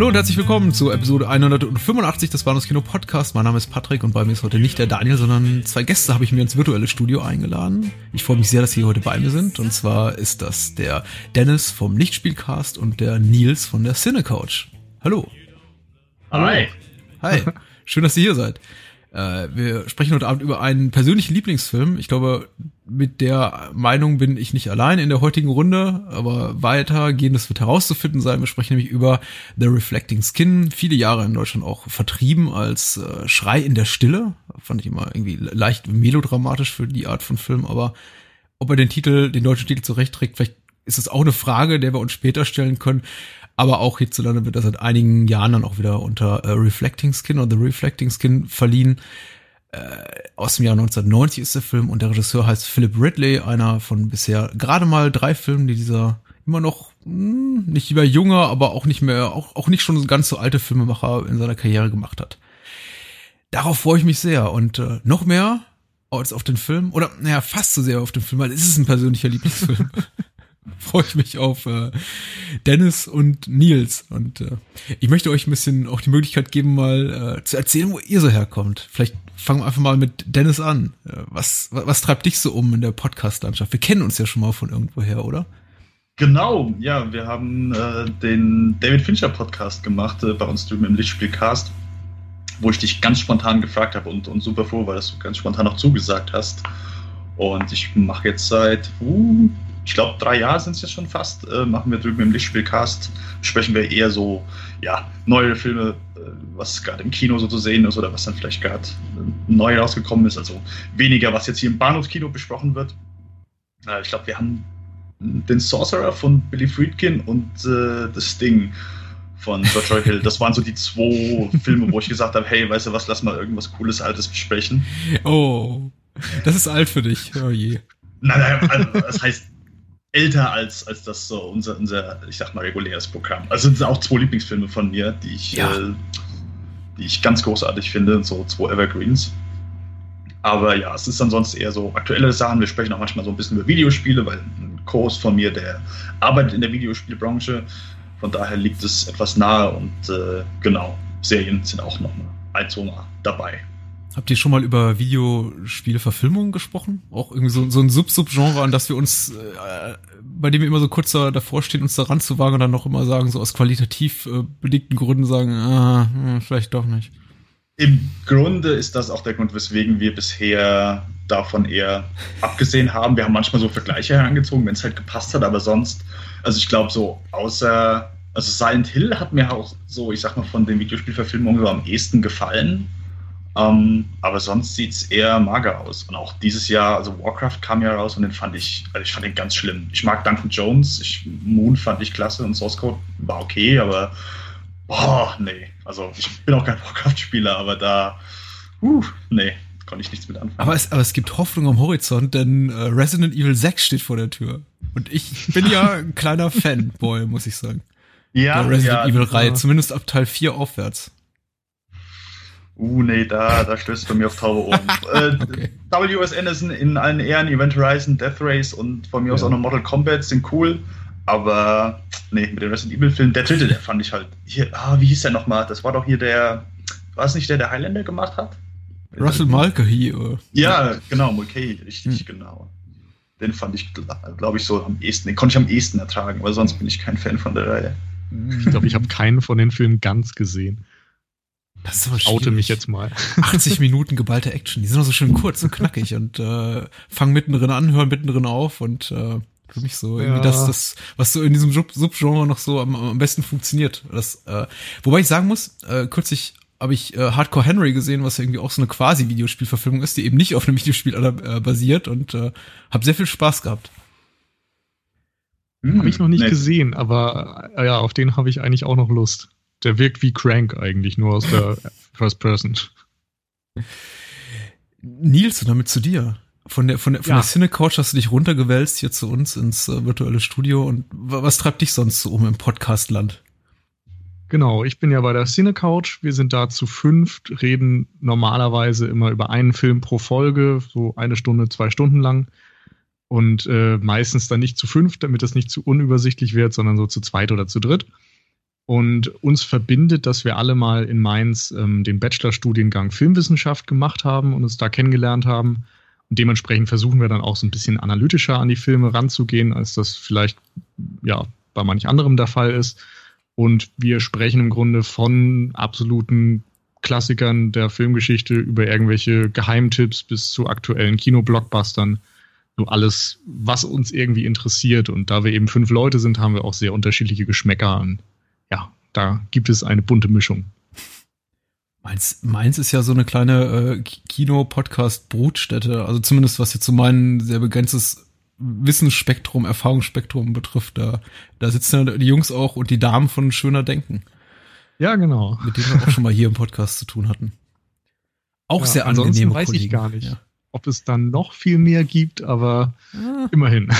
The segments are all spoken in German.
Hallo und herzlich willkommen zu Episode 185 des Bahnhofskino Podcast. Mein Name ist Patrick und bei mir ist heute nicht der Daniel, sondern zwei Gäste habe ich mir ins virtuelle Studio eingeladen. Ich freue mich sehr, dass Sie heute bei mir sind. Und zwar ist das der Dennis vom Lichtspielcast und der Nils von der Cinecouch. Hallo. Hi. Hi. Schön, dass ihr hier seid. Äh, wir sprechen heute Abend über einen persönlichen Lieblingsfilm. Ich glaube, mit der Meinung bin ich nicht allein in der heutigen Runde, aber weitergehendes wird herauszufinden sein. Wir sprechen nämlich über The Reflecting Skin, viele Jahre in Deutschland auch vertrieben als äh, Schrei in der Stille. Fand ich immer irgendwie leicht melodramatisch für die Art von Film, aber ob er den Titel, den deutschen Titel zurechtträgt, vielleicht ist es auch eine Frage, der wir uns später stellen können. Aber auch hierzulande wird er seit einigen Jahren dann auch wieder unter äh, Reflecting Skin oder The Reflecting Skin verliehen. Äh, aus dem Jahr 1990 ist der Film und der Regisseur heißt Philip Ridley, einer von bisher gerade mal drei Filmen, die dieser immer noch mh, hm, nicht lieber junger, aber auch nicht mehr, auch, auch nicht schon ganz so alte Filmemacher in seiner Karriere gemacht hat. Darauf freue ich mich sehr und äh, noch mehr als auf den Film, oder naja, fast so sehr auf den Film, weil es ist ein persönlicher Lieblingsfilm. freue ich mich auf äh, Dennis und Nils. Und äh, ich möchte euch ein bisschen auch die Möglichkeit geben, mal äh, zu erzählen, wo ihr so herkommt. Vielleicht fangen wir einfach mal mit Dennis an. Äh, was, was, was treibt dich so um in der Podcast-Landschaft? Wir kennen uns ja schon mal von irgendwoher, oder? Genau, ja, wir haben äh, den David Fincher Podcast gemacht äh, bei uns drüben im Lichtspielcast, wo ich dich ganz spontan gefragt habe und, und super froh war, dass du ganz spontan noch zugesagt hast. Und ich mache jetzt seit uh, ich glaube, drei Jahre sind es jetzt schon fast, äh, machen wir drüben im Lichtspielcast, sprechen wir eher so, ja, neue Filme, äh, was gerade im Kino so zu sehen ist oder was dann vielleicht gerade äh, neu rausgekommen ist. Also weniger, was jetzt hier im Bahnhofskino besprochen wird. Äh, ich glaube, wir haben den Sorcerer von Billy Friedkin und äh, das Ding von George Hill. Das waren so die zwei Filme, wo ich gesagt habe, hey, weißt du was, lass mal irgendwas Cooles, Altes besprechen. Oh, das ist alt für dich. Oh je. Nein, nein, also, das heißt, älter als, als das so unser, unser, ich sag mal, reguläres Programm. Also sind auch zwei Lieblingsfilme von mir, die ich, ja. äh, die ich ganz großartig finde, so zwei Evergreens. Aber ja, es ist ansonsten eher so aktuelle Sachen. Wir sprechen auch manchmal so ein bisschen über Videospiele, weil ein Kurs von mir, der arbeitet in der Videospielbranche. Von daher liegt es etwas nahe und äh, genau, Serien sind auch nochmal ein, zwei Mal dabei. Habt ihr schon mal über Videospielverfilmungen gesprochen? Auch irgendwie so, so ein Sub-Sub-Genre, an das wir uns, äh, bei dem wir immer so kurz da, davor stehen, uns da ranzuwagen und dann noch immer sagen, so aus qualitativ äh, belegten Gründen sagen, ah, hm, vielleicht doch nicht. Im Grunde ist das auch der Grund, weswegen wir bisher davon eher abgesehen haben. Wir haben manchmal so Vergleiche herangezogen, wenn es halt gepasst hat, aber sonst, also ich glaube so, außer, also Silent Hill hat mir auch so, ich sag mal, von den Videospielverfilmungen so am ehesten gefallen ähm, aber sonst sieht es eher mager aus. Und auch dieses Jahr, also Warcraft kam ja raus und den fand ich, also ich fand den ganz schlimm. Ich mag Duncan Jones, ich, Moon fand ich klasse und Source Code war okay, aber boah, nee. Also ich bin auch kein Warcraft-Spieler, aber da, uh, nee, konnte ich nichts mit anfangen. Aber es, aber es gibt Hoffnung am Horizont, denn äh, Resident Evil 6 steht vor der Tür. Und ich bin ja ein kleiner Fanboy, muss ich sagen. Ja, der Resident ja, Evil-Reihe, zumindest ab Teil 4 aufwärts. Uh, nee, da, da stößt du mir auf taube Ohren. äh, okay. W.S. Anderson in allen Ehren, Event Horizon, Death Race und von mir ja. aus auch noch Mortal Kombat sind cool. Aber nee, mit dem Resident Evil Film, der dritte, der fand ich halt. Hier, ah, wie hieß der nochmal? Das war doch hier der. War es nicht der, der Highlander gemacht hat? Russell Mulcahy. Oder? Ja, genau, Mulcahy, richtig, hm. genau. Den fand ich, glaube ich, so am ehesten. Den konnte ich am ehesten ertragen, weil sonst bin ich kein Fan von der Reihe. Ich glaube, ich habe keinen von den Filmen ganz gesehen. Das ist aber ich oute mich jetzt mal. 80 Minuten geballte Action, die sind auch so schön kurz und knackig und äh, fangen mittendrin an, hören mittendrin auf und äh, für mich so irgendwie ja. das, das, was so in diesem Sub Subgenre noch so am, am besten funktioniert. Das, äh, wobei ich sagen muss, äh, kürzlich habe ich äh, Hardcore Henry gesehen, was irgendwie auch so eine quasi Videospielverfilmung ist, die eben nicht auf einem Videospiel äh, basiert und äh, habe sehr viel Spaß gehabt. Hm, habe ich noch nicht nee. gesehen, aber äh, ja, auf den habe ich eigentlich auch noch Lust. Der wirkt wie Crank eigentlich, nur aus der First Person. Nils, und damit zu dir. Von der, von der, von ja. der Cine-Couch hast du dich runtergewälzt hier zu uns ins äh, virtuelle Studio. Und was treibt dich sonst so um im Podcastland? Genau, ich bin ja bei der Cine Couch. Wir sind da zu fünft, reden normalerweise immer über einen Film pro Folge, so eine Stunde, zwei Stunden lang. Und äh, meistens dann nicht zu fünft, damit das nicht zu unübersichtlich wird, sondern so zu zweit oder zu dritt. Und uns verbindet, dass wir alle mal in Mainz ähm, den Bachelorstudiengang Filmwissenschaft gemacht haben und uns da kennengelernt haben. Und dementsprechend versuchen wir dann auch so ein bisschen analytischer an die Filme ranzugehen, als das vielleicht ja bei manch anderem der Fall ist und wir sprechen im Grunde von absoluten Klassikern der Filmgeschichte über irgendwelche Geheimtipps bis zu aktuellen Kinoblockbustern. So alles, was uns irgendwie interessiert. Und da wir eben fünf Leute sind, haben wir auch sehr unterschiedliche Geschmäcker. Und ja, da gibt es eine bunte Mischung. Meins, meins ist ja so eine kleine äh, Kino-Podcast-Brutstätte. Also zumindest was jetzt so mein sehr begrenztes Wissensspektrum, Erfahrungsspektrum betrifft. Da, da sitzen ja die Jungs auch und die Damen von Schöner Denken. Ja, genau. Mit denen wir auch schon mal hier im Podcast zu tun hatten. Auch ja, sehr angenehme weiß Kollegen. ich gar nicht, ja. ob es dann noch viel mehr gibt, aber ah. immerhin.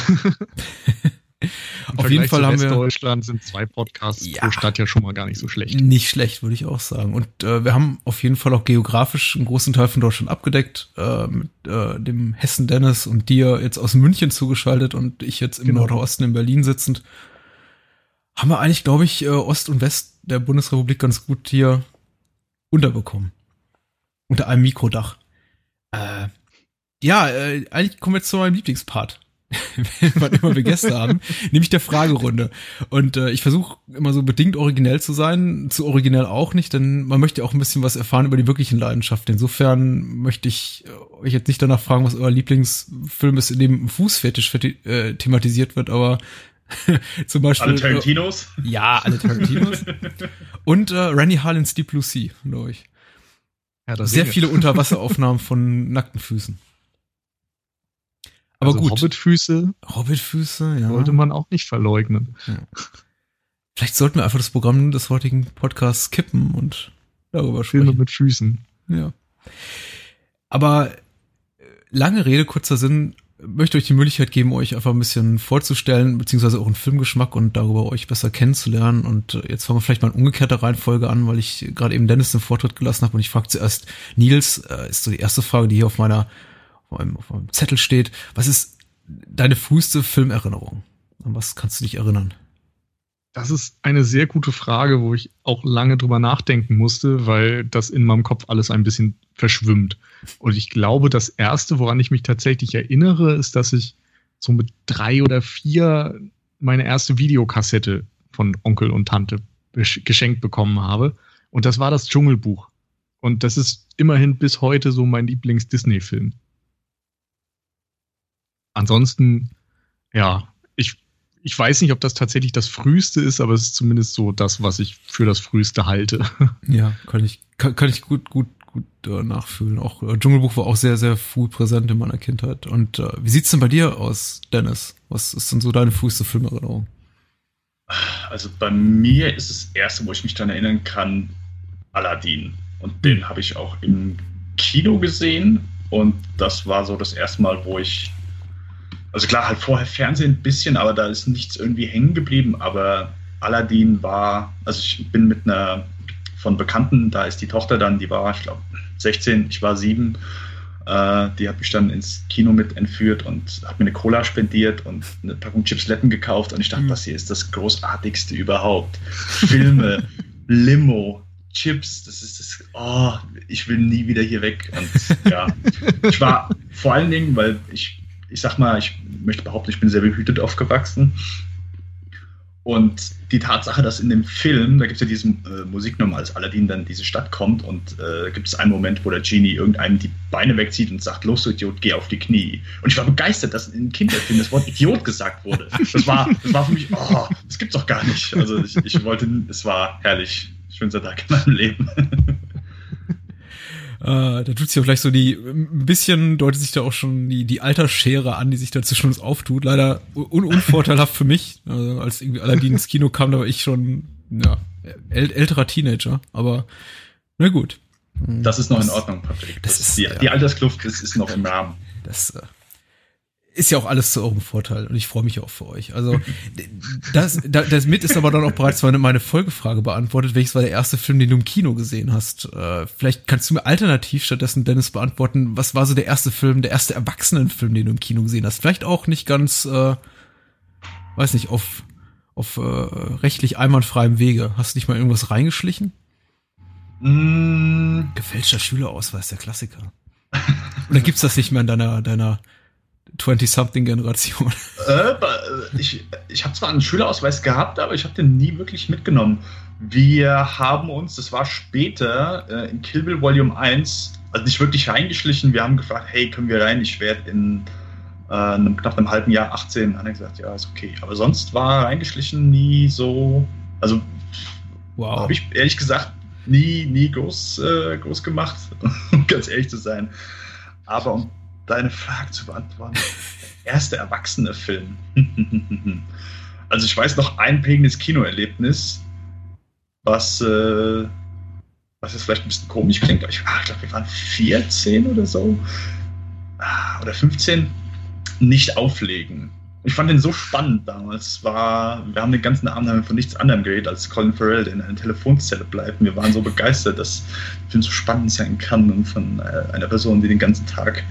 Auf jeden Fall haben wir. Deutschland sind zwei Podcasts ja, pro Stadt ja schon mal gar nicht so schlecht. Nicht schlecht, würde ich auch sagen. Und äh, wir haben auf jeden Fall auch geografisch einen großen Teil von Deutschland abgedeckt, äh, mit äh, dem Hessen Dennis und dir jetzt aus München zugeschaltet und ich jetzt im genau. Nordosten in Berlin sitzend. Haben wir eigentlich, glaube ich, äh, Ost und West der Bundesrepublik ganz gut hier unterbekommen. Unter einem Mikrodach. Äh, ja, äh, eigentlich kommen wir jetzt zu meinem Lieblingspart wann immer wir Gäste haben, nämlich der Fragerunde. Und äh, ich versuche immer so bedingt originell zu sein, zu originell auch nicht, denn man möchte auch ein bisschen was erfahren über die wirklichen Leidenschaften. Insofern möchte ich äh, euch jetzt nicht danach fragen, was euer Lieblingsfilm ist, in dem Fußfetisch äh, thematisiert wird, aber zum Beispiel. Alle Tarantinos? Äh, ja, alle Tarantinos. Und äh, Randy Harlins Deep Blue Sea, glaube ich. Ja, Sehr viele Unterwasseraufnahmen von nackten Füßen. Aber also gut. Hobbitfüße. Hobbitfüße, ja. Sollte man auch nicht verleugnen. Ja. Vielleicht sollten wir einfach das Programm des heutigen Podcasts kippen und darüber sprechen. Filme mit Füßen. Ja. Aber äh, lange Rede, kurzer Sinn, möchte euch die Möglichkeit geben, euch einfach ein bisschen vorzustellen, beziehungsweise auch einen Filmgeschmack und darüber euch besser kennenzulernen. Und äh, jetzt fangen wir vielleicht mal in umgekehrter Reihenfolge an, weil ich gerade eben Dennis den Vortritt gelassen habe und ich frage zuerst Nils, äh, ist so die erste Frage, die hier auf meiner auf einem, auf einem Zettel steht. Was ist deine früheste Filmerinnerung? An was kannst du dich erinnern? Das ist eine sehr gute Frage, wo ich auch lange drüber nachdenken musste, weil das in meinem Kopf alles ein bisschen verschwimmt. Und ich glaube, das erste, woran ich mich tatsächlich erinnere, ist, dass ich so mit drei oder vier meine erste Videokassette von Onkel und Tante geschenkt bekommen habe. Und das war das Dschungelbuch. Und das ist immerhin bis heute so mein Lieblings-Disney-Film ansonsten, ja, ich, ich weiß nicht, ob das tatsächlich das Früheste ist, aber es ist zumindest so das, was ich für das Früheste halte. Ja, kann ich, kann, kann ich gut, gut, gut äh, nachfühlen. Auch äh, Dschungelbuch war auch sehr, sehr früh präsent in meiner Kindheit. Und äh, wie sieht's denn bei dir aus, Dennis? Was ist denn so deine früheste Filmerinnerung? Also bei mir ist das erste, wo ich mich daran erinnern kann, Aladdin. Und den hm. habe ich auch im Kino gesehen. Und das war so das erste Mal, wo ich also klar, halt vorher Fernsehen ein bisschen, aber da ist nichts irgendwie hängen geblieben. Aber Aladdin war, also ich bin mit einer von Bekannten, da ist die Tochter dann, die war, ich glaube, 16, ich war sieben. Äh, die hat mich dann ins Kino mit entführt und hat mir eine Cola spendiert und eine Packung Chipsletten gekauft. Und ich dachte, mhm. das hier ist das Großartigste überhaupt. Filme, Limo, Chips, das ist das, oh, ich will nie wieder hier weg. Und ja, ich war vor allen Dingen, weil ich ich sag mal, ich möchte behaupten, ich bin sehr behütet aufgewachsen. Und die Tatsache, dass in dem Film, da gibt es ja diesen äh, Musiknummer, als Aladdin dann in diese Stadt kommt und äh, gibt es einen Moment, wo der Genie irgendeinem die Beine wegzieht und sagt, los, du Idiot, geh auf die Knie. Und ich war begeistert, dass in Kinderfilm das Wort Idiot gesagt wurde. Das war, das war für mich, oh, das gibt's doch gar nicht. Also ich, ich wollte, es war herrlich. Schönster Tag in meinem Leben. Äh, da tut sich auch gleich so die, ein bisschen deutet sich da auch schon die, die Altersschere an, die sich da zwischen uns auftut. Leider un unvorteilhaft für mich. Also als irgendwie Aladdin ins Kino kam, da war ich schon, ja, äl älterer Teenager. Aber, na gut. Das ist noch in Ordnung, Patrick. Das Das ist- die, ja. die Alterskluft das ist noch im Rahmen. Das äh, ist ja auch alles zu eurem Vorteil und ich freue mich auch für euch. Also das, da- das mit ist aber dann auch bereits meine, meine Folgefrage beantwortet. Welches war der erste Film, den du im Kino gesehen hast? Äh, vielleicht kannst du mir alternativ stattdessen, Dennis, beantworten, was war so der erste Film, der erste Erwachsenenfilm, den du im Kino gesehen hast? Vielleicht auch nicht ganz, äh, weiß nicht, auf, auf äh, rechtlich einwandfreiem Wege. Hast du dich mal irgendwas reingeschlichen? Mm, Gefälschter Schülerausweis, der Klassiker. Oder gibt's das nicht mehr in deiner, deiner 20-something-Generation? Äh, äh, ich ich habe zwar einen Schülerausweis gehabt, aber ich habe den nie wirklich mitgenommen. Wir haben uns, das war später, äh, in Kill Bill Volume 1, also nicht wirklich reingeschlichen. Wir haben gefragt, hey, können wir rein? Ich werde in äh, einem knapp einem halben Jahr 18. Hat er gesagt, ja, ist okay. Aber sonst war reingeschlichen nie so, also Wow. habe ich ehrlich gesagt nie, nie groß, äh, groß gemacht, um ganz ehrlich zu sein. Aber um deine Frage zu beantworten, der erste erwachsene Film. also ich weiß noch ein prägendes Kinoerlebnis, was, äh, was jetzt vielleicht ein bisschen komisch klingt, aber ich, ah, ich glaube, wir waren 14 oder so. Ah, Oder 15. Nicht auflegen. Ich fand den so spannend damals. War, wir haben den ganzen Abend von nichts anderem geredet als Colin Farrell, der in einer Telefonzelle bleibt. Wir waren so begeistert, dass der Film so spannend sein kann und von äh, einer Person, die den ganzen Tag,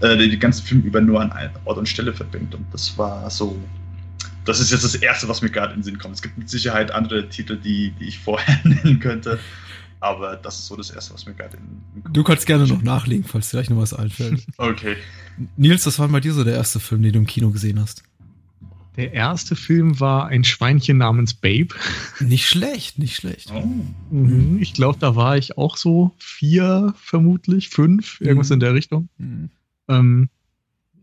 äh, die den ganzen Film über nur an Ort und Stelle verbringt. Und das war so. Das ist jetzt das Erste, was mir gerade in den Sinn kommt. Es gibt mit Sicherheit andere Titel, die, die ich vorher nennen könnte. Aber das ist so das Erste, was mir gerade in den Sinn kommt. Du kannst gerne noch nachlegen, falls dir gleich noch was einfällt. Okay. Nils, das war bei dir so der erste Film, den du im Kino gesehen hast. Der erste Film war ein Schweinchen namens Babe. Nicht schlecht, nicht schlecht. Oh. Mhm. Ich glaube, da war ich auch so vier, vermutlich, fünf, irgendwas Mhm. in der Richtung. Mhm. Ähm,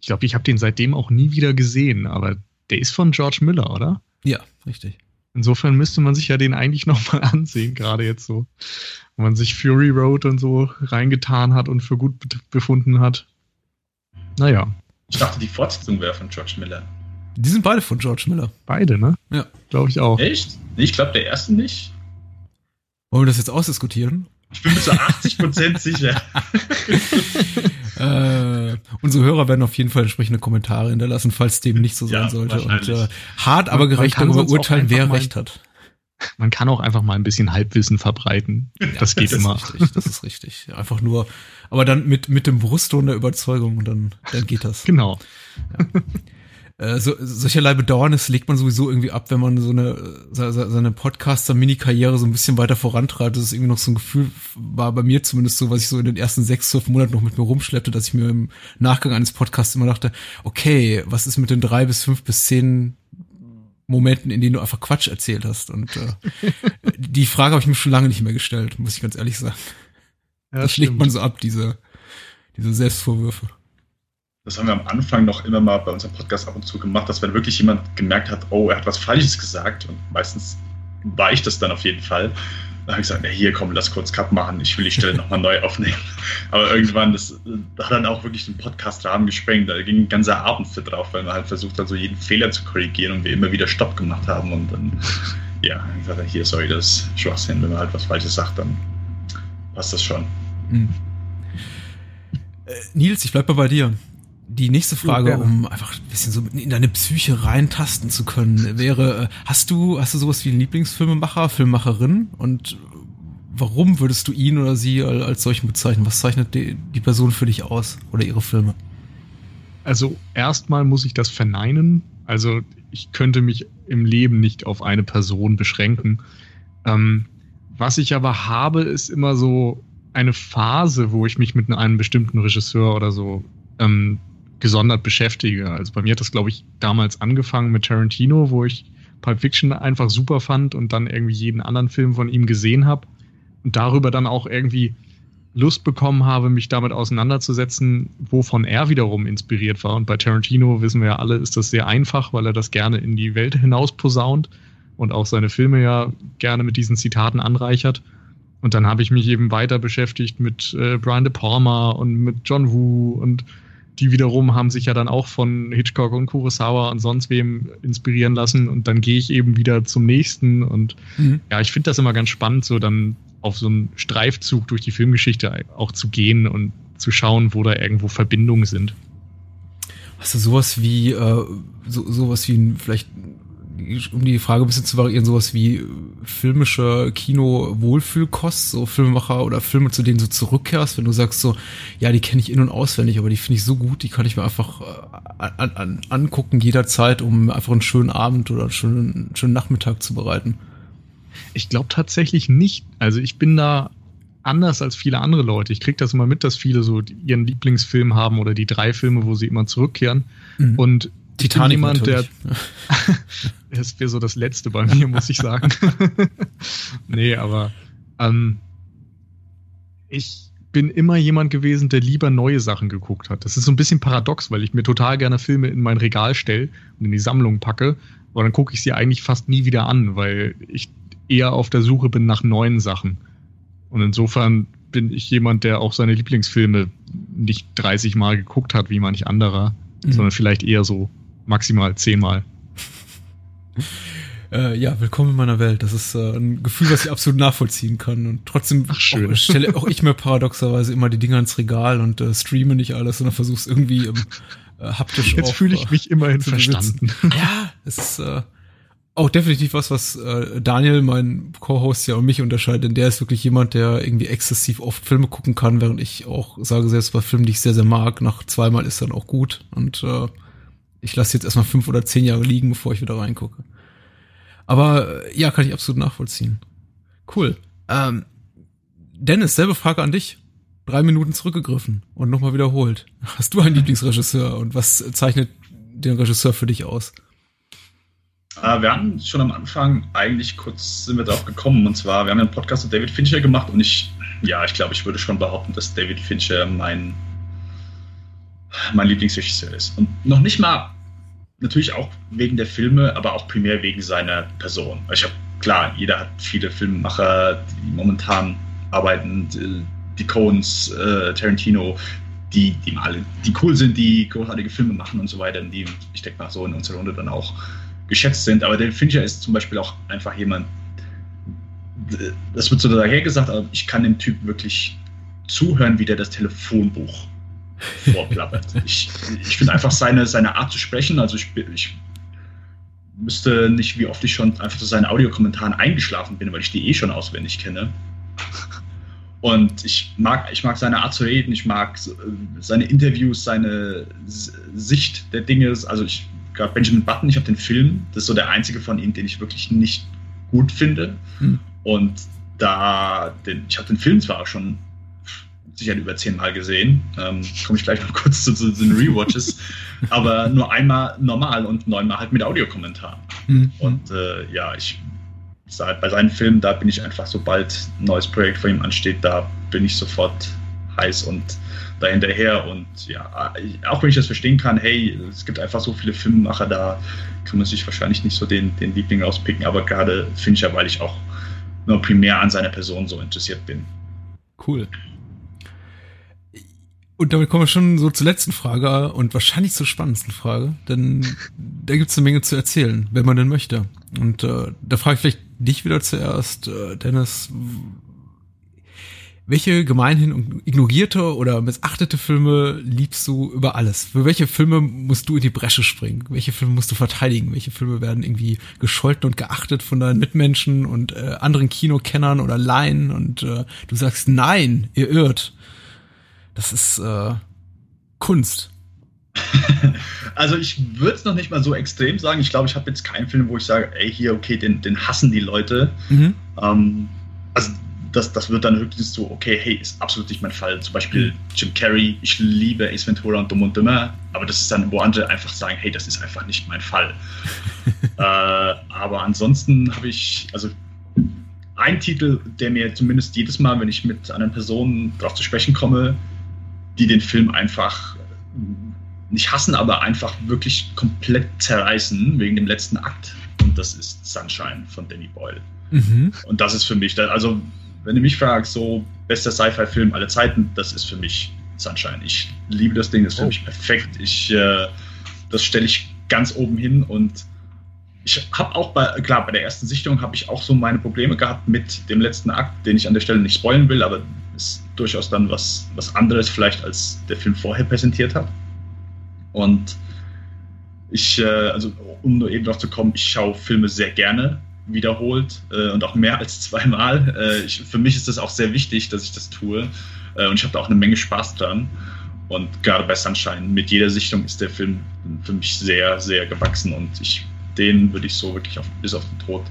ich glaube, ich habe den seitdem auch nie wieder gesehen, aber der ist von George Miller, oder? Ja, richtig. Insofern müsste man sich ja den eigentlich nochmal ansehen, gerade jetzt so. Wenn man sich Fury Road und so reingetan hat und für gut be- befunden hat. Naja, Ich dachte, die Fortsetzung wäre von George Miller. Die sind beide von George Miller. beide, ne? Ja. Glaube ich auch. Echt? Ich glaube, der erste nicht. Wollen wir das jetzt ausdiskutieren? Ich bin mir zu 80% sicher. Äh, unsere Hörer werden auf jeden Fall entsprechende Kommentare hinterlassen, falls dem nicht so sein Ja, sollte. Und äh, hart, aber gerecht darüber urteilen, wer recht hat. Man kann auch einfach mal ein bisschen Halbwissen verbreiten. Das geht das immer. Ist richtig, das ist richtig. Einfach nur, aber dann mit, mit dem Brustton der Überzeugung, und dann, dann geht das. Genau. Äh, so, solcherlei Bedauernis legt man sowieso irgendwie ab, wenn man so eine se- se- seine Podcaster-Mini-Karriere so ein bisschen weiter vorantreibt. Das ist irgendwie noch so ein Gefühl, war bei mir zumindest so, was ich so in den ersten sechs, zwölf Monaten noch mit mir rumschleppte, dass ich mir im Nachgang eines Podcasts immer dachte, okay, was ist mit den drei bis fünf bis zehn Momenten, in denen du einfach Quatsch erzählt hast? Und äh, die Frage habe ich mir schon lange nicht mehr gestellt, muss ich ganz ehrlich sagen. Ja, das schlägt stimmt. man so ab, diese, diese Selbstvorwürfe. Das haben wir am Anfang noch immer mal bei unserem Podcast ab und zu gemacht, dass wenn wirklich jemand gemerkt hat, oh, er hat was Falsches gesagt, und meistens war ich das dann auf jeden Fall, dann habe ich gesagt, ja, hier komm, lass kurz Cut machen, ich will die Stelle nochmal neu aufnehmen. Aber irgendwann, das äh, hat dann auch wirklich den Podcast-Rahmen gesprengt. Da ging ein ganzer Abend für drauf, weil man halt versucht hat, so jeden Fehler zu korrigieren und wir immer wieder Stopp gemacht haben. Und dann, ja, ich gesagt, hier, sorry, das ist Schwachsinn. Wenn man halt was Falsches sagt, dann passt das schon. Mhm. Äh, Nils, ich bleib mal bei dir. Die nächste Frage, gerne. um einfach ein bisschen so in deine Psyche reintasten zu können, wäre, hast du, hast du sowas wie einen Lieblingsfilmemacher, Filmemacherin? Und warum würdest du ihn oder sie al- als solchen bezeichnen? Was zeichnet die, die Person für dich aus oder ihre Filme? Also erstmal muss ich das verneinen. Also ich könnte mich im Leben nicht auf eine Person beschränken. Ähm, was ich aber habe, ist immer so eine Phase, wo ich mich mit einem bestimmten Regisseur oder so ähm, gesondert beschäftige. Also bei mir hat das, glaube ich, damals angefangen mit Tarantino, wo ich Pulp Fiction einfach super fand und dann irgendwie jeden anderen Film von ihm gesehen habe und darüber dann auch irgendwie Lust bekommen habe, mich damit auseinanderzusetzen, wovon er wiederum inspiriert war. Und bei Tarantino wissen wir ja alle, ist das sehr einfach, weil er das gerne in die Welt hinaus posaunt und auch seine Filme ja gerne mit diesen Zitaten anreichert. Und dann habe ich mich eben weiter beschäftigt mit äh, Brian De Palma und mit John Woo und die wiederum haben sich ja dann auch von Hitchcock und Kurosawa und sonst wem inspirieren lassen und dann gehe ich eben wieder zum nächsten und Mhm. ja, ich finde das immer ganz spannend, so dann auf so einen Streifzug durch die Filmgeschichte auch zu gehen und zu schauen, wo da irgendwo Verbindungen sind. Hast du sowas wie, äh, so, sowas wie vielleicht um die Frage ein bisschen zu variieren, sowas wie filmische Kino-Wohlfühlkost, so Filmemacher oder Filme, zu denen du zurückkehrst, wenn du sagst so, ja, die kenne ich in- und auswendig, aber die finde ich so gut, die kann ich mir einfach äh, an, an, angucken jederzeit, um einfach einen schönen Abend oder einen schönen, schönen Nachmittag zu bereiten. Ich glaube tatsächlich nicht. Also ich bin da anders als viele andere Leute. Ich kriege das immer mit, dass viele so ihren Lieblingsfilm haben oder die drei Filme, wo sie immer zurückkehren. Mhm. Und Titanic jemand, natürlich. der das wäre so das letzte bei mir, muss ich sagen. nee, aber ähm, ich bin immer jemand gewesen, der lieber neue Sachen geguckt hat. Das ist so ein bisschen paradox, weil ich mir total gerne Filme in mein Regal stelle und in die Sammlung packe, aber dann gucke ich sie eigentlich fast nie wieder an, weil ich eher auf der Suche bin nach neuen Sachen. Und insofern bin ich jemand, der auch seine Lieblingsfilme nicht 30 Mal geguckt hat, wie manch anderer, mhm. sondern vielleicht eher so maximal zehnmal. Äh, ja, willkommen in meiner Welt. Das ist äh, ein Gefühl, was ich absolut nachvollziehen kann. Und trotzdem Ach, schön. Auch, stelle auch ich mir paradoxerweise immer die Dinger ins Regal und äh, streame nicht alles, sondern versuche es irgendwie im, äh, haptisch Jetzt fühle ich mich immerhin verstanden. Ja, es ist äh, auch definitiv was, was äh, Daniel, mein Co-Host ja und mich unterscheidet, denn der ist wirklich jemand, der irgendwie exzessiv oft Filme gucken kann, während ich auch sage, selbst bei Filmen, die ich sehr, sehr mag, nach zweimal ist dann auch gut. Und äh, ich lasse jetzt erstmal fünf oder zehn Jahre liegen, bevor ich wieder reingucke. Aber äh, ja, kann ich absolut nachvollziehen. Cool. Ähm, Dennis, selbe Frage an dich. Drei Minuten zurückgegriffen und nochmal wiederholt. Hast du einen Lieblingsregisseur und was zeichnet den Regisseur für dich aus? Äh, wir haben schon am Anfang eigentlich kurz sind wir drauf gekommen und zwar, wir haben einen Podcast mit David Fincher gemacht und ich, ja, ich glaube, ich würde schon behaupten, dass David Fincher mein, mein Lieblingsregisseur ist. Und noch nicht mal natürlich auch wegen der Filme, aber auch primär wegen seiner Person. Ich habe klar, jeder hat viele Filmemacher, die momentan arbeiten, die, die Coens, äh, Tarantino, die, die mal, die cool sind, die großartige Filme machen und so weiter, die, ich denke mal, so in unserer Runde dann auch geschätzt sind. Aber der Fincher ist zum Beispiel auch einfach jemand, das wird so daher gesagt, aber ich kann dem Typ wirklich zuhören, wie der das Telefonbuch vorplappert. ich ich finde einfach seine, seine Art zu sprechen, also ich, ich müsste nicht, wie oft ich schon einfach zu seinen Audiokommentaren eingeschlafen bin, weil ich die eh schon auswendig kenne. Und ich mag, ich mag seine Art zu reden, ich mag seine Interviews, seine Sicht der Dinge. Also ich gerade Benjamin Button, ich habe den Film, das ist so der einzige von ihm, den ich wirklich nicht gut finde. Hm. Und da, den, ich habe den Film zwar auch schon sicher über zehnmal gesehen. Ähm, Komme ich gleich noch kurz zu, zu den Rewatches. aber nur einmal normal und neunmal halt mit Audiokommentar. Mhm. Und äh, ja, ich bei seinen Filmen, da bin ich einfach, sobald ein neues Projekt von ihm ansteht, da bin ich sofort heiß und da hinterher. Und ja, auch wenn ich das verstehen kann, hey, es gibt einfach so viele Filmemacher, da kann man sich wahrscheinlich nicht so den, den Liebling auspicken, aber gerade Fincher, weil ich auch nur primär an seiner Person so interessiert bin. Cool. Und damit kommen wir schon so zur letzten Frage und wahrscheinlich zur spannendsten Frage, denn da gibt es eine Menge zu erzählen, wenn man denn möchte. Und äh, da frage ich vielleicht dich wieder zuerst, äh, Dennis, welche gemeinhin ignorierte oder missachtete Filme liebst du über alles? Für welche Filme musst du in die Bresche springen? Welche Filme musst du verteidigen? Welche Filme werden irgendwie gescholten und geachtet von deinen Mitmenschen und äh, anderen Kinokennern oder Laien und äh, du sagst nein, ihr irrt. Das ist äh, Kunst. also ich würde es noch nicht mal so extrem sagen. Ich glaube, ich habe jetzt keinen Film, wo ich sage, ey, hier, okay, den, den hassen die Leute. Mhm. Ähm, also das, das wird dann höchstens so, okay, hey, ist absolut nicht mein Fall. Zum Beispiel mhm. Jim Carrey, ich liebe Ace Ventura und Dumm und Dümmer, aber das ist dann, wo andere einfach sagen, hey, das ist einfach nicht mein Fall. äh, aber ansonsten habe ich, also ein Titel, der mir zumindest jedes Mal, wenn ich mit anderen Personen drauf zu sprechen komme, die den Film einfach nicht hassen, aber einfach wirklich komplett zerreißen wegen dem letzten Akt. Und das ist Sunshine von Danny Boyle. Mhm. Und das ist für mich, also wenn du mich fragst, so bester Sci-Fi-Film aller Zeiten, das ist für mich Sunshine. Ich liebe das Ding, das ist für oh. mich perfekt. Ich, äh, das stelle ich ganz oben hin und ich habe auch bei, klar, bei der ersten Sichtung habe ich auch so meine Probleme gehabt mit dem letzten Akt, den ich an der Stelle nicht spoilen will, aber durchaus dann was, was anderes vielleicht, als der Film vorher präsentiert hat. Und ich, äh, also um nur eben drauf zu kommen, ich schaue Filme sehr gerne wiederholt äh, und auch mehr als zweimal. Äh, ich, für mich ist das auch sehr wichtig, dass ich das tue. Äh, und ich habe da auch eine Menge Spaß dran. Und gerade bei Sunshine, mit jeder Sichtung ist der Film für mich sehr, sehr gewachsen und ich, den würde ich so wirklich auf, bis auf den Tod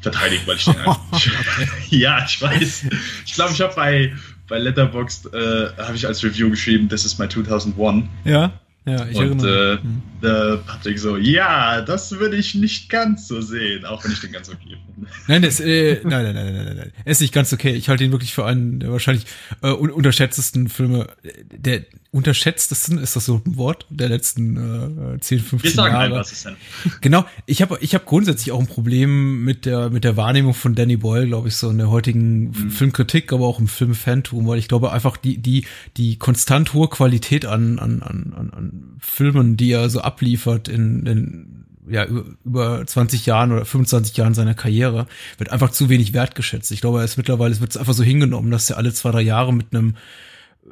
verteidigen, weil ich den einfach, Ja, ich weiß. Ich glaube, ich habe bei, bei Letterboxd äh, habe ich als Review geschrieben, This is my 2001. Ja. Ja, ich und äh, hm. der Patrick so, ja, das würde ich nicht ganz so sehen, auch wenn ich den ganz okay finde. Nein, das, äh, nein, nein, nein, nein, nein, nein, er ist nicht ganz okay. Ich halte ihn wirklich für einen der wahrscheinlich äh, unterschätztesten Filme, der unterschätztesten, ist das so ein Wort, der letzten äh, 10, 15 Wir sagen Jahre. Ein, was ist denn? Genau, ich habe ich hab grundsätzlich auch ein Problem mit der mit der Wahrnehmung von Danny Boyle, glaube ich, so in der heutigen mhm. Filmkritik, aber auch im Filmfantum, weil ich glaube einfach die die die konstant hohe Qualität an an an an Filmen, die er so abliefert in, in ja, über 20 Jahren oder 25 Jahren seiner Karriere, wird einfach zu wenig wertgeschätzt. Ich glaube, es mittlerweile es wird einfach so hingenommen, dass er alle zwei, drei Jahre mit einem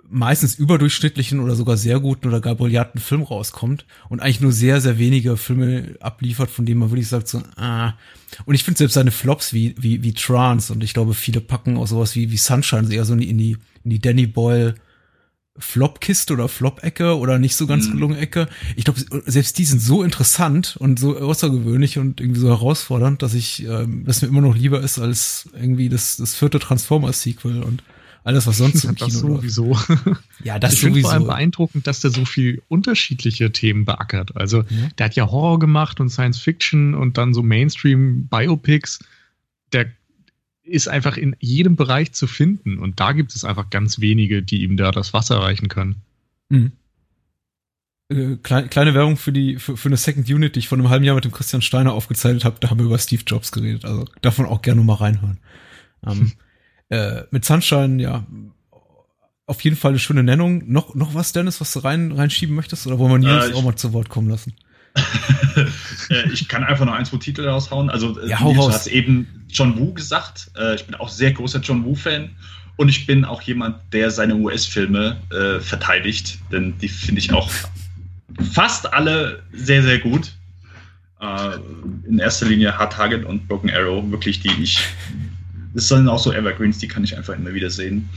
meistens überdurchschnittlichen oder sogar sehr guten oder gar brillanten Film rauskommt und eigentlich nur sehr, sehr wenige Filme abliefert, von denen man wirklich sagt so, ah. Und ich finde selbst seine Flops wie, wie, wie Trance und ich glaube, viele packen auch sowas wie, wie Sunshine eher so in die, in die Danny Boyle Flop-Kiste oder Flop-Ecke oder nicht so ganz mhm. gelungen Ecke. Ich glaube, selbst die sind so interessant und so außergewöhnlich und irgendwie so herausfordernd, dass ich, ähm, dass mir immer noch lieber ist als irgendwie das, das vierte Transformers-Sequel und alles, was sonst im Kino das sowieso. Ja, das ich sowieso. vor allem beeindruckend, dass der so viel unterschiedliche Themen beackert. Also, ja. der hat ja Horror gemacht und Science Fiction und dann so Mainstream-Biopics. Der ist einfach in jedem Bereich zu finden. Und da gibt es einfach ganz wenige, die ihm da das Wasser reichen können. Mhm. Äh, kleine, kleine Werbung für die für, für eine Second Unit, die ich vor einem halben Jahr mit dem Christian Steiner aufgezeichnet habe. Da haben wir über Steve Jobs geredet. Also davon auch gerne mal reinhören. Ähm, äh, mit Sunshine, ja, auf jeden Fall eine schöne Nennung. Noch noch was, Dennis, was du rein reinschieben möchtest? Oder wollen wir Nils äh, auch mal zu Wort kommen lassen? Äh, ich kann einfach noch ein, zwei Titel raushauen. Also, äh, ja, du hast eben John Woo gesagt. Äh, ich bin auch sehr großer John Woo-Fan. Und ich bin auch jemand, der seine US-Filme äh, verteidigt. Denn die finde ich auch fast alle sehr, sehr gut. Äh, in erster Linie Hard Target und Broken Arrow. Wirklich, die ich. Das sind auch so Evergreens, die kann ich einfach immer wieder sehen.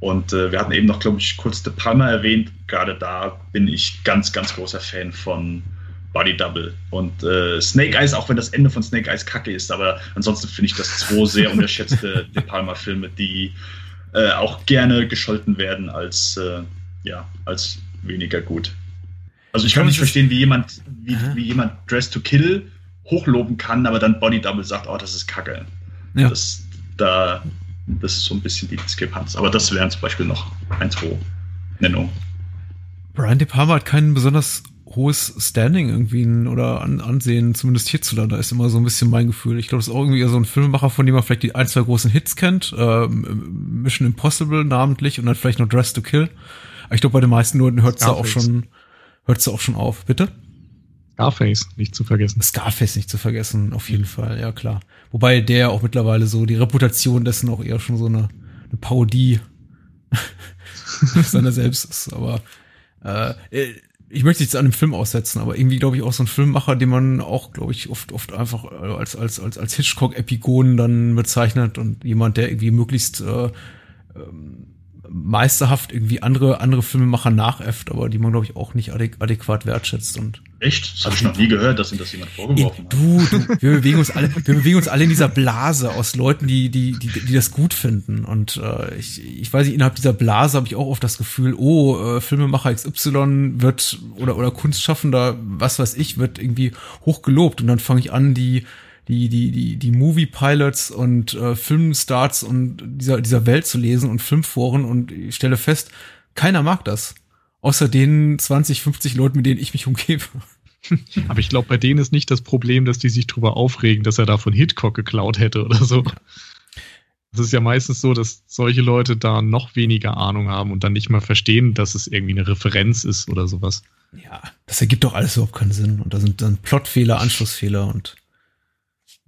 Und äh, wir hatten eben noch, glaube ich, kurz The Palmer erwähnt. Gerade da bin ich ganz, ganz großer Fan von Body Double. Und äh, Snake Eyes, auch wenn das Ende von Snake Eyes kacke ist, aber ansonsten finde ich das zwei sehr unterschätzte De Palma-Filme, die äh, auch gerne gescholten werden als, äh, ja, als weniger gut. Also ich kann nicht verstehen, wie jemand, wie, wie jemand Dress to Kill hochloben kann, aber dann Body Double sagt, oh, das ist kacke. Ja. Das, da, das ist so ein bisschen die Diskrepanz. Aber das wären zum Beispiel noch ein, zwei Nennungen. Brian De Palma hat keinen besonders hohes Standing irgendwie oder an, Ansehen, zumindest hierzulande, ist immer so ein bisschen mein Gefühl. Ich glaube, das ist auch irgendwie so ein Filmemacher, von dem man vielleicht die ein, zwei großen Hits kennt. Äh, Mission Impossible namentlich und dann vielleicht noch Dress to Kill. Aber ich glaube, bei den meisten Leuten hört es auch schon, hört auch schon auf. Bitte? Scarface nicht zu vergessen. Scarface nicht zu vergessen, auf jeden Fall, ja klar. Wobei der auch mittlerweile so, die Reputation dessen auch eher schon so eine, eine Parodie seiner selbst ist. Aber äh, ich möchte jetzt an einem Film aussetzen, aber irgendwie glaube ich auch so ein Filmmacher, den man auch, glaube ich, oft, oft einfach äh, als, als, als, als Hitchcock-Epigon dann bezeichnet und jemand, der irgendwie möglichst äh, ähm, meisterhaft irgendwie andere, andere Filmemacher nachäfft, aber die man, glaube ich, auch nicht adäq adäquat wertschätzt und Echt? Das habe ich noch nie gehört, dass ihm das jemand vorgeworfen hat. Du, du, wir bewegen uns alle, wir bewegen uns alle in dieser Blase aus Leuten, die, die, die, die das gut finden. Und äh, ich, ich weiß nicht, innerhalb dieser Blase habe ich auch oft das Gefühl, oh, äh, Filmemacher XY wird oder oder Kunstschaffender, was weiß ich, wird irgendwie hochgelobt. Und dann fange ich an, die die die die die Movie Pilots und äh, Filmstarts und dieser dieser Welt zu lesen und Filmforen und ich stelle fest, keiner mag das. Außer den 20, 50 Leuten, mit denen ich mich umgebe. Aber ich glaube, bei denen ist nicht das Problem, dass die sich drüber aufregen, dass er da von Hitchcock geklaut hätte oder so. Es ist ja meistens so, dass solche Leute da noch weniger Ahnung haben und dann nicht mal verstehen, dass es irgendwie eine Referenz ist oder sowas. Ja, das ergibt doch alles überhaupt keinen Sinn. Und da sind dann Plotfehler, Anschlussfehler und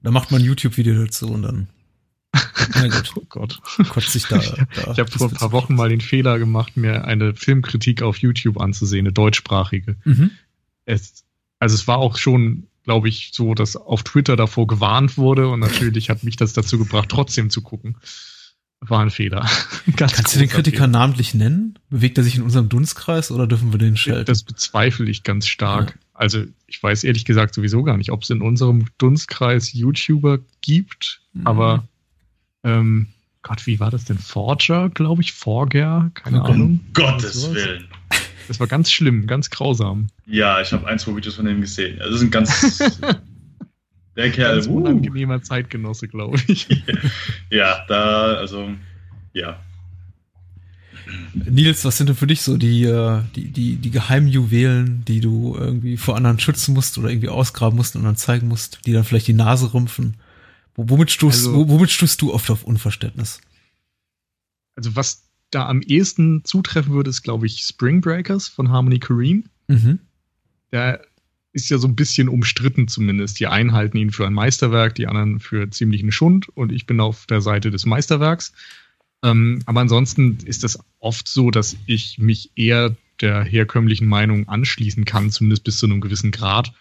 da macht man ein YouTube-Video dazu und dann. Na gut. oh Gott. Kotzt sich da. da ich habe vor ein paar Wochen mal den Fehler gemacht, mir eine Filmkritik auf YouTube anzusehen, eine deutschsprachige. Mhm. Es, also es war auch schon, glaube ich, so, dass auf Twitter davor gewarnt wurde und natürlich hat mich das dazu gebracht, trotzdem zu gucken. War ein Fehler. Kannst du den Kritiker Fehler. namentlich nennen? Bewegt er sich in unserem Dunstkreis oder dürfen wir den schelten? Das bezweifle ich ganz stark. Ja. Also ich weiß ehrlich gesagt sowieso gar nicht, ob es in unserem Dunstkreis YouTuber gibt, mhm. aber ähm, Gott, wie war das denn? Forger, glaube ich, Forger, keine um Ahnung. Um Gottes Willen. Das war ganz schlimm, ganz grausam. Ja, ich habe ein, zwei Videos von dem gesehen. Also, das sind ganz Der Kerl. Ganz uh. unangenehmer Zeitgenosse, glaube ich. ja, da, also, ja. Nils, was sind denn für dich so die, äh, die, die, die Geheimjuwelen, die du irgendwie vor anderen schützen musst oder irgendwie ausgraben musst und dann zeigen musst, die dann vielleicht die Nase rümpfen? Womit stoßt, also, womit stoßt du oft auf Unverständnis? Also, was da am ehesten zutreffen würde, ist, glaube ich, Spring Breakers von Harmony Korine. Mhm. Der ist ja so ein bisschen umstritten zumindest. Die einen halten ihn für ein Meisterwerk, die anderen für ziemlichen Schund und ich bin auf der Seite des Meisterwerks. Ähm, aber ansonsten ist es oft so, dass ich mich eher der herkömmlichen Meinung anschließen kann, zumindest bis zu einem gewissen Grad.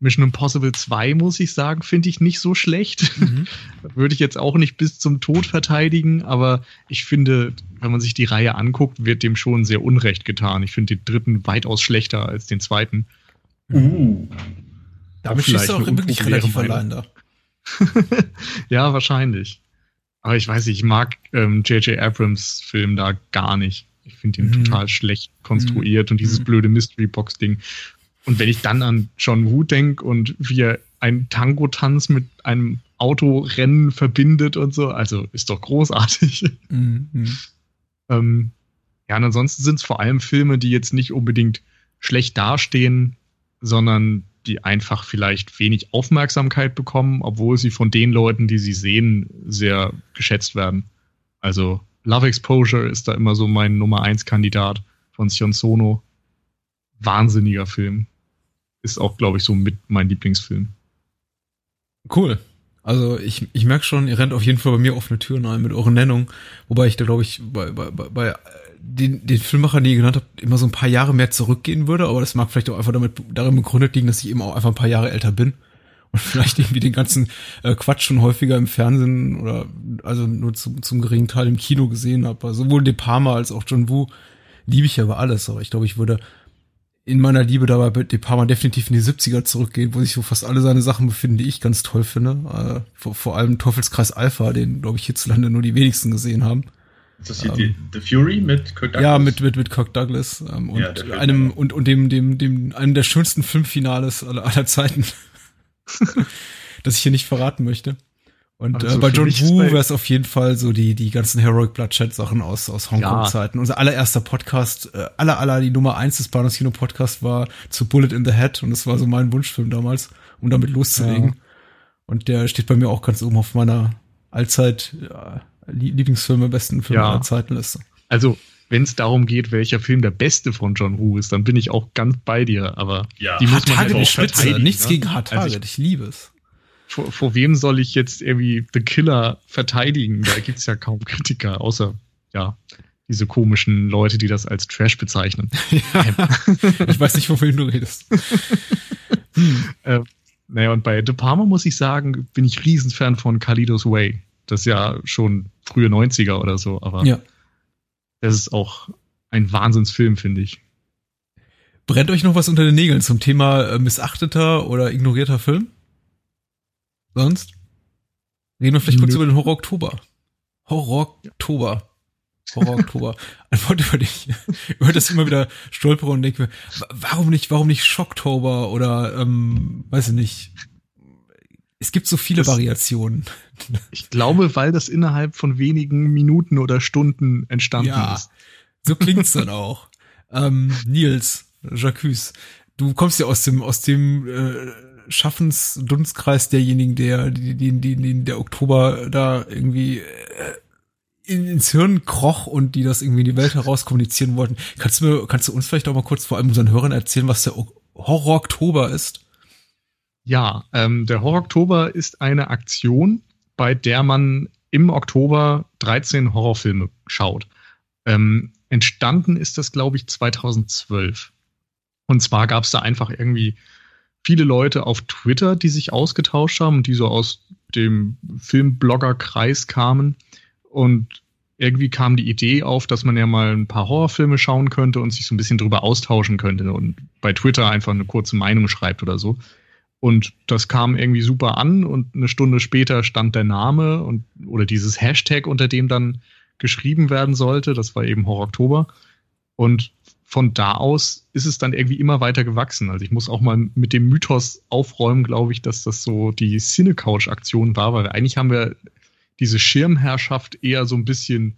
Mission Impossible 2, muss ich sagen, finde ich nicht so schlecht. Mhm. Würde ich jetzt auch nicht bis zum Tod verteidigen, aber ich finde, wenn man sich die Reihe anguckt, wird dem schon sehr Unrecht getan. Ich finde den dritten weitaus schlechter als den zweiten. Uh. Damit schießt du auch wirklich relativ allein da. ja, wahrscheinlich. Aber ich weiß nicht, ich mag J.J. Ähm, Abrams Film da gar nicht. Ich finde ihn mhm. total schlecht konstruiert mhm. und dieses mhm. blöde Mystery Box Ding. Und wenn ich dann an John Woo denke und wie er einen Tango-Tanz mit einem Autorennen verbindet und so, also ist doch großartig. Mhm. ähm, ja, und ansonsten sind es vor allem Filme, die jetzt nicht unbedingt schlecht dastehen, sondern die einfach vielleicht wenig Aufmerksamkeit bekommen, obwohl sie von den Leuten, die sie sehen, sehr geschätzt werden. Also Love Exposure ist da immer so mein Nummer 1 Kandidat von Sion Sono. Wahnsinniger Film. Ist auch, glaube ich, so mit mein Lieblingsfilm. Cool. Also ich, ich merke schon, ihr rennt auf jeden Fall bei mir offene Türen ein mit euren Nennungen, wobei ich da, glaube ich, bei, bei, bei den, den Filmmacher, den ihr genannt habt, immer so ein paar Jahre mehr zurückgehen würde, aber das mag vielleicht auch einfach damit darin begründet liegen, dass ich eben auch einfach ein paar Jahre älter bin und vielleicht irgendwie den ganzen äh, Quatsch schon häufiger im Fernsehen oder also nur zum, zum geringen Teil im Kino gesehen habe. Also sowohl De Palma als auch John Woo liebe ich ja über alles, aber ich glaube, ich würde in meiner Liebe dabei bei De Palma definitiv in die 70er zurückgehen, wo sich so fast alle seine Sachen befinden, die ich ganz toll finde. Äh, vor, vor allem Teufelskreis Alpha, den, glaube ich, hierzulande nur die wenigsten gesehen haben. Ist das hier ähm, The Fury mit Kirk Douglas? Ja, mit, mit, mit Kirk Douglas ähm, und ja, einem und, und dem, dem, dem, einem der schönsten Filmfinales aller, aller Zeiten. das ich hier nicht verraten möchte. Und also äh, bei John Woo wäre es auf jeden Fall so die, die ganzen Heroic Bloodshed Sachen aus, aus Hongkong-Zeiten. Ja. Unser allererster Podcast, äh, aller, aller, die Nummer eins des Bahnhofs Kino Podcast war zu Bullet in the Head und das war so mein Wunschfilm damals, um damit loszulegen. Ja. Und der steht bei mir auch ganz oben auf meiner Allzeit, ja, Lieblingsfilme, besten Filme ja. aller Zeiten Liste. Also, wenn es darum geht, welcher Film der beste von John Woo ist, dann bin ich auch ganz bei dir. Aber ja. die muss man Target ist spitze. Nichts ne? gegen Hard Target. Also ich, ich liebe es. Vor, vor, wem soll ich jetzt irgendwie The Killer verteidigen? Da gibt's ja kaum Kritiker, außer ja diese komischen Leute, die das als Trash bezeichnen. Ja. ich weiß nicht, von wem du redest. hm. äh, naja, und bei De Palma muss ich sagen, bin ich Riesenfan von Kalidos Way. Das ist ja schon frühe 90er oder so, aber ja. das ist auch ein Wahnsinnsfilm, finde ich. Brennt euch noch was unter den Nägeln zum Thema äh, missachteter oder ignorierter Film? Sonst? Reden wir vielleicht kurz über den Horror Oktober. Horror Oktober. Horror Oktober. Ein Wort, über dich, über das immer wieder stolpere und denke mir, warum nicht, warum nicht Schocktober oder, ähm, weiß ich nicht, es gibt so viele das, Variationen. Ich glaube, weil das innerhalb von wenigen Minuten oder Stunden entstanden ja, ist. So klingt's dann auch. Ähm, Nils, Jacques, du kommst ja aus dem aus dem äh, Schaffensdunstkreis derjenigen, der die, die, die, die der Oktober da irgendwie äh, ins Hirn kroch und die das irgendwie in die Welt heraus kommunizieren wollten. Kannst du mir, kannst du uns vielleicht auch mal kurz vor allem unseren Hörern erzählen, was der Horror Oktober ist? Ja, ähm, der Horror Oktober ist eine Aktion, bei der man im Oktober 13 Horrorfilme schaut. Ähm, entstanden ist das, glaube ich, 2012. Und zwar gab es da einfach irgendwie viele Leute auf Twitter, die sich ausgetauscht haben die so aus dem Filmblogger-Kreis kamen. Und irgendwie kam die Idee auf, dass man ja mal ein paar Horrorfilme schauen könnte und sich so ein bisschen drüber austauschen könnte und bei Twitter einfach eine kurze Meinung schreibt oder so. Und das kam irgendwie super an und eine Stunde später stand der Name und oder dieses Hashtag, unter dem dann geschrieben werden sollte. Das war eben Horror Oktober. Und von da aus ist es dann irgendwie immer weiter gewachsen. Also ich muss auch mal mit dem Mythos aufräumen, glaube ich, dass das so die Cine-Couch-Aktion war, weil eigentlich haben wir diese Schirmherrschaft eher so ein bisschen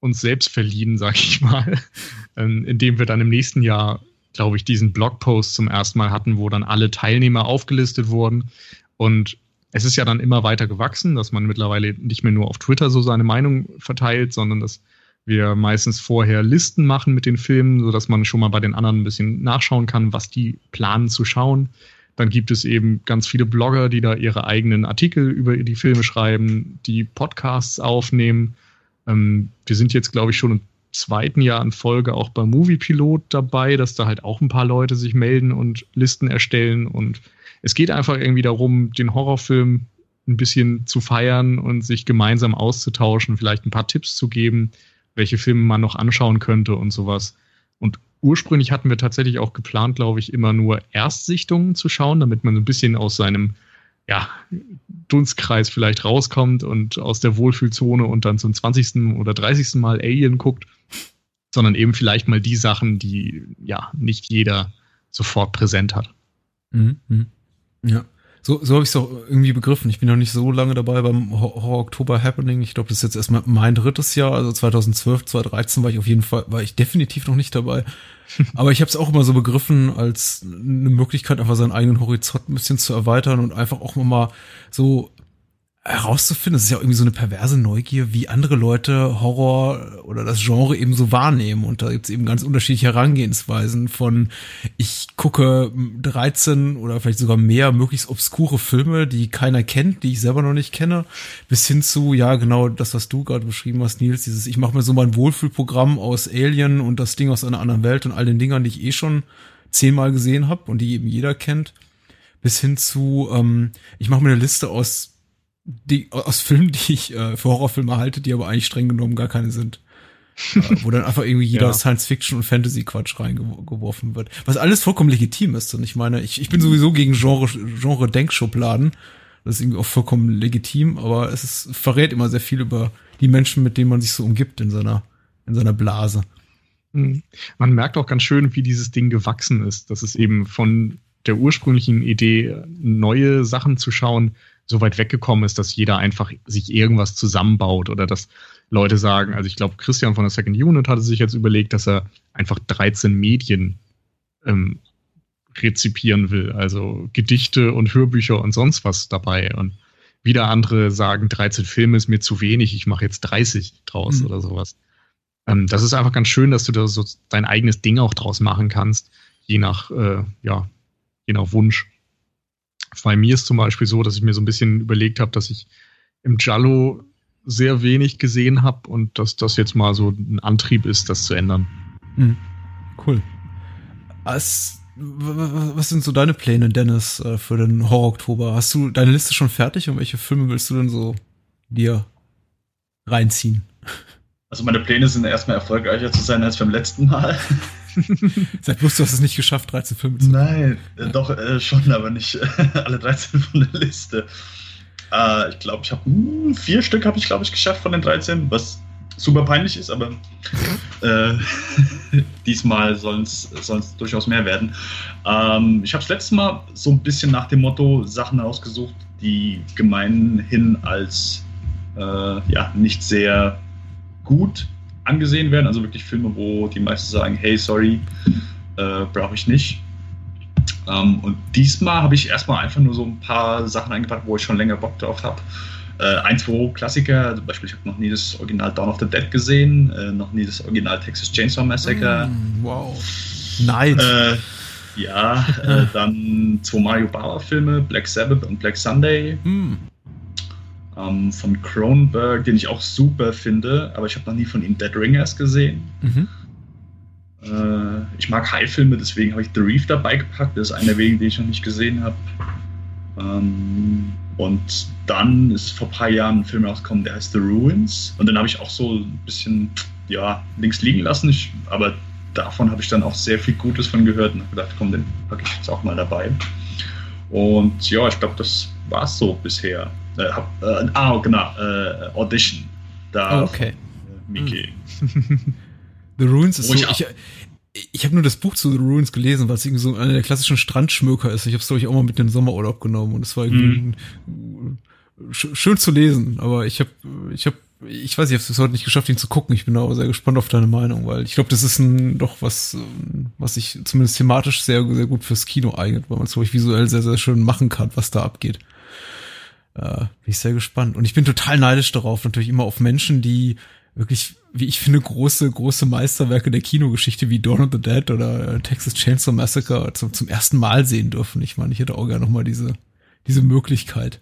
uns selbst verliehen, sag ich mal, ähm, indem wir dann im nächsten Jahr, glaube ich, diesen Blogpost zum ersten Mal hatten, wo dann alle Teilnehmer aufgelistet wurden. Und es ist ja dann immer weiter gewachsen, dass man mittlerweile nicht mehr nur auf Twitter so seine Meinung verteilt, sondern dass wir meistens vorher Listen machen mit den Filmen, sodass man schon mal bei den anderen ein bisschen nachschauen kann, was die planen zu schauen. Dann gibt es eben ganz viele Blogger, die da ihre eigenen Artikel über die Filme schreiben, die Podcasts aufnehmen. Ähm, wir sind jetzt, glaube ich, schon zweiten Jahr in Folge auch beim Movie Pilot dabei, dass da halt auch ein paar Leute sich melden und Listen erstellen. Und es geht einfach irgendwie darum, den Horrorfilm ein bisschen zu feiern und sich gemeinsam auszutauschen, vielleicht ein paar Tipps zu geben, welche Filme man noch anschauen könnte und sowas. Und ursprünglich hatten wir tatsächlich auch geplant, glaube ich, immer nur Erstsichtungen zu schauen, damit man so ein bisschen aus seinem ja, Dunstkreis vielleicht rauskommt und aus der Wohlfühlzone und dann zum 20. oder 30. Mal Alien guckt, sondern eben vielleicht mal die Sachen, die ja nicht jeder sofort präsent hat. Mhm. mhm. Ja. So, so habe ich es auch irgendwie begriffen. Ich bin noch nicht so lange dabei beim Horror Oktober Happening. Ich glaube, das ist jetzt erstmal mein drittes Jahr. Also 2012, 2013 war ich auf jeden Fall, war ich definitiv noch nicht dabei. Aber ich habe es auch immer so begriffen als eine Möglichkeit, einfach seinen eigenen Horizont ein bisschen zu erweitern und einfach auch mal so herauszufinden, das ist ja irgendwie so eine perverse Neugier, wie andere Leute Horror oder das Genre eben so wahrnehmen. Und da gibt's eben ganz unterschiedliche Herangehensweisen von ich gucke 13 oder vielleicht sogar mehr möglichst obskure Filme, die keiner kennt, die ich selber noch nicht kenne, bis hin zu, ja, genau das, was du gerade beschrieben hast, Nils, dieses, ich mache mir so mein Wohlfühlprogramm aus Alien und das Ding aus einer anderen Welt und all den Dingern, die ich eh schon zehnmal gesehen habe und die eben jeder kennt, bis hin zu, ähm, ich mache mir eine Liste aus die, aus Filmen, die ich äh, für Horrorfilme halte, die aber eigentlich streng genommen gar keine sind. äh, wo dann einfach irgendwie jeder ja. Science-Fiction und Fantasy-Quatsch reingeworfen wird. Was alles vollkommen legitim ist. Und ich meine, ich, ich bin sowieso gegen Genre, Genre-Denkschubladen. Das ist irgendwie auch vollkommen legitim, aber es ist, verrät immer sehr viel über die Menschen, mit denen man sich so umgibt in seiner, in seiner Blase. Hm. Man merkt auch ganz schön, wie dieses Ding gewachsen ist, dass es eben von der ursprünglichen Idee, neue Sachen zu schauen, so weit weggekommen ist, dass jeder einfach sich irgendwas zusammenbaut oder dass Leute sagen, also ich glaube, Christian von der Second Unit hatte sich jetzt überlegt, dass er einfach 13 Medien ähm, rezipieren will, also Gedichte und Hörbücher und sonst was dabei. Und wieder andere sagen, 13 Filme ist mir zu wenig, ich mache jetzt 30 draus mhm. oder sowas. Ähm, das ist einfach ganz schön, dass du da so dein eigenes Ding auch draus machen kannst, je nach, äh, ja, je nach Wunsch. Bei mir ist zum Beispiel so, dass ich mir so ein bisschen überlegt habe, dass ich im Jallo sehr wenig gesehen habe und dass das jetzt mal so ein Antrieb ist, das zu ändern. Mhm. Cool. Was, was sind so deine Pläne, Dennis, äh, für den Horror-Oktober? Hast du deine Liste schon fertig und welche Filme willst du denn so dir reinziehen? Also meine Pläne sind erstmal erfolgreicher zu sein als beim letzten Mal. Sag bloß, du hast es nicht geschafft, 13 Filme zu Nein, äh, doch äh, schon, aber nicht äh, alle 13 von der Liste. Äh, ich glaube, ich habe hm, vier Stück habe ich, glaube ich, geschafft von den 13, was super peinlich ist, aber äh, diesmal sollen es durchaus mehr werden. Ähm, ich habe das letzte Mal so ein bisschen nach dem Motto Sachen ausgesucht, die gemeinhin als ja, nicht sehr gut angesehen werden. Also wirklich Filme, wo die meisten sagen, hey, sorry, äh, brauche ich nicht. Ähm, und diesmal habe ich erstmal einfach nur so ein paar Sachen eingebracht, wo ich schon länger Bock drauf habe. Äh, ein, zwei Klassiker, zum Beispiel, ich habe noch nie das Original Dawn of the Dead gesehen, äh, noch nie das Original Texas Chainsaw Massacre. Mm, wow. Nein. Äh, ja, äh, dann zwei Mario Bauer Filme, Black Sabbath und Black Sunday. Mm. Ähm, von Cronenberg, den ich auch super finde, aber ich habe noch nie von ihm Dead Ringers gesehen. Mhm. Äh, ich mag High-Filme, deswegen habe ich The Reef dabei gepackt. Das ist einer wegen, den ich noch nicht gesehen habe. Ähm, und dann ist vor ein paar Jahren ein Film rausgekommen, der heißt The Ruins. Und den habe ich auch so ein bisschen ja, links liegen lassen. Ich, aber davon habe ich dann auch sehr viel Gutes von gehört und habe gedacht, komm, den packe ich jetzt auch mal dabei. Und ja, ich glaube, das war es so bisher. Äh, hab, äh, ah, genau, äh, Audition. Da Oh, okay. äh, Miki. The Ruins ist Wo so, ich ich, habe nur das Buch zu The Ruins gelesen, weil es irgendwie so einer der klassischen Strandschmöker ist. Ich habe es, glaube ich, auch mal mit in den Sommerurlaub genommen und es war irgendwie Mhm. sch schön zu lesen, aber ich habe, ich habe, ich weiß, ich habe es heute nicht geschafft, ihn zu gucken. Ich bin aber sehr gespannt auf deine Meinung, weil ich glaube, das ist ein doch was, ähm, was sich zumindest thematisch sehr, sehr gut fürs Kino eignet, weil man es, glaube ich, visuell sehr, sehr schön machen kann, was da abgeht. Äh, bin ich sehr gespannt. Und ich bin total neidisch darauf, natürlich immer auf Menschen, die wirklich, wie ich finde, große, große Meisterwerke der Kinogeschichte wie Dawn of the Dead oder äh, Texas Chainsaw Massacre zum, zum ersten Mal sehen dürfen. Ich meine, ich hätte auch gerne noch mal diese, diese Möglichkeit.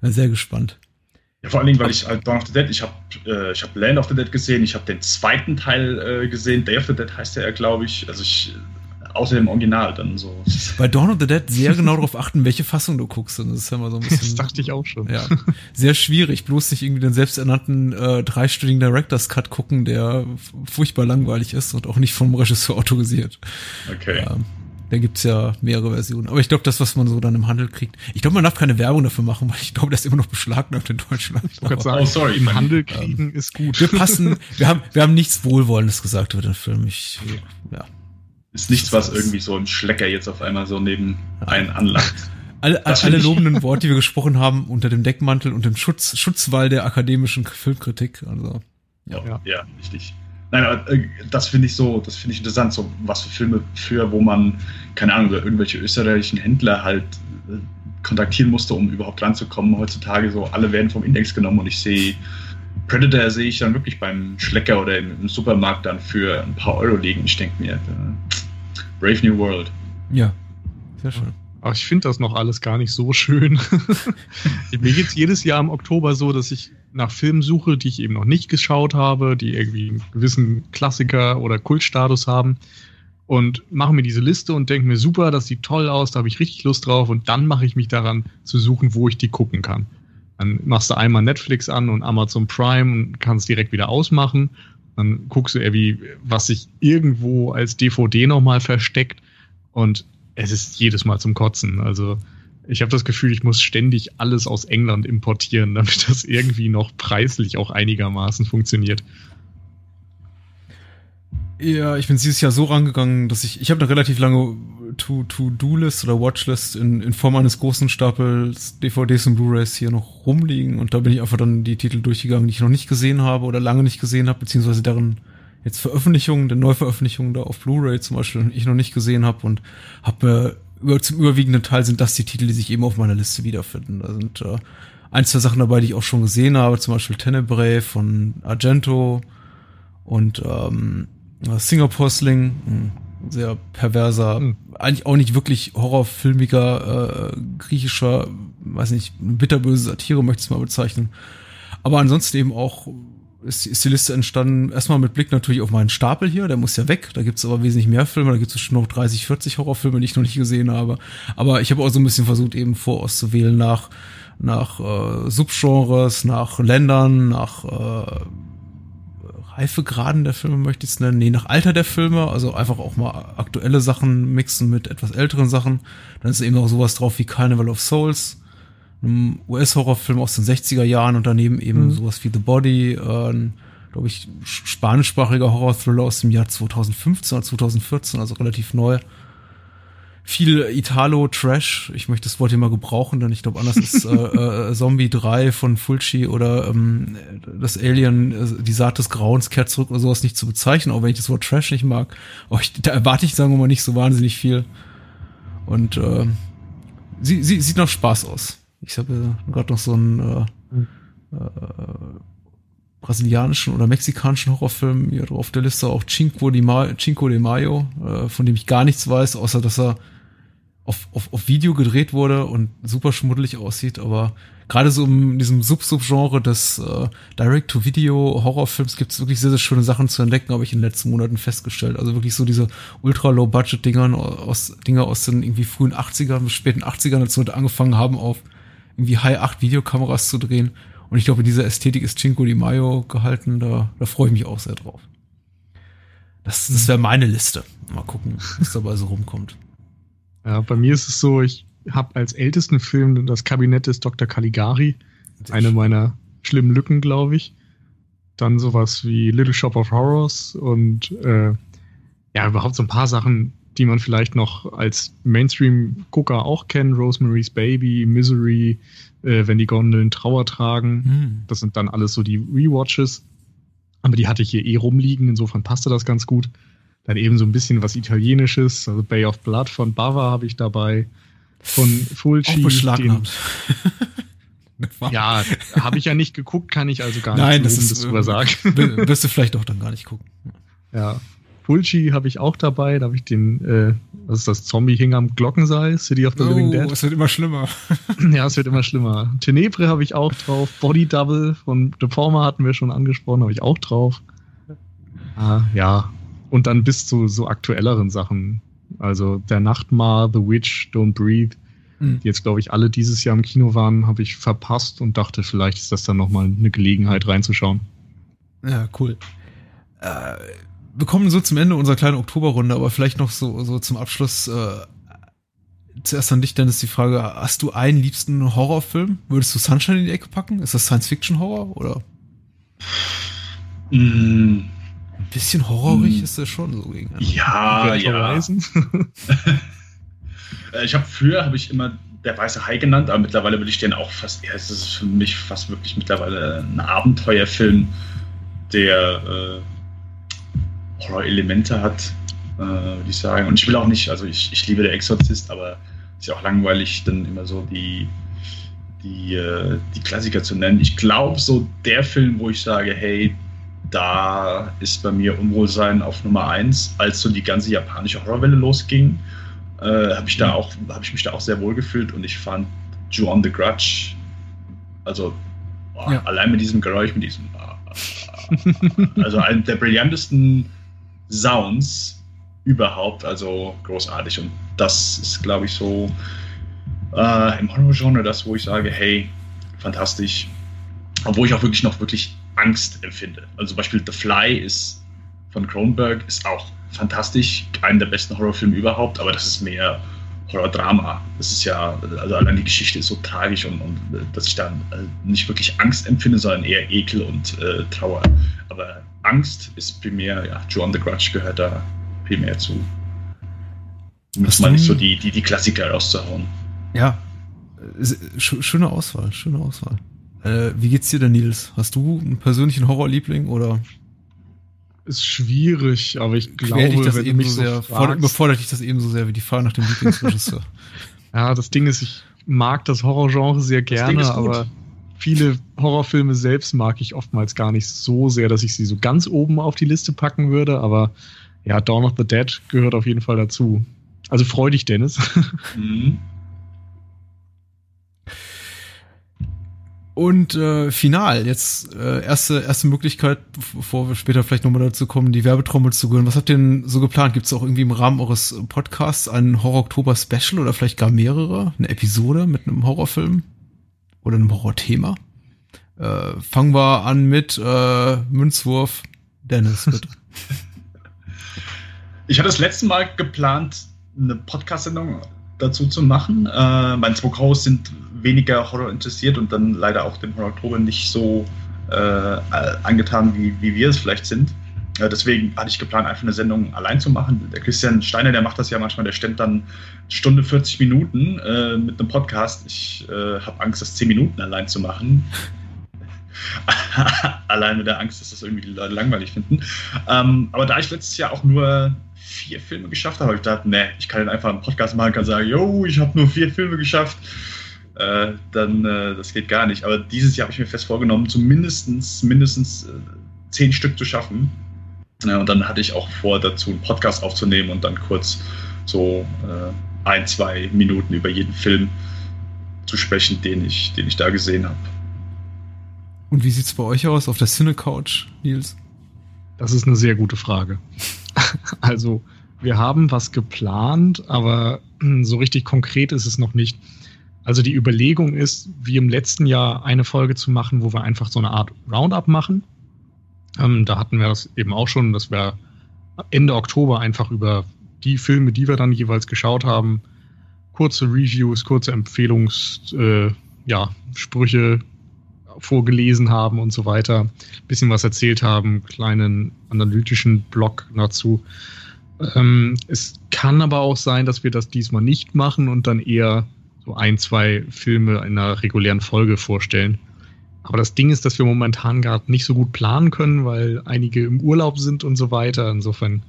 Bin sehr gespannt. Ja, vor allen Dingen, weil ich halt Dawn of the Dead, ich habe äh, ich hab Land of the Dead gesehen, ich habe den zweiten Teil äh, gesehen, Day of the Dead heißt der, glaube ich. Also ich, außer dem Original dann so. Bei Dawn of the Dead sehr genau darauf achten, welche Fassung du guckst. Und das ist ja mal so ein bisschen. Das dachte ich auch schon. Ja, sehr schwierig. Bloß nicht irgendwie den selbsternannten äh, dreistündigen Director's Cut gucken, der furchtbar langweilig ist und auch nicht vom Regisseur autorisiert. Okay. Ja, da gibt's ja mehrere Versionen. Aber ich glaube, das, was man so dann im Handel kriegt, ich glaube, man darf keine Werbung dafür machen, weil ich glaube, das ist immer noch beschlagnahmt in Deutschland. Ich wollte sagen, Oh, sorry. im Handel kriegen ist gut. wir passen, wir haben, wir haben nichts Wohlwollendes gesagt über den Film. Ich, ja. Ist nichts, was irgendwie so ein Schlecker jetzt auf einmal so neben einen anlangt. Alle, alle lobenden Worte, die wir gesprochen haben, unter dem Deckmantel und dem Schutz, Schutzwall der akademischen Filmkritik. Also, ja. Ja. Ja, richtig. Nein, aber äh, das finde ich so, das finde ich interessant, so was für Filme für, wo man, keine Ahnung, oder irgendwelche österreichischen Händler halt äh, kontaktieren musste, um überhaupt ranzukommen. Heutzutage so, alle werden vom Index genommen und ich sehe Predator sehe ich dann wirklich beim Schlecker oder im, im Supermarkt dann für ein paar Euro liegen. Ich denke mir, äh, Brave New World. ja. Sehr schön. Aber ich finde das noch alles gar nicht so schön. Mir geht's jedes Jahr im Oktober so, dass ich nach Filmen suche, die ich eben noch nicht geschaut habe, die irgendwie einen gewissen Klassiker oder Kultstatus haben und mache mir diese Liste und denke mir, super, das sieht toll aus, da habe ich richtig Lust drauf und dann mache ich mich daran zu suchen, wo ich die gucken kann. Dann machst du einmal Netflix an und Amazon Prime und kannst direkt wieder ausmachen. Dann guckst du irgendwie, was sich irgendwo als DVD nochmal versteckt und es ist jedes Mal zum Kotzen. Also ich habe das Gefühl, ich muss ständig alles aus England importieren, damit das irgendwie noch preislich auch einigermaßen funktioniert. Ja, ich bin dieses Jahr so rangegangen, dass ich, ich habe eine relativ lange To-Do-List oder Watchlist in, in Form eines großen Stapels DVDs und Blu-rays hier noch rumliegen und da bin ich einfach dann die Titel durchgegangen, die ich noch nicht gesehen habe oder lange nicht gesehen habe, beziehungsweise deren jetzt Veröffentlichungen, der Neuveröffentlichungen da auf Blu-ray zum Beispiel ich noch nicht gesehen habe und habe äh, zum überwiegenden Teil sind das die Titel, die sich eben auf meiner Liste wiederfinden. Da sind äh, ein, zwei Sachen dabei, die ich auch schon gesehen habe, zum Beispiel Tenebrae von Argento und ähm, Singapore Sling, ein sehr perverser, Hm. eigentlich auch nicht wirklich horrorfilmiger, äh, griechischer, weiß nicht, bitterböse Satire möchte ich es mal bezeichnen. Aber ansonsten eben auch ist, ist die Liste entstanden, erstmal mit Blick natürlich auf meinen Stapel hier, der muss ja weg, da gibt's aber wesentlich mehr Filme, da gibt's schon noch 30, 40 Horrorfilme, die ich noch nicht gesehen habe. Aber ich habe auch so ein bisschen versucht, eben vorauszuwählen nach, nach äh, Subgenres, nach Ländern, nach äh, Reifegraden der Filme möchte ich es nennen. Nee, nach Alter der Filme, also einfach auch mal aktuelle Sachen mixen mit etwas älteren Sachen. Dann ist eben auch sowas drauf wie Carnival of Souls, einem US-Horrorfilm aus den 60er Jahren und daneben eben Mhm. sowas wie The Body, äh, ein, glaube ich, spanischsprachiger Horror-Thriller aus dem Jahr 2015 oder 2014, also relativ neu. Viel Italo-Trash, ich möchte das Wort hier mal gebrauchen, denn ich glaube, anders ist äh, äh, Zombie 3 von Fulci oder ähm, das Alien, äh, die Saat des Grauens kehrt zurück oder sowas nicht zu bezeichnen, auch wenn ich das Wort Trash nicht mag. Aber ich, da erwarte ich, sagen wir mal, nicht so wahnsinnig viel. Und äh, sie, sie sieht noch Spaß aus. Ich habe äh, gerade noch so ein äh, äh, brasilianischen oder mexikanischen Horrorfilmen hier auf der Liste auch Cinco de Mayo, Cinco de Mayo äh, von dem ich gar nichts weiß, außer dass er auf, auf, auf Video gedreht wurde und super schmuddelig aussieht, aber gerade so in diesem Sub-Sub-Genre des äh, Direct-to-Video-Horrorfilms gibt es wirklich sehr, sehr schöne Sachen zu entdecken, habe ich in den letzten Monaten festgestellt. Also wirklich so diese ultra-low-budget-Dinger aus, Dinger aus den irgendwie frühen 80ern bis späten 80ern, als Leute angefangen haben, auf irgendwie High-8-Videokameras zu drehen. Und ich glaube, in dieser Ästhetik ist Cinco de Mayo gehalten, da, da freue ich mich auch sehr drauf. Das, das wäre meine Liste. Mal gucken, was dabei so rumkommt. Ja, bei mir ist es so, ich habe als ältesten Film das Kabinett des Dr. Caligari. Eine meiner schlimmen Lücken, glaube ich. Dann sowas wie Little Shop of Horrors und äh, ja, überhaupt so ein paar Sachen, die man vielleicht noch als Mainstream-Gucker auch kennt. Rosemary's Baby, Misery, äh, wenn die Gondeln Trauer tragen. Hm. Das sind dann alles so die Rewatches. Aber die hatte ich hier eh rumliegen, insofern passte das ganz gut. Dann eben so ein bisschen was Italienisches, also Bay of Blood von Bava habe ich dabei. Von Fulci. Den, ja, habe ich ja nicht geguckt, kann ich also gar nicht Nein, das ist, drüber sagen. Wirst du vielleicht auch dann gar nicht gucken. Ja. Fulci habe ich auch dabei, da habe ich den, äh, was ist das, Zombie hing am Glockenseil, City of the oh, Living Dead. es wird immer schlimmer. ja, es wird immer schlimmer. Tenebre habe ich auch drauf, Body Double von The Former hatten wir schon angesprochen, habe ich auch drauf. Ah, ja, und dann bis zu so aktuelleren Sachen. Also Der Nachtmar, The Witch, Don't Breathe, mhm. die jetzt, glaube ich, alle dieses Jahr im Kino waren, habe ich verpasst und dachte, vielleicht ist das dann nochmal eine Gelegenheit reinzuschauen. Ja, cool. Äh, wir kommen so zum Ende unserer kleinen Oktoberrunde, aber vielleicht noch so, so zum Abschluss. Äh, zuerst an dich, Dennis, die Frage, hast du einen liebsten Horrorfilm? Würdest du Sunshine in die Ecke packen? Ist das Science-Fiction-Horror oder? Mm. Bisschen horrorig mm. ist das schon so gegen. Ja, ja. Äh, ich habe früher habe ich immer der weiße Hai genannt, aber mittlerweile würde ich den auch fast, ja, es ist für mich fast wirklich mittlerweile ein Abenteuerfilm, der äh, Horror-Elemente hat, äh, würde ich sagen. Und ich will auch nicht, also ich, ich liebe der Exorzist, aber ist ja auch langweilig, dann immer so die, die, äh, die Klassiker zu nennen. Ich glaube, so der Film, wo ich sage, hey, da ist bei mir Unwohlsein auf Nummer eins, als so die ganze japanische Horrorwelle losging äh, habe ich da auch, habe ich mich da auch sehr wohl gefühlt und ich fand Ju the Grudge, also oh, ja. allein mit diesem Geräusch, mit diesem, äh, also einen der brillantesten Sounds überhaupt, also großartig und das ist, glaube ich, so äh, im Horror-Genre das, wo ich sage, hey, fantastisch, obwohl ich auch wirklich noch wirklich Angst empfinde. Also zum Beispiel The Fly ist von Cronenberg ist auch fantastisch, einer der besten Horrorfilme überhaupt, aber das ist mehr Horror-Drama. Das ist ja, also allein die Geschichte ist so tragisch und, und dass ich dann äh, nicht wirklich Angst empfinde, sondern eher Ekel und äh, Trauer. Aber Angst ist primär, ja, Joan the Grudge gehört da primär zu. Muss man nicht so die, die, die Klassiker rauszuhauen. Ja, schöne Auswahl, schöne Auswahl. Äh, wie geht's dir denn, Nils? Hast du einen persönlichen Horrorliebling oder ist schwierig, aber ich glaube, dich das wenn eben so sehr, fragst, befordert dich das ebenso sehr wie die Frage nach dem Lieblingsregisseur. ja, das Ding ist, ich mag das Horrorgenre sehr gerne, aber viele Horrorfilme selbst mag ich oftmals gar nicht so sehr, dass ich sie so ganz oben auf die Liste packen würde, aber ja, Dawn of the Dead gehört auf jeden Fall dazu. Also freu dich, Dennis. Mhm. Und äh, final, jetzt äh, erste, erste Möglichkeit, bevor wir später vielleicht nochmal dazu kommen, die Werbetrommel zu rühren. Was habt ihr denn so geplant? Gibt es auch irgendwie im Rahmen eures Podcasts ein Horror-Oktober-Special oder vielleicht gar mehrere? Eine Episode mit einem Horrorfilm? Oder einem Horrorthema? Äh, fangen wir an mit äh, Münzwurf. Dennis, bitte. ich hatte das letzte Mal geplant, eine Podcast-Sendung dazu zu machen. Äh, meine zwei Co-Hosts sind weniger Horror interessiert und dann leider auch dem Horror nicht so äh, angetan, wie, wie wir es vielleicht sind. Äh, deswegen hatte ich geplant, einfach eine Sendung allein zu machen. Der Christian Steiner, der macht das ja manchmal, der stemmt dann Stunde 40 Minuten äh, mit einem Podcast. Ich äh, habe Angst, das 10 Minuten allein zu machen. allein mit der Angst, dass das irgendwie die Leute langweilig finden. Ähm, aber da ich letztes Jahr auch nur vier Filme geschafft habe, habe ich gedacht, ne, ich kann einfach einen Podcast machen, kann sagen, yo, ich habe nur vier Filme geschafft äh, dann äh, das geht gar nicht. Aber dieses Jahr habe ich mir fest vorgenommen, zumindest mindestens äh, zehn Stück zu schaffen. Ja, und dann hatte ich auch vor, dazu einen Podcast aufzunehmen und dann kurz so äh, ein, zwei Minuten über jeden Film zu sprechen, den ich, den ich da gesehen habe. Und wie sieht es bei euch aus auf der Cine-Couch, Nils? Das ist eine sehr gute Frage. also, wir haben was geplant, aber so richtig konkret ist es noch nicht. Also die Überlegung ist, wie im letzten Jahr eine Folge zu machen, wo wir einfach so eine Art Roundup machen. Ähm, da hatten wir das eben auch schon, dass wir Ende Oktober einfach über die Filme, die wir dann jeweils geschaut haben, kurze Reviews, kurze Empfehlungssprüche äh, ja, vorgelesen haben und so weiter, bisschen was erzählt haben, kleinen analytischen Blog dazu. Ähm, es kann aber auch sein, dass wir das diesmal nicht machen und dann eher so ein, zwei Filme in einer regulären Folge vorstellen. Aber das Ding ist, dass wir momentan gerade nicht so gut planen können, weil einige im Urlaub sind und so weiter. Insofern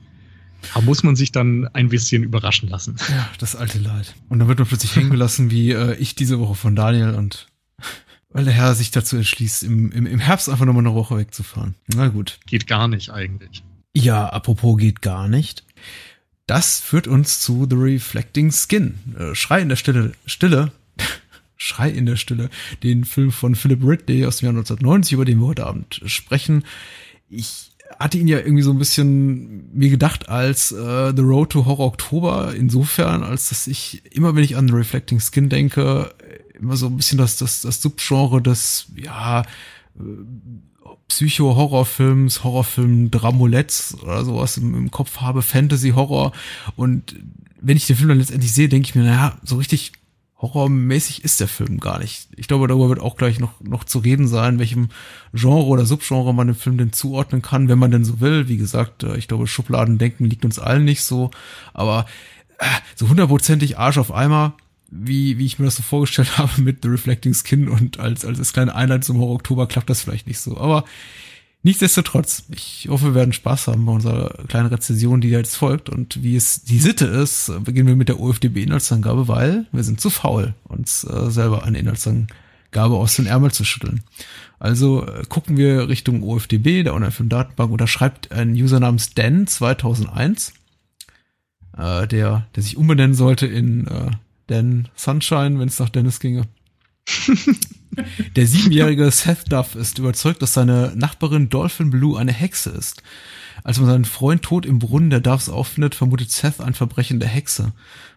da muss man sich dann ein bisschen überraschen lassen. Ja, das alte Leid. Und dann wird man plötzlich hängen gelassen, wie äh, ich diese Woche von Daniel und weil der Herr sich dazu entschließt, im, im, im Herbst einfach nochmal eine Woche wegzufahren. Na gut. Geht gar nicht eigentlich. Ja, apropos geht gar nicht. Das führt uns zu The Reflecting Skin. Äh, Schrei in der Stille, Stille, Schrei in der Stille, den Film von Philip Ridley aus dem Jahr 1990, über den wir heute Abend sprechen. Ich hatte ihn ja irgendwie so ein bisschen mir gedacht als äh, The Road to Horror Oktober, insofern, als dass ich immer, wenn ich an The Reflecting Skin denke, immer so ein bisschen das, das, das Subgenre des, ja, äh, Psycho-Horrorfilms, Horrorfilm Dramoletts oder sowas im, im Kopf habe, Fantasy-Horror. Und wenn ich den Film dann letztendlich sehe, denke ich mir, naja, so richtig horrormäßig ist der Film gar nicht. Ich glaube, darüber wird auch gleich noch, noch zu reden sein, welchem Genre oder Subgenre man den Film denn zuordnen kann, wenn man denn so will. Wie gesagt, äh, ich glaube, Schubladendenken liegt uns allen nicht so. Aber äh, so hundertprozentig Arsch auf Eimer wie, wie ich mir das so vorgestellt habe mit The Reflecting Skin und als, als kleine Einheit zum Horror Oktober klappt das vielleicht nicht so. Aber nichtsdestotrotz, ich hoffe, wir werden Spaß haben bei unserer kleinen Rezension, die jetzt folgt. Und wie es die Sitte ist, beginnen wir mit der OFDB-Inhaltsangabe, weil wir sind zu faul, uns äh, selber eine Inhaltsangabe aus den Ärmel zu schütteln. Also äh, gucken wir Richtung OFDB, der Online-Film-Datenbank, und da schreibt ein User namens Dan 2001, äh, der, der sich umbenennen sollte in äh, denn Sunshine, wenn es nach Dennis ginge. Der siebenjährige Seth Duff ist überzeugt, dass seine Nachbarin Dolphin Blue eine Hexe ist. Als man seinen Freund tot im Brunnen der Duffs auffindet, vermutet Seth ein Verbrechen der Hexe.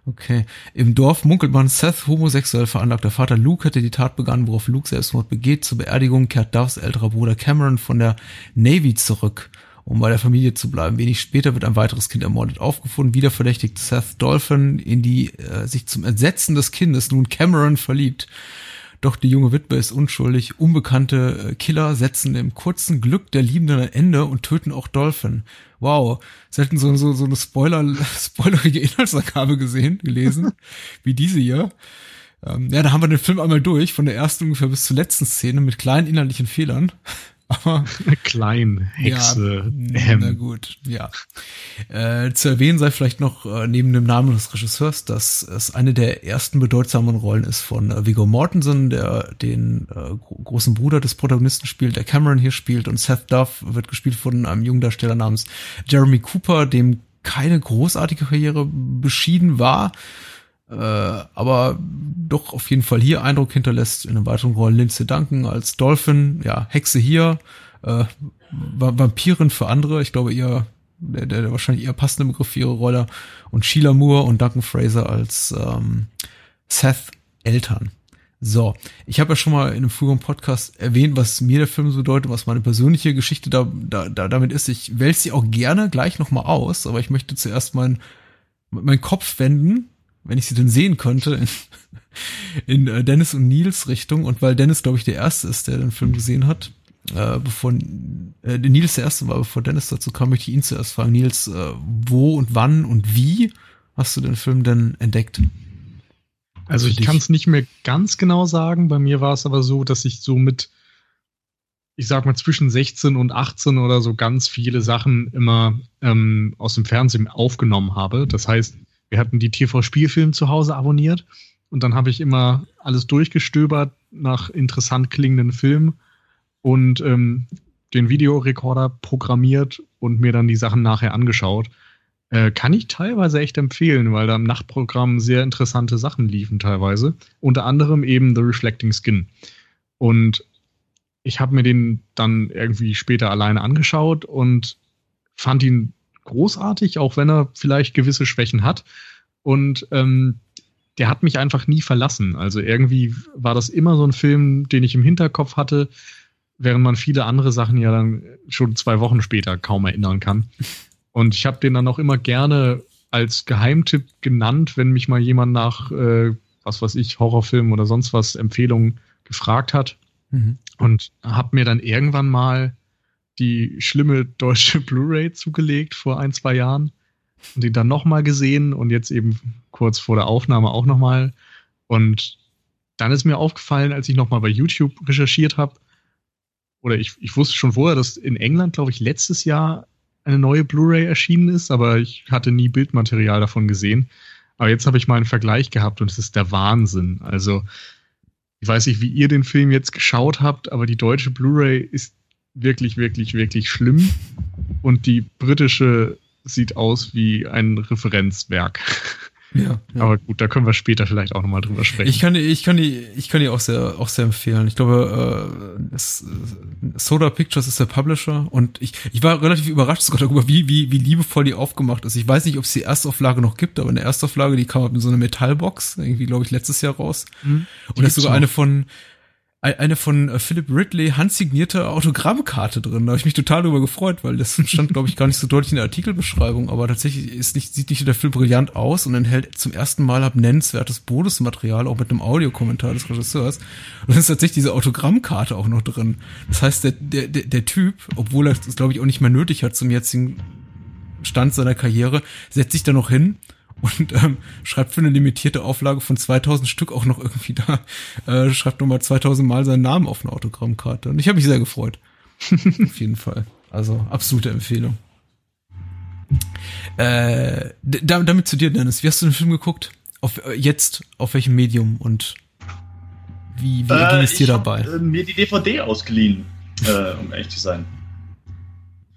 Okay. Im Dorf munkelt man, Seth homosexuell veranlagt. Der Vater Luke hätte die Tat begangen, worauf Luke Selbstmord begeht. Zur Beerdigung kehrt Duffs älterer Bruder Cameron von der Navy zurück um bei der Familie zu bleiben. Wenig später wird ein weiteres Kind ermordet aufgefunden. Wieder verdächtigt Seth Dolphin, in die äh, sich zum Entsetzen des Kindes nun Cameron verliebt. Doch die junge Witwe ist unschuldig. Unbekannte äh, Killer setzen dem kurzen Glück der Liebenden ein Ende und töten auch Dolphin. Wow, selten so, so, so eine Spoiler, spoilerige Inhaltsangabe gesehen, gelesen, wie diese hier. Ähm, ja, da haben wir den Film einmal durch, von der ersten ungefähr bis zur letzten Szene mit kleinen inhaltlichen Fehlern. Aber klein Hexe. Ja, na gut, ja. Äh, zu erwähnen sei vielleicht noch äh, neben dem Namen des Regisseurs, dass es eine der ersten bedeutsamen Rollen ist von äh, Viggo Mortensen, der den äh, großen Bruder des Protagonisten spielt, der Cameron hier spielt und Seth Duff wird gespielt von einem jungen Darsteller namens Jeremy Cooper, dem keine großartige Karriere beschieden war äh, aber doch auf jeden Fall hier Eindruck hinterlässt. In einem weiteren Rollen Lindsay Duncan als Dolphin, ja, Hexe hier, äh, Vampirin für andere, ich glaube eher der, der, der wahrscheinlich eher passende Begriff für ihre Rolle und Sheila Moore und Duncan Fraser als ähm, Seth Eltern. So, ich habe ja schon mal in einem früheren Podcast erwähnt, was mir der Film so bedeutet, was meine persönliche Geschichte da, da, da damit ist. Ich wälze sie auch gerne gleich nochmal aus, aber ich möchte zuerst meinen mein Kopf wenden wenn ich sie denn sehen könnte, in, in äh, Dennis und Nils Richtung. Und weil Dennis, glaube ich, der Erste ist, der den Film gesehen hat, äh, bevor äh, Nils der Erste war, bevor Dennis dazu kam, möchte ich ihn zuerst fragen. Nils, äh, wo und wann und wie hast du den Film denn entdeckt? Also ich kann es nicht mehr ganz genau sagen. Bei mir war es aber so, dass ich so mit, ich sag mal, zwischen 16 und 18 oder so ganz viele Sachen immer ähm, aus dem Fernsehen aufgenommen habe. Das heißt, wir hatten die TV-Spielfilm zu Hause abonniert Und dann habe ich immer alles durchgestöbert nach interessant klingenden Filmen und ähm, den Videorekorder programmiert und mir dann die Sachen nachher angeschaut. Äh, kann ich teilweise echt empfehlen, weil da im Nachtprogramm sehr interessante Sachen liefen teilweise. Unter anderem eben The Reflecting Skin. Und ich habe mir den dann irgendwie später alleine angeschaut und fand ihn großartig, auch wenn er vielleicht gewisse Schwächen hat. Und ähm, der hat mich einfach nie verlassen. Also irgendwie war das immer so ein Film, den ich im Hinterkopf hatte, während man viele andere Sachen ja dann schon zwei Wochen später kaum erinnern kann. Und ich habe den dann auch immer gerne als Geheimtipp genannt, wenn mich mal jemand nach, äh, was weiß ich, Horrorfilm oder sonst was Empfehlungen gefragt hat. Mhm. Und habe mir dann irgendwann mal die schlimme deutsche Blu-ray zugelegt vor ein, zwei Jahren und den dann nochmal gesehen und jetzt eben kurz vor der Aufnahme auch nochmal. Und dann ist mir aufgefallen, als ich nochmal bei YouTube recherchiert habe, oder ich, ich wusste schon vorher, dass in England, glaube ich, letztes Jahr eine neue Blu-ray erschienen ist, aber ich hatte nie Bildmaterial davon gesehen. Aber jetzt habe ich mal einen Vergleich gehabt und es ist der Wahnsinn. Also, ich weiß nicht, wie ihr den Film jetzt geschaut habt, aber die deutsche Blu-ray ist wirklich, wirklich, wirklich schlimm. Und die britische sieht aus wie ein Referenzwerk. Ja, ja, Aber gut, da können wir später vielleicht auch nochmal drüber sprechen. Ich kann die, ich kann die, ich kann die auch sehr, auch sehr empfehlen. Ich glaube, äh, es, Soda Pictures ist der Publisher und ich, ich war relativ überrascht sogar darüber, wie, wie, wie liebevoll die aufgemacht ist. Ich weiß nicht, ob es die Erstauflage noch gibt, aber in der Erstauflage, die kam in so eine Metallbox, irgendwie, glaube ich, letztes Jahr raus. Mhm. Und das ist sogar noch. eine von, eine von äh, Philip Ridley handsignierte Autogrammkarte drin. Da habe ich mich total darüber gefreut, weil das stand, glaube ich, gar nicht so deutlich in der Artikelbeschreibung, aber tatsächlich ist nicht, sieht nicht der Film brillant aus und enthält zum ersten Mal ab nennenswertes Bonusmaterial, auch mit einem Audiokommentar des Regisseurs. Und dann ist tatsächlich diese Autogrammkarte auch noch drin. Das heißt, der, der, der, Typ, obwohl er das, glaube ich, auch nicht mehr nötig hat zum jetzigen Stand seiner Karriere, setzt sich da noch hin und ähm, schreibt für eine limitierte Auflage von 2000 Stück auch noch irgendwie da, äh, schreibt nochmal 2000 Mal seinen Namen auf eine Autogrammkarte. Und ich habe mich sehr gefreut. auf jeden Fall. Also absolute Empfehlung. Äh, damit zu dir, Dennis. Wie hast du den Film geguckt? Auf, äh, jetzt, auf welchem Medium und wie, wie äh, ging es dir ich dabei? Hab, äh, mir die DVD ausgeliehen, äh, um ehrlich zu sein.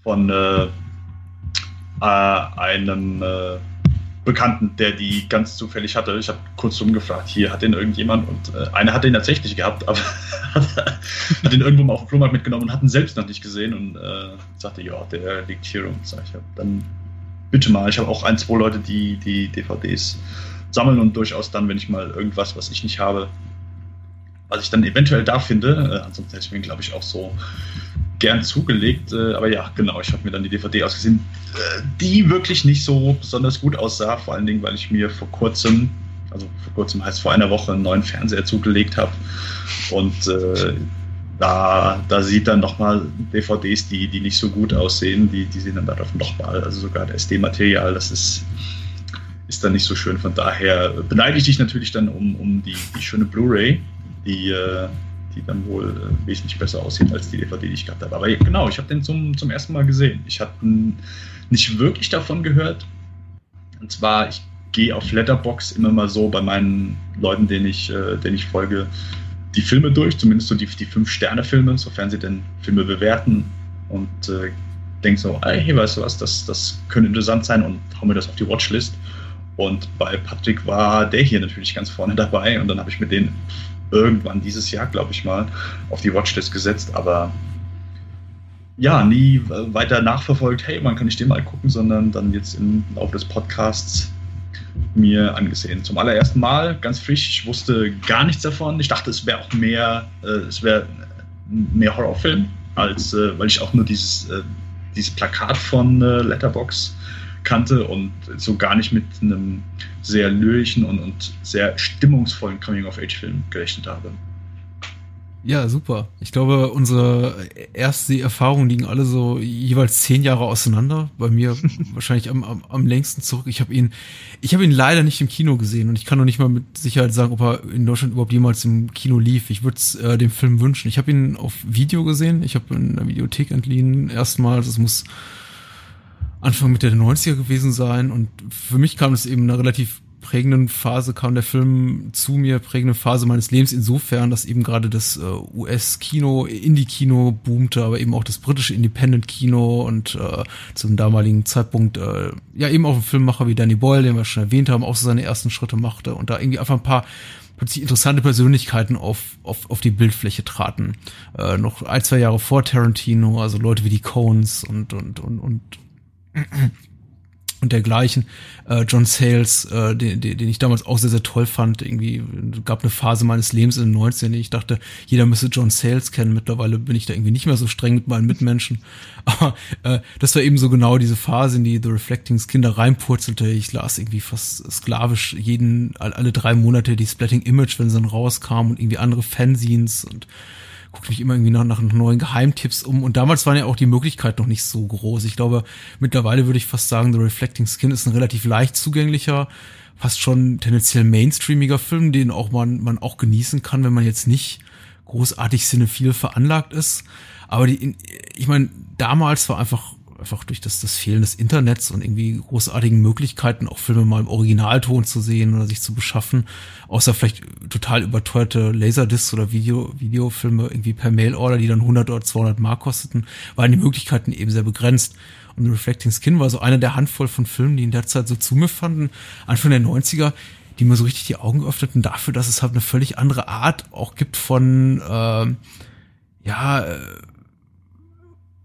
Von äh, äh einem äh, Bekannten, der die ganz zufällig hatte. Ich habe kurz rumgefragt, hier hat den irgendjemand und äh, einer hat den tatsächlich gehabt, aber hat den irgendwo mal auf dem Flohmarkt mitgenommen und hat ihn selbst noch nicht gesehen und äh, sagte, ja, der liegt hier rum. Sag ich, ja, dann bitte mal. Ich habe auch ein, zwei Leute, die die DVDs sammeln und durchaus dann, wenn ich mal irgendwas, was ich nicht habe, was ich dann eventuell da finde, äh, ansonsten hätte ich mir, glaube ich, auch so gern zugelegt. Äh, aber ja, genau, ich habe mir dann die DVD ausgesehen, äh, die wirklich nicht so besonders gut aussah. Vor allen Dingen, weil ich mir vor kurzem, also vor kurzem heißt vor einer Woche, einen neuen Fernseher zugelegt habe. Und äh, da, da sieht dann nochmal DVDs, die, die nicht so gut aussehen, die, die sehen dann darauf nochmal, also sogar das SD-Material, das ist, ist dann nicht so schön. Von daher beneide ich dich natürlich dann um, um die, die schöne Blu-ray, die, äh, die dann wohl äh, wesentlich besser aussieht als die DVD, die ich gehabt habe. Aber genau, ich habe den zum, zum ersten Mal gesehen. Ich hatte nicht wirklich davon gehört. Und zwar, ich gehe auf Letterbox immer mal so bei meinen Leuten, denen ich, äh, denen ich folge, die Filme durch, zumindest so die, die Fünf-Sterne-Filme, sofern sie denn Filme bewerten und äh, denke so, hey, weißt du was, das, das könnte interessant sein und hau mir das auf die Watchlist. Und bei Patrick war der hier natürlich ganz vorne dabei und dann habe ich mit denen irgendwann dieses Jahr, glaube ich mal, auf die Watchlist gesetzt, aber ja, nie weiter nachverfolgt, hey, man kann nicht den mal gucken, sondern dann jetzt im Laufe des Podcasts mir angesehen. Zum allerersten Mal, ganz frisch, ich wusste gar nichts davon. Ich dachte, es wäre auch mehr, äh, es wäre mehr Horrorfilm, als äh, weil ich auch nur dieses, äh, dieses Plakat von äh, Letterbox kannte und so gar nicht mit einem sehr lyrischen und, und sehr stimmungsvollen Coming-of-Age-Film gerechnet habe. Ja, super. Ich glaube, unsere erste Erfahrungen liegen alle so jeweils zehn Jahre auseinander. Bei mir wahrscheinlich am, am, am längsten zurück. Ich habe ihn, ich habe ihn leider nicht im Kino gesehen und ich kann noch nicht mal mit Sicherheit sagen, ob er in Deutschland überhaupt jemals im Kino lief. Ich würde es äh, dem Film wünschen. Ich habe ihn auf Video gesehen. Ich habe in der Videothek entliehen erstmals. Es muss Anfang Mitte der 90er gewesen sein und für mich kam es eben eine relativ prägenden Phase kam der Film zu mir, prägende Phase meines Lebens insofern, dass eben gerade das äh, US-Kino, Indie-Kino boomte, aber eben auch das britische Independent-Kino und äh, zum damaligen Zeitpunkt äh, ja eben auch ein Filmmacher wie Danny Boyle, den wir schon erwähnt haben, auch so seine ersten Schritte machte und da irgendwie einfach ein paar plötzlich interessante Persönlichkeiten auf, auf, auf die Bildfläche traten. Äh, noch ein, zwei Jahre vor Tarantino, also Leute wie die Coens und, und, und, und und dergleichen. Äh, John Sayles, äh, den, den, den ich damals auch sehr, sehr toll fand. Irgendwie gab eine Phase meines Lebens in den 19, ich dachte, jeder müsste John Sayles kennen. Mittlerweile bin ich da irgendwie nicht mehr so streng mit meinen Mitmenschen. Aber äh, das war eben so genau diese Phase, in die The Reflecting Skin da reinpurzelte. Ich las irgendwie fast sklavisch jeden, alle drei Monate die Splatting Image, wenn sie dann rauskam und irgendwie andere Fanzines und gucke mich immer irgendwie nach, nach neuen Geheimtipps um. Und damals waren ja auch die Möglichkeiten noch nicht so groß. Ich glaube, mittlerweile würde ich fast sagen, The Reflecting Skin ist ein relativ leicht zugänglicher, fast schon tendenziell mainstreamiger Film, den auch man, man auch genießen kann, wenn man jetzt nicht großartig cinephil veranlagt ist. Aber die, ich meine, damals war einfach einfach durch das, das Fehlen des Internets und irgendwie großartigen Möglichkeiten, auch Filme mal im Originalton zu sehen oder sich zu beschaffen, außer vielleicht total überteuerte Laserdiscs oder Video, Videofilme irgendwie per Mailorder, die dann 100 oder 200 Mark kosteten, waren die Möglichkeiten eben sehr begrenzt. Und Reflecting Skin war so einer der Handvoll von Filmen, die in der Zeit so zu mir fanden, Anfang der 90er, die mir so richtig die Augen öffneten dafür, dass es halt eine völlig andere Art auch gibt von, äh, ja,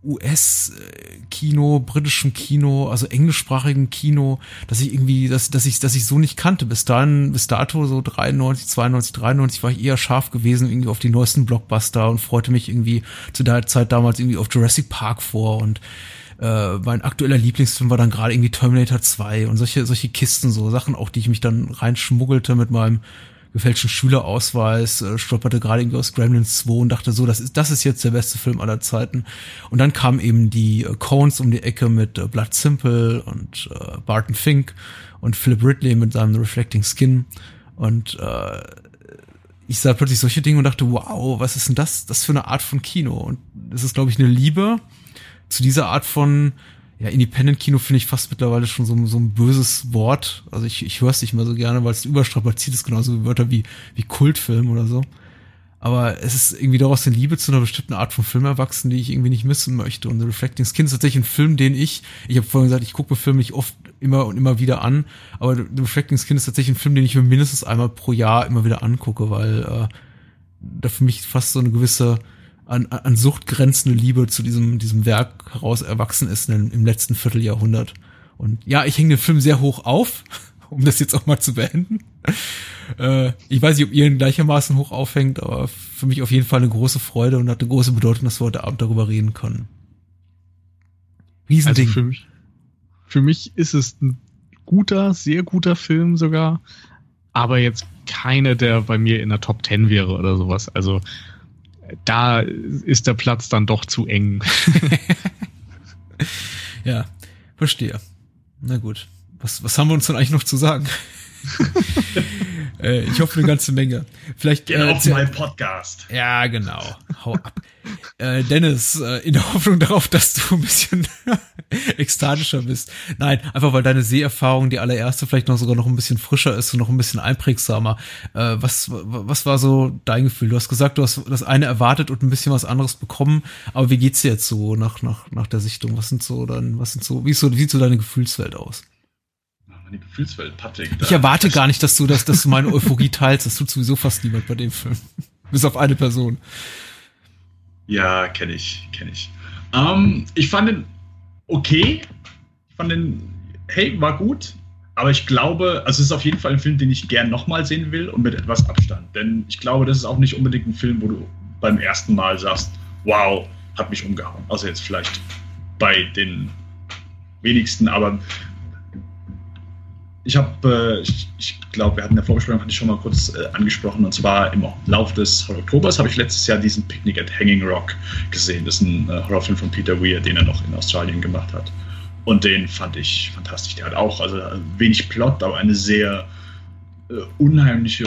US-Kino, britischem Kino, also englischsprachigen Kino, dass ich irgendwie, dass, dass ich, dass ich so nicht kannte. Bis dahin, bis dato, so 93, 92, 93 war ich eher scharf gewesen, irgendwie auf die neuesten Blockbuster und freute mich irgendwie zu der Zeit damals irgendwie auf Jurassic Park vor und äh, mein aktueller Lieblingsfilm war dann gerade irgendwie Terminator 2 und solche, solche Kisten, so Sachen auch, die ich mich dann reinschmuggelte mit meinem gefälschten Schülerausweis, äh, stolperte gerade irgendwie aus Gremlins 2 und dachte so, das ist, das ist jetzt der beste Film aller Zeiten. Und dann kamen eben die äh, Cones um die Ecke mit äh, Blood Simple und äh, Barton Fink und Philip Ridley mit seinem Reflecting Skin. Und äh, ich sah plötzlich solche Dinge und dachte, wow, was ist denn das? Das für eine Art von Kino? Und das ist, glaube ich, eine Liebe zu dieser Art von ja, Independent-Kino finde ich fast mittlerweile schon so, so ein böses Wort. Also ich, ich höre es nicht mehr so gerne, weil es überstrapaziert ist, genauso wie Wörter wie, wie Kultfilm oder so. Aber es ist irgendwie daraus eine Liebe zu einer bestimmten Art von Film erwachsen, die ich irgendwie nicht missen möchte. Und The Reflecting Skin ist tatsächlich ein Film, den ich, ich habe vorhin gesagt, ich gucke mir Filme nicht oft immer und immer wieder an, aber The Reflecting Skin ist tatsächlich ein Film, den ich mir mindestens einmal pro Jahr immer wieder angucke, weil äh, da für mich fast so eine gewisse an, an Sucht grenzende Liebe zu diesem, diesem Werk heraus erwachsen ist im, im letzten Vierteljahrhundert. Und ja, ich hänge den Film sehr hoch auf, um das jetzt auch mal zu beenden. Äh, ich weiß nicht, ob ihr ihn gleichermaßen hoch aufhängt, aber für mich auf jeden Fall eine große Freude und hat eine große Bedeutung, dass wir heute Abend darüber reden können. Riesending. Also für mich, für mich ist es ein guter, sehr guter Film sogar, aber jetzt keine, der bei mir in der Top Ten wäre oder sowas. Also da ist der Platz dann doch zu eng. ja, verstehe. Na gut. Was, was haben wir uns denn eigentlich noch zu sagen? äh, ich hoffe eine ganze Menge. Vielleicht Get äh, auf mein Podcast. Ja, genau. Hau ab. Äh, Dennis, äh, in der Hoffnung darauf, dass du ein bisschen ekstatischer bist. Nein, einfach weil deine Seherfahrung, die allererste, vielleicht noch sogar noch ein bisschen frischer ist und noch ein bisschen einprägsamer. Äh, was, was war so dein Gefühl? Du hast gesagt, du hast das eine erwartet und ein bisschen was anderes bekommen, aber wie geht's dir jetzt so nach, nach, nach der Sichtung? Was sind so dann, was sind so, wie, ist so, wie sieht so deine Gefühlswelt aus? Meine Gefühlswelt, Patrick. Ich erwarte gar nicht, dass du, das, dass du meine Euphorie teilst. Das tut sowieso fast niemand bei dem Film. Bis auf eine Person. Ja, kenne ich, kenne ich. Ähm, ich fand den okay. Ich fand den, hey, war gut. Aber ich glaube, also es ist auf jeden Fall ein Film, den ich gern nochmal sehen will und mit etwas Abstand. Denn ich glaube, das ist auch nicht unbedingt ein Film, wo du beim ersten Mal sagst, wow, hat mich umgehauen. Also jetzt vielleicht bei den wenigsten, aber ich habe, äh, ich, ich glaube, wir hatten in der Vorbesprechung, hatte ich schon mal kurz äh, angesprochen, und zwar im Lauf des Oktobers habe ich letztes Jahr diesen Picnic at Hanging Rock gesehen. Das ist ein äh, Horrorfilm von Peter Weir, den er noch in Australien gemacht hat. Und den fand ich fantastisch. Der hat auch also wenig Plot, aber eine sehr äh, unheimliche,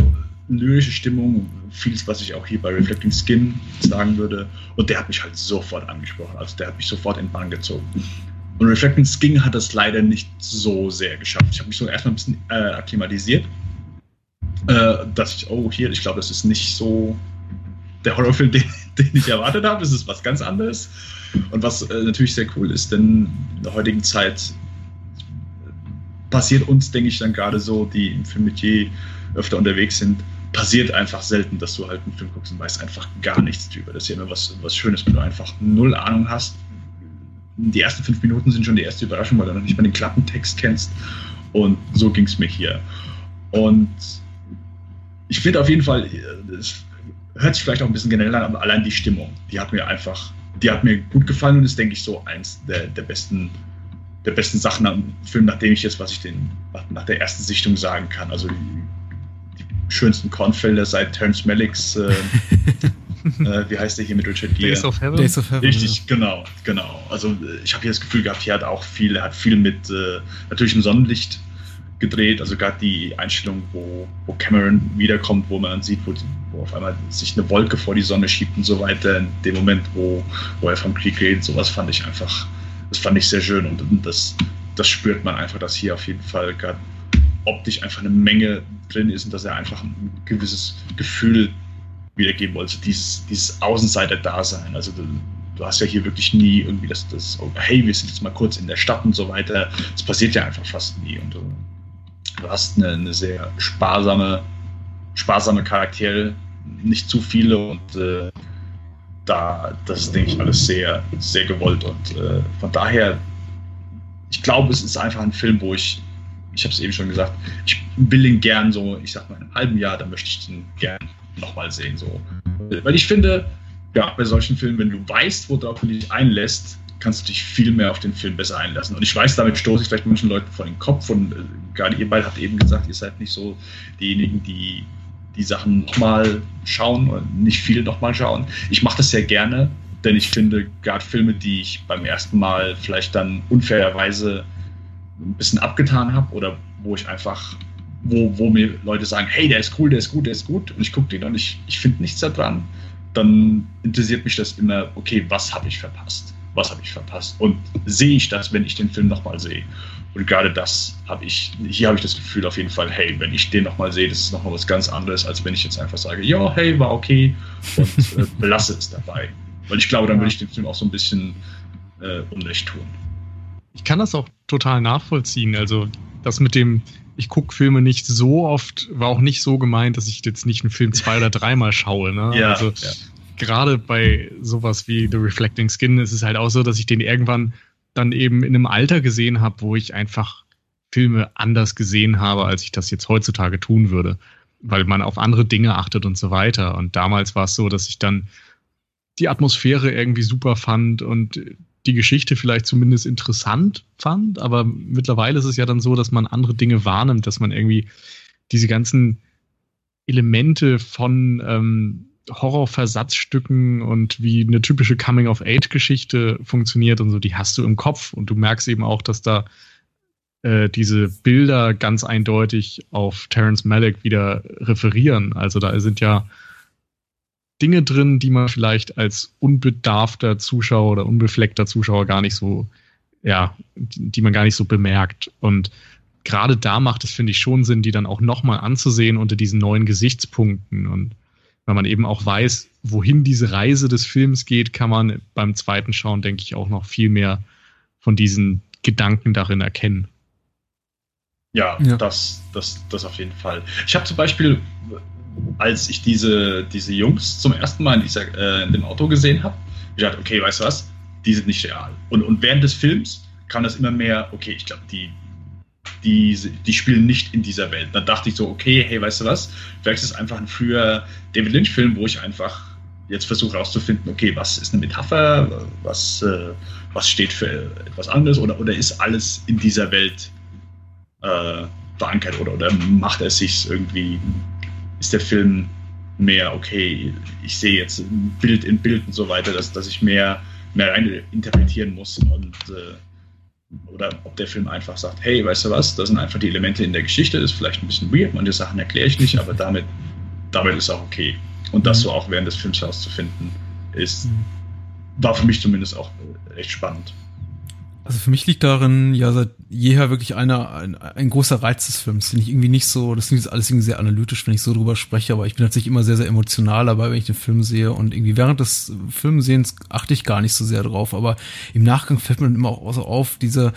lyrische Stimmung. Vieles, was ich auch hier bei Reflecting Skin sagen würde. Und der hat mich halt sofort angesprochen. Also der hat mich sofort in Bahn gezogen Und Reflecting Skin hat das leider nicht so sehr geschafft. Ich habe mich so erstmal ein bisschen äh, akklimatisiert, äh, dass ich, oh, hier, ich glaube, das ist nicht so der Horrorfilm, den, den ich erwartet habe. Es ist was ganz anderes. Und was äh, natürlich sehr cool ist, denn in der heutigen Zeit passiert uns, denke ich, dann gerade so, die im Filmmetier öfter unterwegs sind, passiert einfach selten, dass du halt einen Film guckst und weißt einfach gar nichts drüber. Das ist ja immer was, was Schönes, wenn du einfach null Ahnung hast. Die ersten fünf Minuten sind schon die erste Überraschung, weil du noch nicht mal den Klappentext kennst. Und so ging es mir hier. Und ich finde auf jeden Fall, es hört sich vielleicht auch ein bisschen generell an, aber allein die Stimmung, die hat mir einfach, die hat mir gut gefallen und ist, denke ich, so eins der, der besten der besten Sachen am Film, nachdem ich jetzt, was ich den nach der ersten Sichtung sagen kann. Also die, die schönsten Kornfelder seit Terence Malicks, äh, äh, wie heißt der hier mit Richard Gere? Days of Heaven. Days of Heaven. Richtig, genau, genau. Also ich habe hier das Gefühl gehabt, hier hat auch viel, er hat viel mit äh, natürlich im Sonnenlicht gedreht, also gerade die Einstellung, wo, wo Cameron wiederkommt, wo man sieht, wo, wo auf einmal sich eine Wolke vor die Sonne schiebt und so weiter, in dem Moment, wo, wo er vom Krieg redet, sowas fand ich einfach das fand ich sehr schön und das, das spürt man einfach, dass hier auf jeden Fall gerade optisch einfach eine Menge drin ist und dass er einfach ein gewisses Gefühl wiedergeben wollte, also dieses, dieses Außenseiter-Dasein. Also du, du, hast ja hier wirklich nie irgendwie das, das, oh, hey, wir sind jetzt mal kurz in der Stadt und so weiter. Das passiert ja einfach fast nie und du, du hast eine, eine, sehr sparsame, sparsame Charaktere, nicht zu viele und äh, da, das ist, denke ich, alles sehr, sehr gewollt. Und äh, von daher, ich glaube, es ist einfach ein Film, wo ich, ich habe es eben schon gesagt, ich will ihn gern so, ich sag mal, in einem halben Jahr, da möchte ich ihn gern nochmal sehen. So. Weil ich finde, ja, bei solchen Filmen, wenn du weißt, worauf du dich einlässt, kannst du dich viel mehr auf den Film besser einlassen. Und ich weiß, damit stoße ich vielleicht manchen Leuten vor den Kopf und äh, gerade ihr beide habt eben gesagt, ihr seid nicht so diejenigen, die die Sachen nochmal schauen und nicht viel nochmal schauen. Ich mache das sehr gerne, denn ich finde gerade Filme, die ich beim ersten Mal vielleicht dann unfairerweise ein bisschen abgetan habe oder wo ich einfach, wo, wo mir Leute sagen, hey, der ist cool, der ist gut, der ist gut und ich gucke den und ich, ich finde nichts daran, dann interessiert mich das immer, okay, was habe ich verpasst? Was habe ich verpasst? Und sehe ich das, wenn ich den Film nochmal sehe? Und gerade das habe ich, hier habe ich das Gefühl auf jeden Fall, hey, wenn ich den nochmal sehe, das ist nochmal was ganz anderes, als wenn ich jetzt einfach sage, ja, hey, war okay und äh, belasse es dabei. Weil ich glaube, dann würde ich dem Film auch so ein bisschen äh, Unrecht tun. Ich kann das auch total nachvollziehen. Also das mit dem, ich gucke Filme nicht so oft, war auch nicht so gemeint, dass ich jetzt nicht einen Film zwei oder dreimal schaue. Ne? Ja, also ja. gerade bei sowas wie The Reflecting Skin ist es halt auch so, dass ich den irgendwann dann eben in einem Alter gesehen habe, wo ich einfach Filme anders gesehen habe, als ich das jetzt heutzutage tun würde, weil man auf andere Dinge achtet und so weiter. Und damals war es so, dass ich dann die Atmosphäre irgendwie super fand und die Geschichte vielleicht zumindest interessant fand, aber mittlerweile ist es ja dann so, dass man andere Dinge wahrnimmt, dass man irgendwie diese ganzen Elemente von ähm, Horrorversatzstücken und wie eine typische Coming-of-Age-Geschichte funktioniert und so, die hast du im Kopf und du merkst eben auch, dass da äh, diese Bilder ganz eindeutig auf Terence Malick wieder referieren. Also da sind ja Dinge drin, die man vielleicht als unbedarfter Zuschauer oder unbefleckter Zuschauer gar nicht so, ja, die man gar nicht so bemerkt. Und gerade da macht es, finde ich, schon Sinn, die dann auch nochmal anzusehen unter diesen neuen Gesichtspunkten. Und weil man eben auch weiß, wohin diese Reise des Films geht, kann man beim zweiten Schauen, denke ich, auch noch viel mehr von diesen Gedanken darin erkennen. Ja, ja. Das, das, das auf jeden Fall. Ich habe zum Beispiel, als ich diese, diese Jungs zum ersten Mal in, dieser, äh, in dem Auto gesehen habe, gedacht, okay, weißt du was, die sind nicht real. Und, und während des Films kam das immer mehr, okay, ich glaube, die, die, die spielen nicht in dieser Welt. Dann dachte ich so, okay, hey, weißt du was? Vielleicht ist es einfach ein früher David Lynch-Film, wo ich einfach jetzt versuche herauszufinden, okay, was ist eine Metapher, was, äh, was steht für etwas anderes oder, oder ist alles in dieser Welt äh, verankert oder, oder macht er sich irgendwie, ist der Film mehr, okay, ich sehe jetzt Bild in Bild und so weiter, dass, dass ich mehr, mehr rein interpretieren muss und äh, oder ob der Film einfach sagt, hey, weißt du was, das sind einfach die Elemente in der Geschichte, das ist vielleicht ein bisschen weird, manche Sachen erkläre ich nicht, aber damit, damit ist auch okay. Und das mhm. so auch während des Films herauszufinden, ist, mhm. war für mich zumindest auch echt spannend. Also für mich liegt darin ja seit jeher wirklich einer, ein, ein großer Reiz des Films, den ich irgendwie nicht so, das klingt alles irgendwie sehr analytisch, wenn ich so drüber spreche, aber ich bin tatsächlich immer sehr, sehr emotional dabei, wenn ich den Film sehe und irgendwie während des Filmsehens achte ich gar nicht so sehr drauf, aber im Nachgang fällt mir dann immer auch so auf, diese,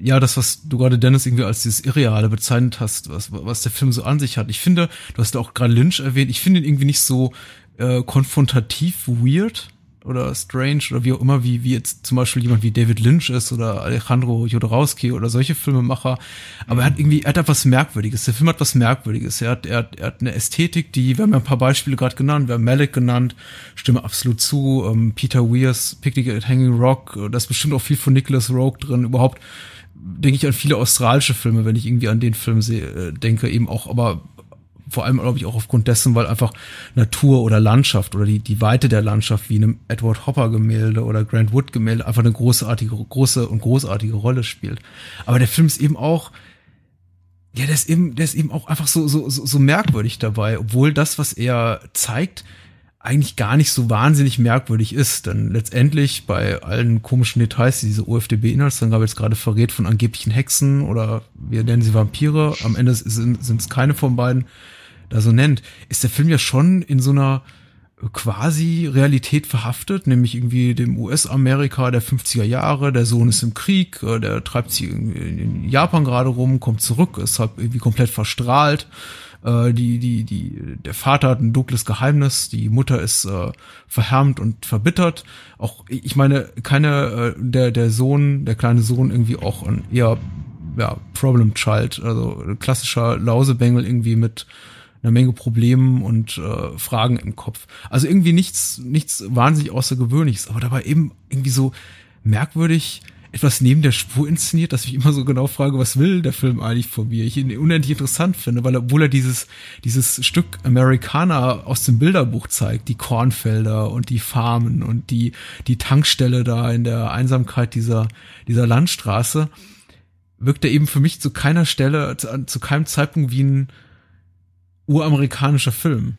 ja, das, was du gerade Dennis irgendwie als dieses Irreale bezeichnet hast, was, was der Film so an sich hat. Ich finde, du hast ja auch gerade Lynch erwähnt, ich finde ihn irgendwie nicht so äh, konfrontativ weird oder strange oder wie auch immer, wie, wie jetzt zum Beispiel jemand wie David Lynch ist oder Alejandro Jodorowsky oder solche Filmemacher. Aber er hat irgendwie, er hat etwas Merkwürdiges. Der Film hat was Merkwürdiges. Er hat, er hat, er hat eine Ästhetik, die, wir haben ja ein paar Beispiele gerade genannt, wir haben Malik genannt, stimme absolut zu, ähm, Peter Weirs, Picnic at Hanging Rock, da ist bestimmt auch viel von Nicholas Rogue drin, überhaupt denke ich an viele australische Filme, wenn ich irgendwie an den Film sehe, äh, denke, eben auch, aber vor allem, glaube ich, auch aufgrund dessen, weil einfach Natur oder Landschaft oder die, die Weite der Landschaft wie einem Edward Hopper Gemälde oder Grant Wood Gemälde einfach eine großartige, große und großartige Rolle spielt. Aber der Film ist eben auch, ja, der ist eben, der ist eben auch einfach so, so, so, so merkwürdig dabei, obwohl das, was er zeigt, eigentlich gar nicht so wahnsinnig merkwürdig ist. Denn letztendlich bei allen komischen Details, die diese OFDB-Inhaltsangabe jetzt gerade verrät von angeblichen Hexen oder wir nennen sie Vampire, am Ende sind es keine von beiden, da so nennt, ist der Film ja schon in so einer quasi Realität verhaftet, nämlich irgendwie dem US-Amerika der 50er Jahre, der Sohn ist im Krieg, äh, der treibt sich in Japan gerade rum, kommt zurück, ist halt irgendwie komplett verstrahlt, äh, die, die, die, der Vater hat ein dunkles Geheimnis, die Mutter ist äh, verhärmt und verbittert. Auch, ich meine, keine, äh, der, der Sohn, der kleine Sohn irgendwie auch ein eher, ja, Problem Child, also klassischer Lausebengel irgendwie mit eine Menge Problemen und äh, Fragen im Kopf. Also irgendwie nichts, nichts wahnsinnig Außergewöhnliches, aber dabei eben irgendwie so merkwürdig etwas neben der Spur inszeniert, dass ich immer so genau frage, was will der Film eigentlich von mir? Ich ihn unendlich interessant finde, weil obwohl er dieses, dieses Stück Amerikaner aus dem Bilderbuch zeigt, die Kornfelder und die Farmen und die, die Tankstelle da in der Einsamkeit dieser, dieser Landstraße, wirkt er eben für mich zu keiner Stelle, zu, zu keinem Zeitpunkt wie ein, uramerikanischer Film.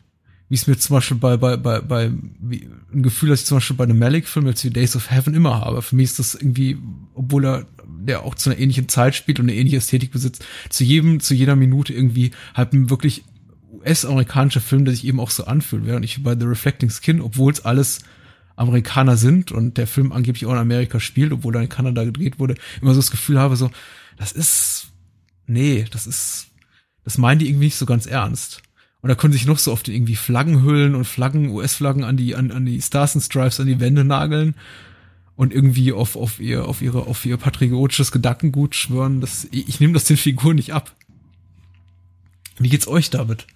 Wie es mir zum Beispiel bei, bei, bei, bei wie, ein Gefühl, dass ich zum Beispiel bei einem Malik-Film jetzt wie Days of Heaven immer habe. Für mich ist das irgendwie, obwohl er der auch zu einer ähnlichen Zeit spielt und eine ähnliche Ästhetik besitzt, zu jedem, zu jeder Minute irgendwie halt ein wirklich US-amerikanischer Film, der sich eben auch so anfühlt. Während ich bei The Reflecting Skin, obwohl es alles Amerikaner sind und der Film angeblich auch in Amerika spielt, obwohl er in Kanada gedreht wurde, immer so das Gefühl habe, so, das ist, nee, das ist das meinen die irgendwie nicht so ganz ernst. Und da können sich noch so oft irgendwie Flaggenhüllen und Flaggen, US-Flaggen an die, an, an die Stars and Stripes an die Wände nageln und irgendwie auf, auf ihr, auf ihre, auf ihr patriotisches Gedankengut schwören. Das, ich, ich nehme das den Figuren nicht ab. Wie geht's euch damit?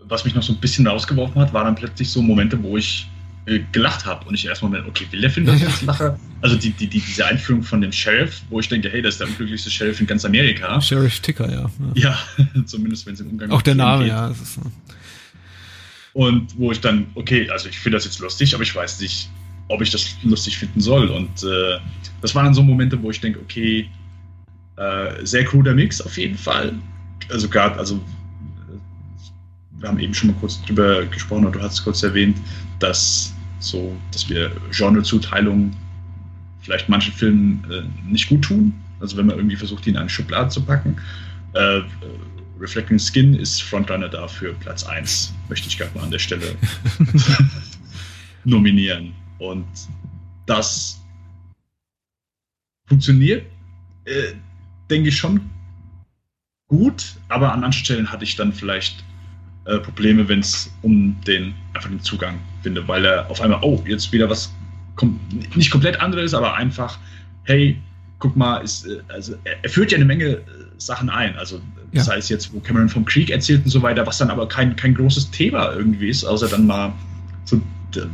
Was mich noch so ein bisschen rausgeworfen hat, waren dann plötzlich so Momente, wo ich äh, gelacht habe und ich erstmal, okay, will der Film, dass ich jetzt lache? Also die, die, die, diese Einführung von dem Sheriff, wo ich denke, hey, das ist der unglücklichste Sheriff in ganz Amerika. Sheriff Ticker, ja. Ja, ja zumindest wenn es im Umgang Auch der Name, geht. ja. So. Und wo ich dann, okay, also ich finde das jetzt lustig, aber ich weiß nicht, ob ich das lustig finden soll. Und äh, das waren dann so Momente, wo ich denke, okay, äh, sehr cruder Mix auf jeden Fall. Also gerade, also wir haben eben schon mal kurz drüber gesprochen und du hast kurz erwähnt, dass so, dass wir Genrezuteilungen vielleicht manchen Filmen äh, nicht gut tun. Also wenn man irgendwie versucht, die in eine Schublade zu packen. Äh, Reflecting Skin ist Frontrunner dafür Platz 1, möchte ich gerade mal an der Stelle nominieren. Und das funktioniert, äh, denke ich schon gut, aber an manchen Stellen hatte ich dann vielleicht äh, Probleme, wenn es um den einfach den Zugang finde, weil er auf einmal, oh, jetzt wieder was kom nicht komplett anderes, aber einfach, hey, guck mal, ist, äh, also er, führt ja eine Menge äh, Sachen ein. Also das ja. heißt jetzt, wo Cameron vom Krieg erzählt und so weiter, was dann aber kein, kein großes Thema irgendwie ist, außer dann mal so,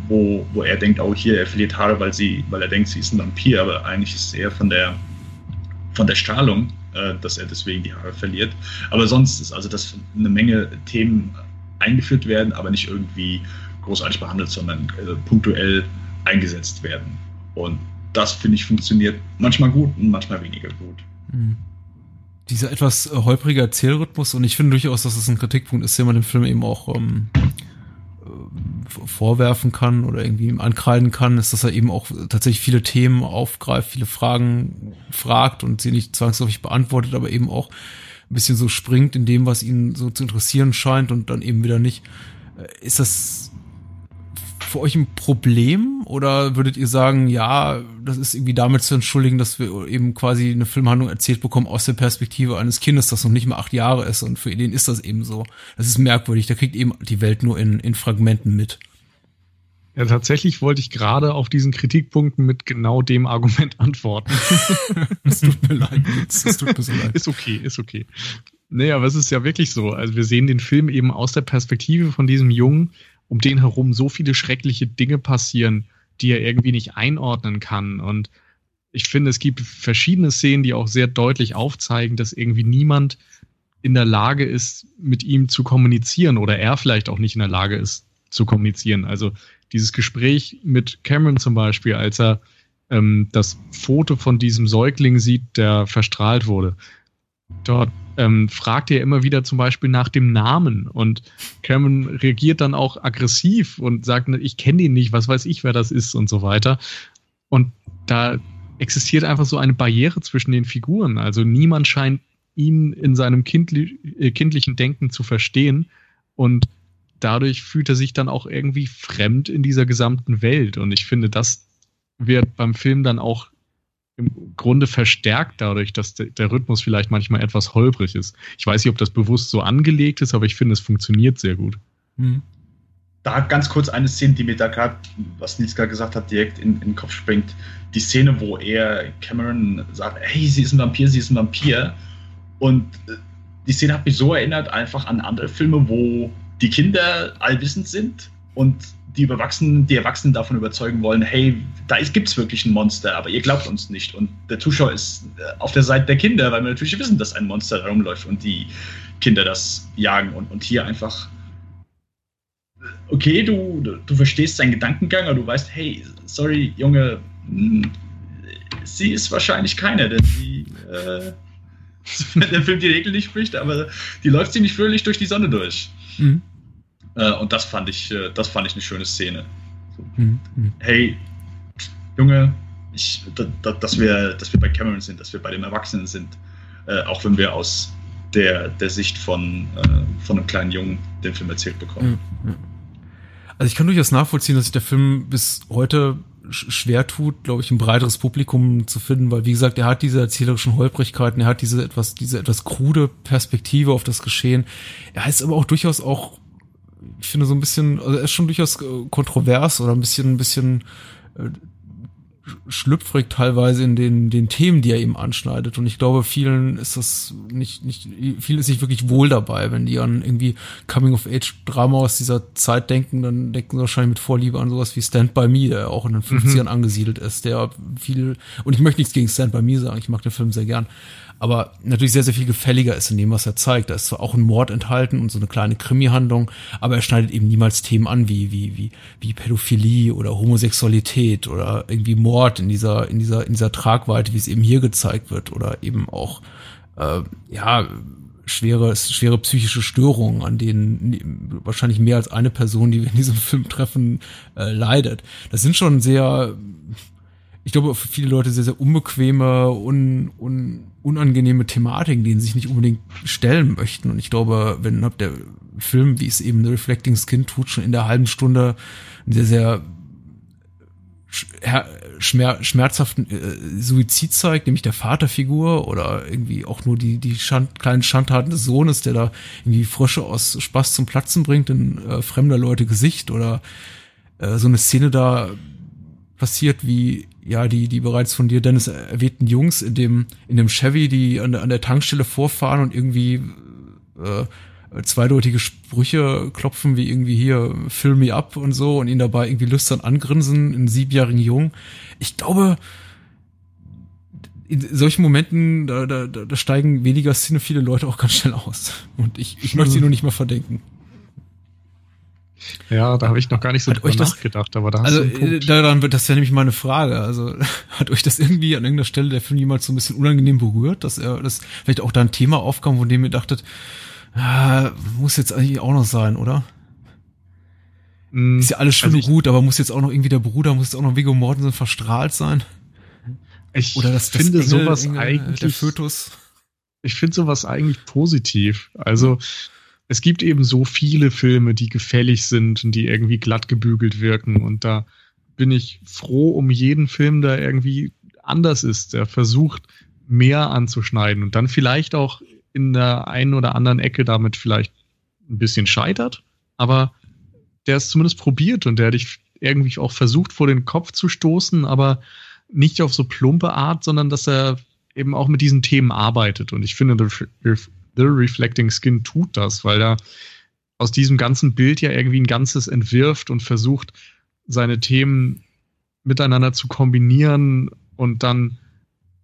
wo, wo er denkt, oh hier, er verliert Haare, weil sie, weil er denkt, sie ist ein Vampir, aber eigentlich ist es eher von der von der Strahlung, äh, dass er deswegen die Haare verliert. Aber sonst ist also das eine Menge Themen eingeführt werden, aber nicht irgendwie großartig behandelt, sondern äh, punktuell eingesetzt werden. Und das, finde ich, funktioniert manchmal gut und manchmal weniger gut. Mhm. Dieser etwas äh, holprige Erzählrhythmus und ich finde durchaus, dass es ein Kritikpunkt ist, den man dem Film eben auch ähm, äh, vorwerfen kann oder irgendwie ihm ankreiden kann, ist, dass er eben auch tatsächlich viele Themen aufgreift, viele Fragen fragt und sie nicht zwangsläufig beantwortet, aber eben auch ein bisschen so springt in dem, was ihn so zu interessieren scheint und dann eben wieder nicht. Äh, ist das für euch ein Problem oder würdet ihr sagen, ja, das ist irgendwie damit zu entschuldigen, dass wir eben quasi eine Filmhandlung erzählt bekommen aus der Perspektive eines Kindes, das noch nicht mal acht Jahre ist und für ihn ist das eben so. Das ist merkwürdig, der kriegt eben die Welt nur in, in Fragmenten mit. Ja, tatsächlich wollte ich gerade auf diesen Kritikpunkten mit genau dem Argument antworten. Es tut mir leid, es tut mir so leid. Ist okay, ist okay. Nee, aber es ist ja wirklich so. Also wir sehen den Film eben aus der Perspektive von diesem Jungen, um den herum so viele schreckliche Dinge passieren, die er irgendwie nicht einordnen kann. Und ich finde, es gibt verschiedene Szenen, die auch sehr deutlich aufzeigen, dass irgendwie niemand in der Lage ist, mit ihm zu kommunizieren oder er vielleicht auch nicht in der Lage ist zu kommunizieren. Also dieses Gespräch mit Cameron zum Beispiel, als er ähm, das Foto von diesem Säugling sieht, der verstrahlt wurde. Dort ähm, fragt er immer wieder zum Beispiel nach dem Namen und Cameron reagiert dann auch aggressiv und sagt, ich kenne ihn nicht, was weiß ich, wer das ist und so weiter. Und da existiert einfach so eine Barriere zwischen den Figuren. Also niemand scheint ihn in seinem kindli äh, kindlichen Denken zu verstehen und dadurch fühlt er sich dann auch irgendwie fremd in dieser gesamten Welt. Und ich finde, das wird beim Film dann auch im Grunde verstärkt dadurch, dass der Rhythmus vielleicht manchmal etwas holprig ist. Ich weiß nicht, ob das bewusst so angelegt ist, aber ich finde, es funktioniert sehr gut. Mhm. Da ganz kurz eine Szene, die mir da gerade, was Nils gerade gesagt hat, direkt in, in, den Kopf springt. Die Szene, wo er Cameron sagt, hey, sie ist ein Vampir, sie ist ein Vampir. Und äh, die Szene hat mich so erinnert einfach an andere Filme, wo die Kinder allwissend sind und die Erwachsenen, die Erwachsenen davon überzeugen wollen, hey, da gibt es wirklich ein Monster, aber ihr glaubt uns nicht. Und der Zuschauer ist äh, auf der Seite der Kinder, weil wir natürlich wissen, dass ein Monster da rumläuft und die Kinder das jagen. Und, und hier einfach, äh, okay, du, du verstehst seinen Gedankengang, aber du weißt, hey, sorry, Junge, hm, sie ist wahrscheinlich keine, denn sie, äh, wenn der Film die Regel nicht spricht, aber die läuft ziemlich fröhlich durch die Sonne durch. Mhm. Äh, und das fand ich, äh, das fand ich eine schöne Szene. So, mhm. Hey, Junge, ich, da, da, dass, wir, dass wir bei Cameron sind, dass wir bei dem Erwachsenen sind, äh, auch wenn wir aus der, der Sicht von, äh, von einem kleinen Jungen den Film erzählt bekommen. Mhm. Also ich kann durchaus nachvollziehen, dass sich der Film bis heute schwer tut, glaube ich, ein breiteres Publikum zu finden, weil wie gesagt, er hat diese erzählerischen Holprigkeiten, er hat diese etwas, diese etwas krude Perspektive auf das Geschehen. Er ist aber auch durchaus auch ich finde so ein bisschen, also er ist schon durchaus äh, kontrovers oder ein bisschen, ein bisschen äh, schlüpfrig teilweise in den, den Themen, die er eben anschneidet. Und ich glaube, vielen ist das nicht, nicht, vielen ist nicht wirklich wohl dabei, wenn die an irgendwie Coming-of-Age-Drama aus dieser Zeit denken, dann denken sie wahrscheinlich mit Vorliebe an sowas wie Stand By Me, der auch in den 50ern mhm. angesiedelt ist, der viel, und ich möchte nichts gegen Stand By Me sagen, ich mag den Film sehr gern, aber natürlich sehr, sehr viel gefälliger ist in dem, was er zeigt. Da ist zwar auch ein Mord enthalten und so eine kleine Krimi-Handlung, aber er schneidet eben niemals Themen an wie, wie, wie, wie Pädophilie oder Homosexualität oder irgendwie Mord in dieser, in dieser, in dieser Tragweite, wie es eben hier gezeigt wird oder eben auch, äh, ja, schwere, schwere psychische Störungen, an denen wahrscheinlich mehr als eine Person, die wir in diesem Film treffen, äh, leidet. Das sind schon sehr, ich glaube, für viele Leute sehr, sehr unbequeme, un, un, unangenehme Thematiken, denen sie sich nicht unbedingt stellen möchten. Und ich glaube, wenn der Film, wie es eben The Reflecting Skin tut, schon in der halben Stunde sehr, sehr schmer schmerzhaften äh, Suizid zeigt, nämlich der Vaterfigur oder irgendwie auch nur die, die Schand, kleinen Schandtaten des Sohnes, der da irgendwie Frösche aus Spaß zum Platzen bringt in äh, fremder Leute Gesicht oder äh, so eine Szene da passiert, wie ja die die bereits von dir Dennis erwähnten Jungs in dem in dem Chevy, die an der, an der Tankstelle vorfahren und irgendwie äh, zweideutige Sprüche klopfen, wie irgendwie hier Fill me up und so und ihn dabei irgendwie lüstern angrinsen, einen siebenjährigen Jungen. Ich glaube, in solchen Momenten, da, da, da steigen weniger viele Leute auch ganz schnell aus. Und ich, ich möchte sie nur nicht mal verdenken. Ja, da habe ich noch gar nicht so hat drüber nachgedacht, aber da hast also, du einen Punkt. daran wird das ja nämlich meine Frage. Also hat euch das irgendwie an irgendeiner Stelle der Film jemals so ein bisschen unangenehm berührt, dass er das vielleicht auch da ein Thema aufkam, von dem ihr dachtet, ah, muss jetzt eigentlich auch noch sein, oder? Mm, ist ja alles schön also und gut, aber muss jetzt auch noch irgendwie der Bruder, muss jetzt auch noch Viggo Mortensen verstrahlt sein? Ich Oder das, das finde Engel, sowas Engel, eigentlich. Der Fötus. Ich finde sowas eigentlich positiv. Also, es gibt eben so viele Filme, die gefällig sind und die irgendwie glatt gebügelt wirken. Und da bin ich froh um jeden Film, der irgendwie anders ist, der versucht, mehr anzuschneiden und dann vielleicht auch in der einen oder anderen Ecke damit vielleicht ein bisschen scheitert, aber der es zumindest probiert und der dich irgendwie auch versucht, vor den Kopf zu stoßen, aber nicht auf so plumpe Art, sondern dass er eben auch mit diesen Themen arbeitet. Und ich finde, The, The Reflecting Skin tut das, weil er aus diesem ganzen Bild ja irgendwie ein Ganzes entwirft und versucht, seine Themen miteinander zu kombinieren und dann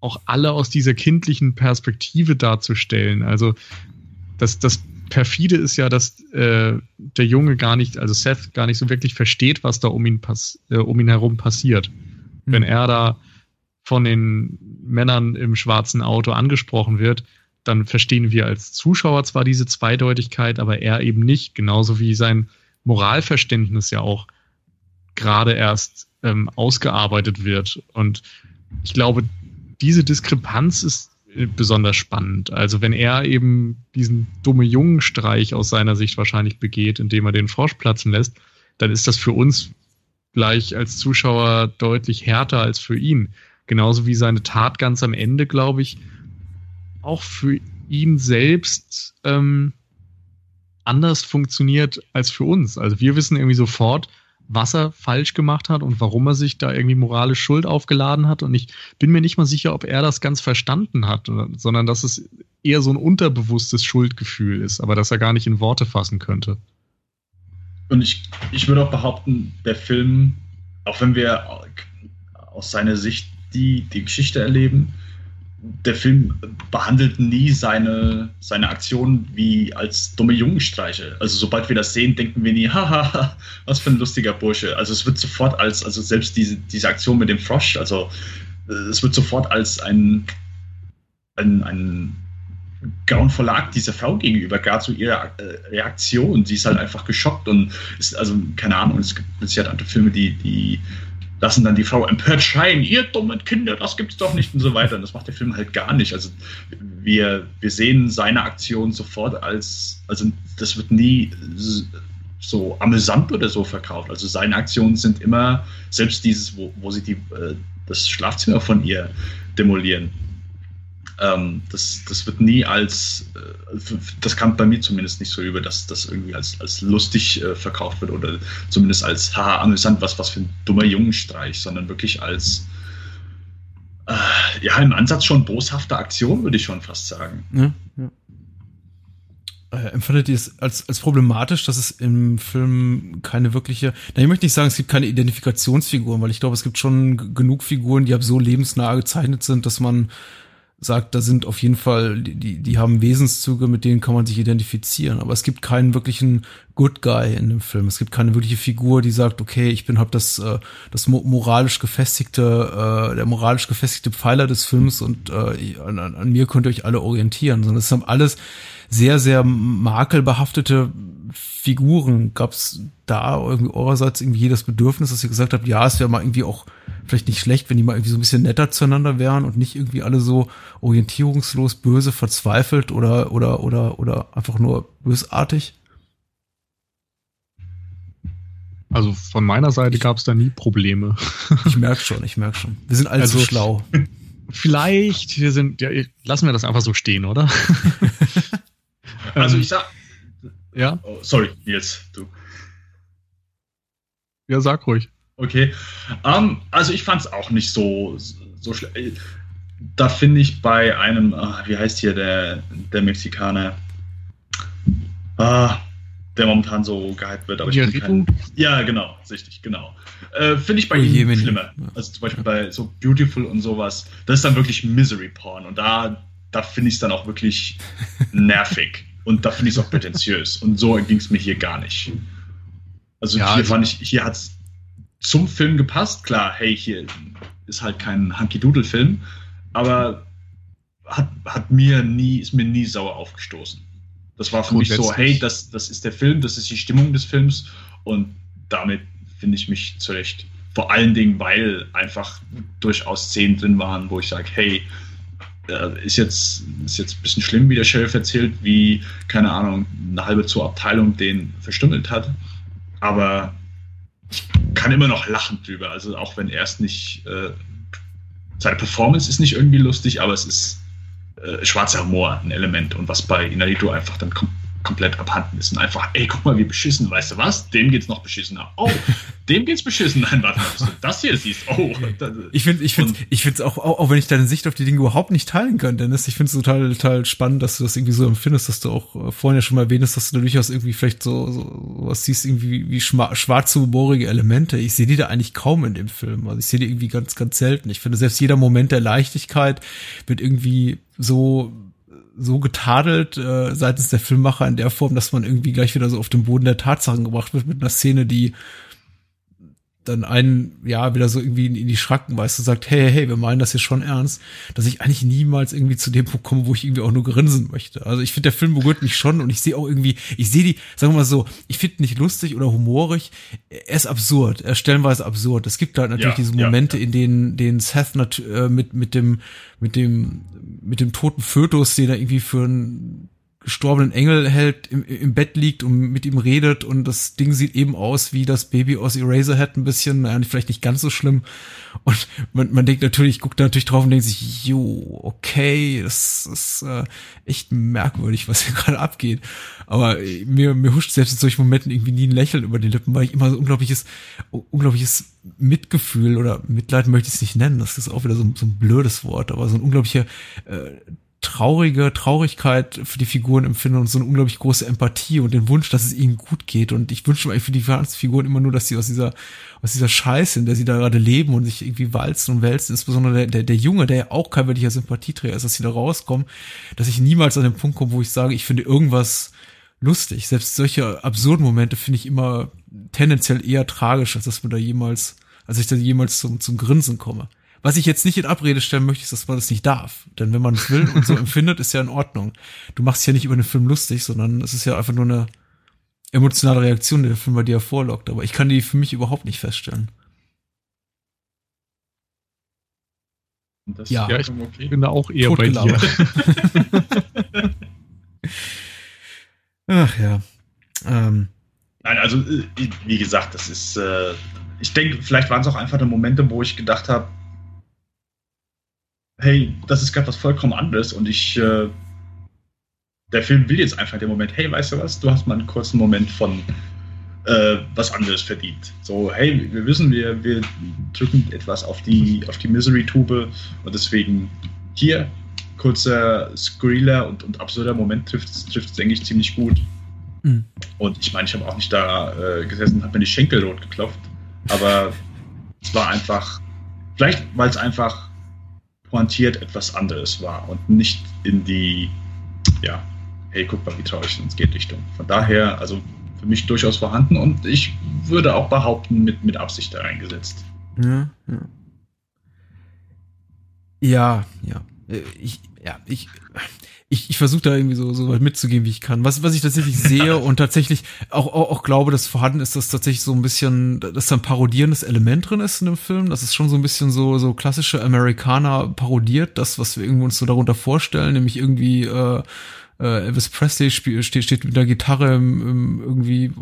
auch alle aus dieser kindlichen Perspektive darzustellen. Also das, das perfide ist ja, dass äh, der Junge gar nicht, also Seth gar nicht so wirklich versteht, was da um ihn, pass äh, um ihn herum passiert. Mhm. Wenn er da von den Männern im schwarzen Auto angesprochen wird, dann verstehen wir als Zuschauer zwar diese Zweideutigkeit, aber er eben nicht, genauso wie sein Moralverständnis ja auch gerade erst ähm, ausgearbeitet wird. Und ich glaube, diese Diskrepanz ist besonders spannend. Also wenn er eben diesen dumme Jungenstreich aus seiner Sicht wahrscheinlich begeht, indem er den Frosch platzen lässt, dann ist das für uns gleich als Zuschauer deutlich härter als für ihn. Genauso wie seine Tat ganz am Ende, glaube ich, auch für ihn selbst ähm, anders funktioniert als für uns. Also wir wissen irgendwie sofort, was er falsch gemacht hat und warum er sich da irgendwie moralisch Schuld aufgeladen hat. Und ich bin mir nicht mal sicher, ob er das ganz verstanden hat, sondern dass es eher so ein unterbewusstes Schuldgefühl ist, aber dass er gar nicht in Worte fassen könnte. Und ich, ich würde auch behaupten, der Film, auch wenn wir aus seiner Sicht die, die Geschichte erleben, der Film behandelt nie seine, seine Aktionen wie als dumme Jungenstreiche. Also sobald wir das sehen, denken wir nie, haha, was für ein lustiger Bursche. Also es wird sofort als, also selbst diese, diese Aktion mit dem Frosch, also äh, es wird sofort als ein, ein, ein grauenvoller Akt dieser Frau gegenüber, gerade zu ihrer äh, Reaktion. Sie ist halt einfach geschockt und ist, also keine Ahnung, es gibt es hat andere Filme, die, die lassen dann die Frau empört schreien, ihr dummen Kinder, das gibt's doch nicht und so weiter. Und das macht der Film halt gar nicht. Also wir, wir sehen seine Aktion sofort als, also das wird nie so amüsant oder so verkauft. Also seine Aktionen sind immer, selbst dieses, wo, wo sie die, äh, das Schlafzimmer von ihr demolieren, ähm, das, das wird nie als, äh, das kam bei mir zumindest nicht so über, dass das irgendwie als, als lustig äh, verkauft wird oder zumindest als haha, amüsant, was, was für ein dummer Jungenstreich, sondern wirklich als äh, ja, im Ansatz schon boshafte Aktion, würde ich schon fast sagen. Ja, ja. Äh, empfindet ihr es als, als problematisch, dass es im Film keine wirkliche, na, ich möchte nicht sagen, es gibt keine Identifikationsfiguren, weil ich glaube, es gibt schon genug Figuren, die so lebensnah gezeichnet sind, dass man sagt, da sind auf jeden Fall, die, die haben Wesenszüge, mit denen kann man sich identifizieren. Aber es gibt keinen wirklichen Good Guy in dem Film. Es gibt keine wirkliche Figur, die sagt, okay, ich bin hab das, äh, das moralisch gefestigte, äh, der moralisch gefestigte Pfeiler des Films und äh, an, an mir könnt ihr euch alle orientieren. Sondern es haben alles sehr, sehr makelbehaftete Figuren. Gab es da irgendwie eurerseits irgendwie jedes Bedürfnis, dass ihr gesagt habt, ja, es wäre mal irgendwie auch vielleicht nicht schlecht, wenn die mal irgendwie so ein bisschen netter zueinander wären und nicht irgendwie alle so orientierungslos, böse, verzweifelt oder oder oder oder einfach nur bösartig? Also von meiner Seite gab es da nie Probleme. Ich merke schon, ich merke schon. Wir sind allzu also, schlau. Vielleicht, wir sind, ja, lassen wir das einfach so stehen, oder? also ich sag. Ja. Oh, sorry, jetzt du. Ja, sag ruhig. Okay. Um, ähm, also ich fand es auch nicht so, so schlecht. Da finde ich bei einem, ach, wie heißt hier der, der Mexikaner, ah, der momentan so gehypt wird, aber ich bin kein, Ja, genau, richtig, genau. Äh, finde ich bei oh, ihm schlimmer. Also zum Beispiel bei so Beautiful und sowas, das ist dann wirklich Misery Porn und da, da finde ich es dann auch wirklich nervig und da finde ich es auch prätentiös und so ging es mir hier gar nicht. Also ja, hier also, fand ich, hier hat es zum Film gepasst. Klar, hey, hier ist halt kein Hunky-Doodle-Film, aber hat, hat mir nie, ist mir nie sauer aufgestoßen. Das war für mich so, hey, das, das ist der Film, das ist die Stimmung des Films und damit finde ich mich zurecht. Vor allen Dingen, weil einfach durchaus Szenen drin waren, wo ich sage, hey, äh, ist jetzt, ist jetzt ein bisschen schlimm, wie der Sheriff erzählt, wie, keine Ahnung, eine halbe zur Abteilung den verstümmelt hat. Aber ich kann immer noch lachen drüber. Also auch wenn er es nicht, äh, seine Performance ist nicht irgendwie lustig, aber es ist äh, schwarzer Humor ein Element und was bei Inarito einfach dann kommt komplett abhanden ist und einfach, ey, guck mal, wie beschissen, weißt du was? Dem geht's noch beschissener. Oh, dem geht's beschissen. Nein, warte mal, bis du das hier siehst. Oh. Ich finde, ich finde, ich finde es auch, auch, auch wenn ich deine Sicht auf die Dinge überhaupt nicht teilen kann, Dennis, ich finde es total, total spannend, dass du das irgendwie so empfindest, dass du auch äh, vorhin ja schon mal erwähnt hast, dass du da durchaus irgendwie vielleicht so, so was siehst, irgendwie wie schwarze, humorige Elemente. Ich sehe die da eigentlich kaum in dem Film. Also ich sehe die irgendwie ganz, ganz selten. Ich finde, selbst jeder Moment der Leichtigkeit wird irgendwie so so getadelt äh, seitens der Filmmacher in der Form, dass man irgendwie gleich wieder so auf den Boden der Tatsachen gebracht wird mit einer Szene, die dann einen, ja, wieder so irgendwie in, die Schranken weist und sagt, hey, hey, wir meinen das hier schon ernst, dass ich eigentlich niemals irgendwie zu dem Punkt komme, wo ich irgendwie auch nur grinsen möchte. Also ich finde, der Film berührt mich schon und ich sehe auch irgendwie, ich sehe die, sagen wir mal so, ich finde nicht lustig oder humorig, er ist absurd, er stellenweise absurd. Es gibt halt natürlich ja, diese Momente, ja, ja. in denen, denen Seth äh, mit, mit dem, mit dem, mit dem toten Fötus, den er irgendwie für ein gestorbenen Engel hält, im, im Bett liegt und mit ihm redet und das Ding sieht eben aus wie das Baby aus Eraserhead ein bisschen, naja, vielleicht nicht ganz so schlimm. Und man, man denkt natürlich, guckt da natürlich drauf und denkt sich, jo, okay, das ist äh, echt merkwürdig, was hier gerade abgeht. Aber mir, mir huscht selbst in solchen Momenten irgendwie nie ein Lächeln über die Lippen, weil ich immer so unglaubliches, unglaubliches Mitgefühl oder Mitleid möchte ich es nicht nennen, das ist auch wieder so, so ein blödes Wort, aber so ein unglaublicher äh, traurige Traurigkeit für die Figuren empfinde und so eine unglaublich große Empathie und den Wunsch, dass es ihnen gut geht. Und ich wünsche mir für die Figuren immer nur, dass sie aus dieser, aus dieser Scheiße, in der sie da gerade leben und sich irgendwie walzen und wälzen, insbesondere der, der, der Junge, der ja auch kein wirklicher Sympathieträger ist, dass sie da rauskommen, dass ich niemals an den Punkt komme, wo ich sage, ich finde irgendwas lustig. Selbst solche absurden Momente finde ich immer tendenziell eher tragisch, als dass man da jemals, als ich da jemals zum, zum Grinsen komme. Was ich jetzt nicht in Abrede stellen möchte, ist, dass man das nicht darf. Denn wenn man es will und so empfindet, ist ja in Ordnung. Du machst ja nicht über den Film lustig, sondern es ist ja einfach nur eine emotionale Reaktion, die der Film bei dir hervorlockt. Aber ich kann die für mich überhaupt nicht feststellen. ja, ja, ich okay. bin da auch eher bei dir. Ach ja. Ähm. Nein, also äh, wie gesagt, das ist, äh, ich denke, vielleicht waren es auch einfach die Momente, wo ich gedacht habe, hey, das ist gerade was vollkommen anderes und ich, äh, der Film will jetzt einfach den Moment, hey, weißt du was, du hast mal einen kurzen Moment von äh, was anderes verdient. So, hey, wir wissen, wir, wir drücken etwas auf die, auf die Misery-Tube und deswegen hier kurzer skurriler und, und absurder Moment trifft es, denke ich, ziemlich gut. Mhm. Und ich meine, ich habe auch nicht da äh, gesessen und habe mir die Schenkel rot geklopft, aber es war einfach, vielleicht weil es einfach pointiert etwas anderes war und nicht in die, ja, hey, guck mal, wie traurig es geht Richtung. Von daher, also für mich durchaus vorhanden und ich würde auch behaupten, mit, mit Absicht da reingesetzt. Ja, ja. Ja, ja. Äh, ich, ja, ich, ich, ich versuche da irgendwie so, so weit mitzugehen, wie ich kann. Was, was ich tatsächlich sehe und tatsächlich auch, auch, auch glaube, dass vorhanden ist, dass tatsächlich so ein bisschen, dass da ein parodierendes Element drin ist in dem Film. Das ist schon so ein bisschen so, so klassische Amerikaner parodiert, das, was wir irgendwie uns so darunter vorstellen, nämlich irgendwie, äh, äh Elvis Presley spiel, steht, steht mit der Gitarre im, im irgendwie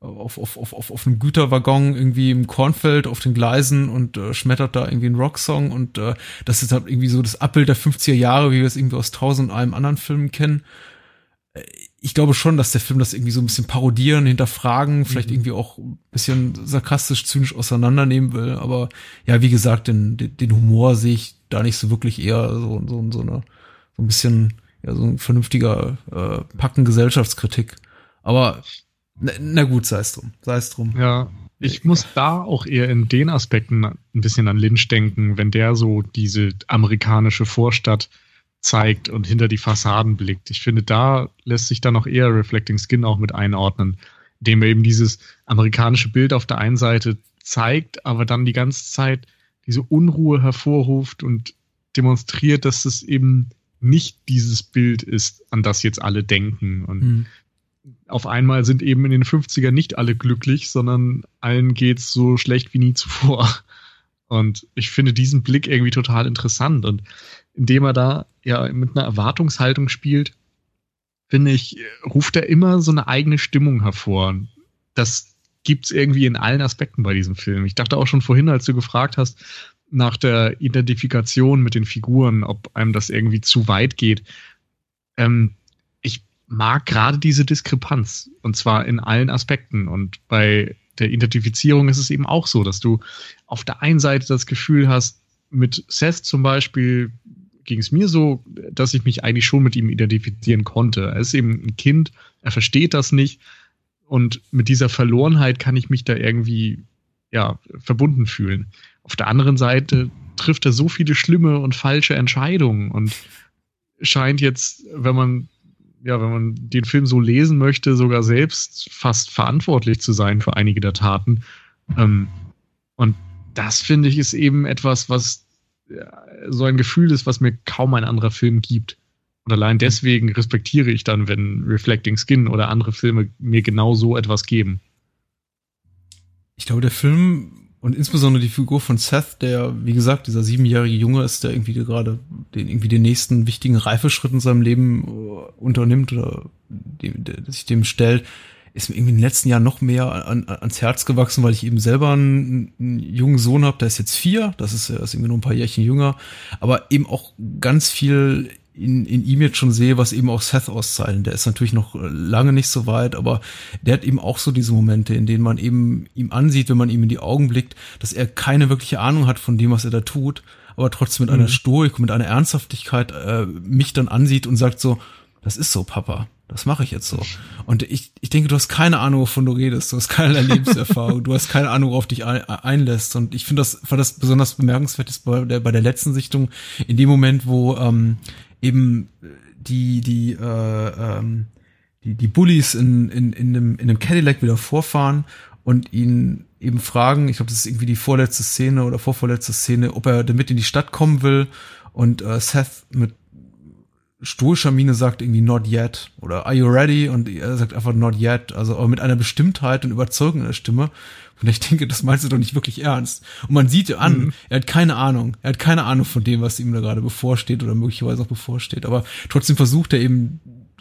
auf, auf, auf, auf, auf einem Güterwaggon irgendwie im Kornfeld auf den Gleisen und äh, schmettert da irgendwie einen Rocksong und äh, das ist halt irgendwie so das Abbild der 50er Jahre, wie wir es irgendwie aus tausend einem anderen Filmen kennen. Äh, ich glaube schon, dass der Film das irgendwie so ein bisschen parodieren, hinterfragen, vielleicht mhm. irgendwie auch ein bisschen sarkastisch, zynisch auseinandernehmen will. Aber ja, wie gesagt, den, den Humor sehe ich da nicht so wirklich eher so, so, so eine, so ein bisschen, ja, so ein vernünftiger äh, Packen Gesellschaftskritik. Aber na, na gut, sei es drum. Sei es drum. Ja, ich muss da auch eher in den Aspekten ein bisschen an Lynch denken, wenn der so diese amerikanische Vorstadt zeigt und hinter die Fassaden blickt. Ich finde, da lässt sich dann noch eher Reflecting Skin auch mit einordnen, indem er eben dieses amerikanische Bild auf der einen Seite zeigt, aber dann die ganze Zeit diese Unruhe hervorruft und demonstriert, dass es eben nicht dieses Bild ist, an das jetzt alle denken. Und mhm auf einmal sind eben in den 50ern nicht alle glücklich, sondern allen geht's so schlecht wie nie zuvor. Und ich finde diesen Blick irgendwie total interessant. Und indem er da ja mit einer Erwartungshaltung spielt, finde ich, ruft er immer so eine eigene Stimmung hervor. Das gibt's irgendwie in allen Aspekten bei diesem Film. Ich dachte auch schon vorhin, als du gefragt hast, nach der Identifikation mit den Figuren, ob einem das irgendwie zu weit geht. Ähm, mag gerade diese Diskrepanz und zwar in allen Aspekten. Und bei der Identifizierung ist es eben auch so, dass du auf der einen Seite das Gefühl hast, mit Seth zum Beispiel ging es mir so, dass ich mich eigentlich schon mit ihm identifizieren konnte. Er ist eben ein Kind, er versteht das nicht und mit dieser Verlorenheit kann ich mich da irgendwie ja verbunden fühlen. Auf der anderen Seite trifft er so viele schlimme und falsche Entscheidungen und scheint jetzt, wenn man ja, wenn man den Film so lesen möchte, sogar selbst fast verantwortlich zu sein für einige der Taten. Ähm, und das finde ich ist eben etwas, was so ein Gefühl ist, was mir kaum ein anderer Film gibt. Und allein deswegen respektiere ich dann, wenn Reflecting Skin oder andere Filme mir genau so etwas geben. Ich glaube, der Film und insbesondere die Figur von Seth, der, wie gesagt, dieser siebenjährige Junge ist, der irgendwie gerade den, irgendwie den nächsten wichtigen Reifeschritt in seinem Leben äh, unternimmt oder dem, der, sich dem stellt, ist mir irgendwie in den letzten Jahren noch mehr an, ans Herz gewachsen, weil ich eben selber einen, einen jungen Sohn habe, der ist jetzt vier, das ist, ist irgendwie nur ein paar Jährchen jünger, aber eben auch ganz viel in, in ihm jetzt schon sehe, was eben auch Seth auszeichnet. Der ist natürlich noch lange nicht so weit, aber der hat eben auch so diese Momente, in denen man eben ihm ansieht, wenn man ihm in die Augen blickt, dass er keine wirkliche Ahnung hat von dem, was er da tut, aber trotzdem mit mhm. einer Stoik, mit einer Ernsthaftigkeit äh, mich dann ansieht und sagt so, das ist so, Papa. Das mache ich jetzt so. Und ich, ich denke, du hast keine Ahnung, wovon du redest. Du hast keine Lebenserfahrung. du hast keine Ahnung, worauf dich ein, einlässt. Und ich finde das, fand das besonders bemerkenswert bei der, bei der letzten Sichtung, in dem Moment, wo ähm, eben äh, die, die, äh, ähm, die, die Bullies in, in, in, einem, in einem Cadillac wieder vorfahren und ihn eben fragen, ich glaube, das ist irgendwie die vorletzte Szene oder vorvorletzte Szene, ob er damit in die Stadt kommen will. Und äh, Seth mit stoischer Miene sagt irgendwie not yet oder are you ready und er sagt einfach not yet, also aber mit einer Bestimmtheit und Überzeugung in der Stimme und ich denke, das meinst du doch nicht wirklich ernst. Und man sieht an, mhm. er hat keine Ahnung. Er hat keine Ahnung von dem, was ihm da gerade bevorsteht oder möglicherweise auch bevorsteht. Aber trotzdem versucht er eben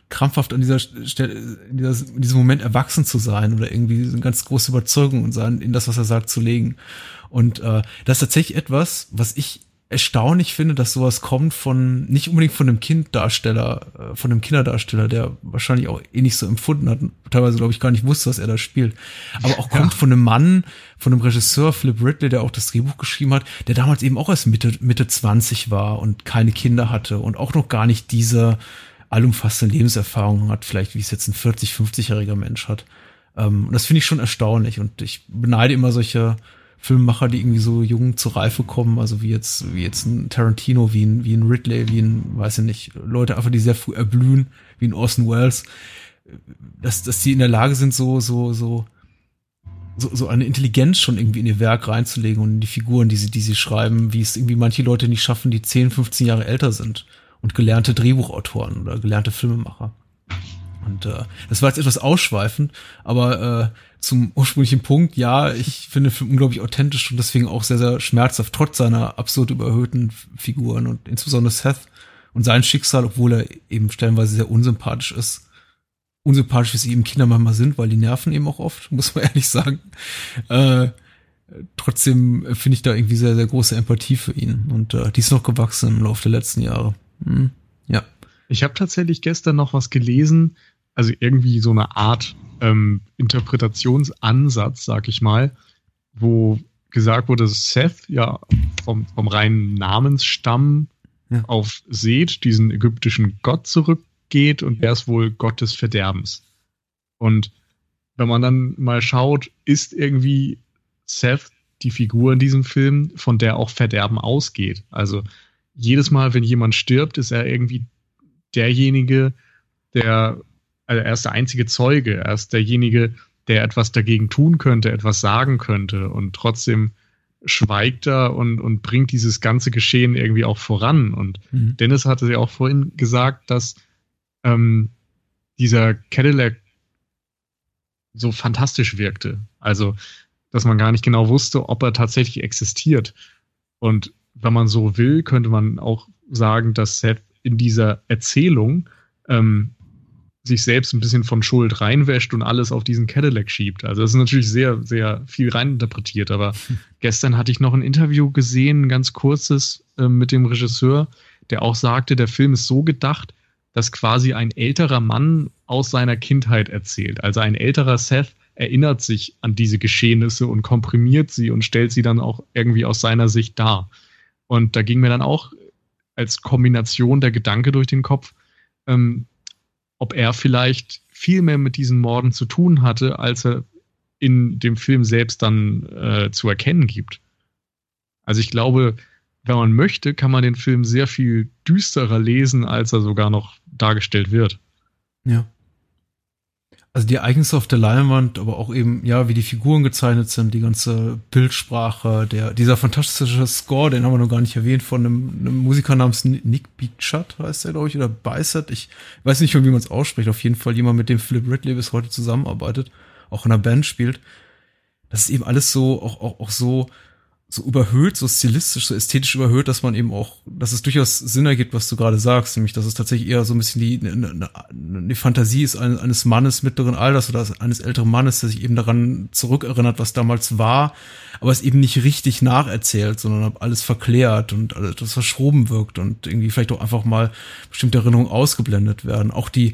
krampfhaft an dieser Stelle, in, dieser, in diesem Moment erwachsen zu sein oder irgendwie eine ganz große Überzeugung in, sein, in das, was er sagt, zu legen. Und äh, das ist tatsächlich etwas, was ich erstaunlich finde, dass sowas kommt von, nicht unbedingt von einem Kinddarsteller, äh, von einem Kinderdarsteller, der wahrscheinlich auch eh nicht so empfunden hat, teilweise glaube ich gar nicht wusste, was er da spielt, aber auch kommt ja. von einem Mann, von einem Regisseur, Philip Ridley, der auch das Drehbuch geschrieben hat, der damals eben auch erst Mitte, Mitte 20 war und keine Kinder hatte und auch noch gar nicht diese allumfassende Lebenserfahrung hat, vielleicht wie es jetzt ein 40, 50-jähriger Mensch hat. Ähm, und das finde ich schon erstaunlich und ich beneide immer solche Filmemacher, die irgendwie so jung zur Reife kommen, also wie jetzt, wie jetzt ein Tarantino, wie ein, wie ein Ridley, wie ein, weiß ich nicht, Leute einfach, die sehr früh erblühen, wie ein Orson Welles, dass, dass die in der Lage sind, so, so, so, so, so eine Intelligenz schon irgendwie in ihr Werk reinzulegen und in die Figuren, die sie, die sie schreiben, wie es irgendwie manche Leute nicht schaffen, die 10, 15 Jahre älter sind und gelernte Drehbuchautoren oder gelernte Filmemacher. Und äh, das war jetzt etwas ausschweifend, aber äh, zum ursprünglichen Punkt, ja, ich finde den Film unglaublich authentisch und deswegen auch sehr, sehr schmerzhaft, trotz seiner absurd überhöhten Figuren und insbesondere Seth und sein Schicksal, obwohl er eben stellenweise sehr unsympathisch ist. Unsympathisch, wie sie eben Kinder manchmal sind, weil die nerven eben auch oft, muss man ehrlich sagen. Äh, trotzdem finde ich da irgendwie sehr, sehr große Empathie für ihn und äh, die ist noch gewachsen im Laufe der letzten Jahre. Hm, ja. Ich habe tatsächlich gestern noch was gelesen, also irgendwie so eine Art ähm, Interpretationsansatz, sag ich mal, wo gesagt wurde, dass Seth ja vom, vom reinen Namensstamm ja. auf Seth, diesen ägyptischen Gott, zurückgeht und er ist wohl Gott des Verderbens. Und wenn man dann mal schaut, ist irgendwie Seth die Figur in diesem Film, von der auch Verderben ausgeht. Also jedes Mal, wenn jemand stirbt, ist er irgendwie derjenige, der also er ist der einzige Zeuge, er ist derjenige, der etwas dagegen tun könnte, etwas sagen könnte und trotzdem schweigt er und, und bringt dieses ganze Geschehen irgendwie auch voran. Und mhm. Dennis hatte ja auch vorhin gesagt, dass ähm, dieser Cadillac so fantastisch wirkte. Also, dass man gar nicht genau wusste, ob er tatsächlich existiert. Und wenn man so will, könnte man auch sagen, dass Seth in dieser Erzählung ähm, sich selbst ein bisschen von Schuld reinwäscht und alles auf diesen Cadillac schiebt. Also das ist natürlich sehr, sehr viel reininterpretiert. Aber gestern hatte ich noch ein Interview gesehen, ein ganz kurzes, äh, mit dem Regisseur, der auch sagte, der Film ist so gedacht, dass quasi ein älterer Mann aus seiner Kindheit erzählt. Also ein älterer Seth erinnert sich an diese Geschehnisse und komprimiert sie und stellt sie dann auch irgendwie aus seiner Sicht dar. Und da ging mir dann auch als Kombination der Gedanke durch den Kopf, ähm, ob er vielleicht viel mehr mit diesen Morden zu tun hatte, als er in dem Film selbst dann äh, zu erkennen gibt. Also ich glaube, wenn man möchte, kann man den Film sehr viel düsterer lesen, als er sogar noch dargestellt wird. Ja. Also die Ereignisse auf der Leinwand, aber auch eben, ja, wie die Figuren gezeichnet sind, die ganze Bildsprache, der, dieser fantastische Score, den haben wir noch gar nicht erwähnt, von einem, einem Musiker namens Nick Beachat, heißt der, glaube ich, oder Bicep. Ich weiß nicht, wie man es ausspricht. Auf jeden Fall jemand, mit dem Philip Ridley bis heute zusammenarbeitet, auch in einer Band spielt. Das ist eben alles so, auch, auch, auch so, so überhöht, so stilistisch, so ästhetisch überhöht, dass man eben auch, dass es durchaus Sinn ergibt, was du gerade sagst, nämlich, dass es tatsächlich eher so ein bisschen die, eine, eine Fantasie ist eines, eines Mannes mittleren Alters oder eines älteren Mannes, der sich eben daran zurückerinnert, was damals war, aber es eben nicht richtig nacherzählt, sondern alles verklärt und alles verschoben wirkt und irgendwie vielleicht auch einfach mal bestimmte Erinnerungen ausgeblendet werden. Auch die,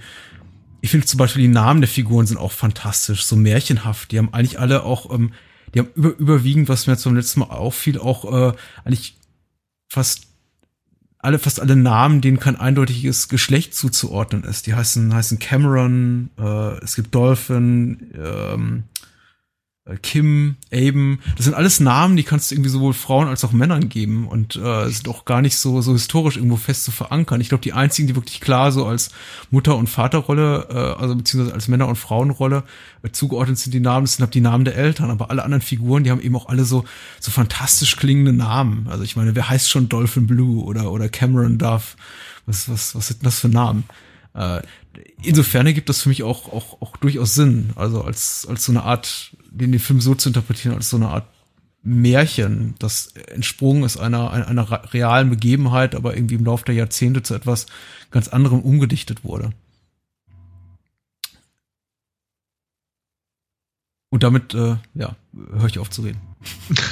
ich finde zum Beispiel die Namen der Figuren sind auch fantastisch, so märchenhaft. Die haben eigentlich alle auch ähm, die haben über, überwiegend, was mir zum letzten Mal auffiel, auch äh, eigentlich fast alle, fast alle Namen, denen kein eindeutiges Geschlecht zuzuordnen ist. Die heißen, heißen Cameron, äh, es gibt Dolphin, ähm, äh, Kim, Aben, das sind alles Namen, die kannst du irgendwie sowohl Frauen als auch Männern geben und äh, sind auch gar nicht so so historisch irgendwo fest zu verankern. Ich glaube, die einzigen, die wirklich klar so als Mutter- und Vaterrolle, äh, also beziehungsweise als Männer- und Frauenrolle äh, zugeordnet sind, die Namen, das sind halt die Namen der Eltern, aber alle anderen Figuren, die haben eben auch alle so so fantastisch klingende Namen. Also ich meine, wer heißt schon Dolphin Blue oder oder Cameron Duff? Was was was sind das für Namen? Äh, insofern ergibt das für mich auch, auch, auch durchaus Sinn. Also als, als so eine Art, den, den Film so zu interpretieren, als so eine Art Märchen, das entsprungen ist einer, einer, einer realen Begebenheit, aber irgendwie im Laufe der Jahrzehnte zu etwas ganz anderem umgedichtet wurde. Und damit, äh, ja, höre ich auf zu reden.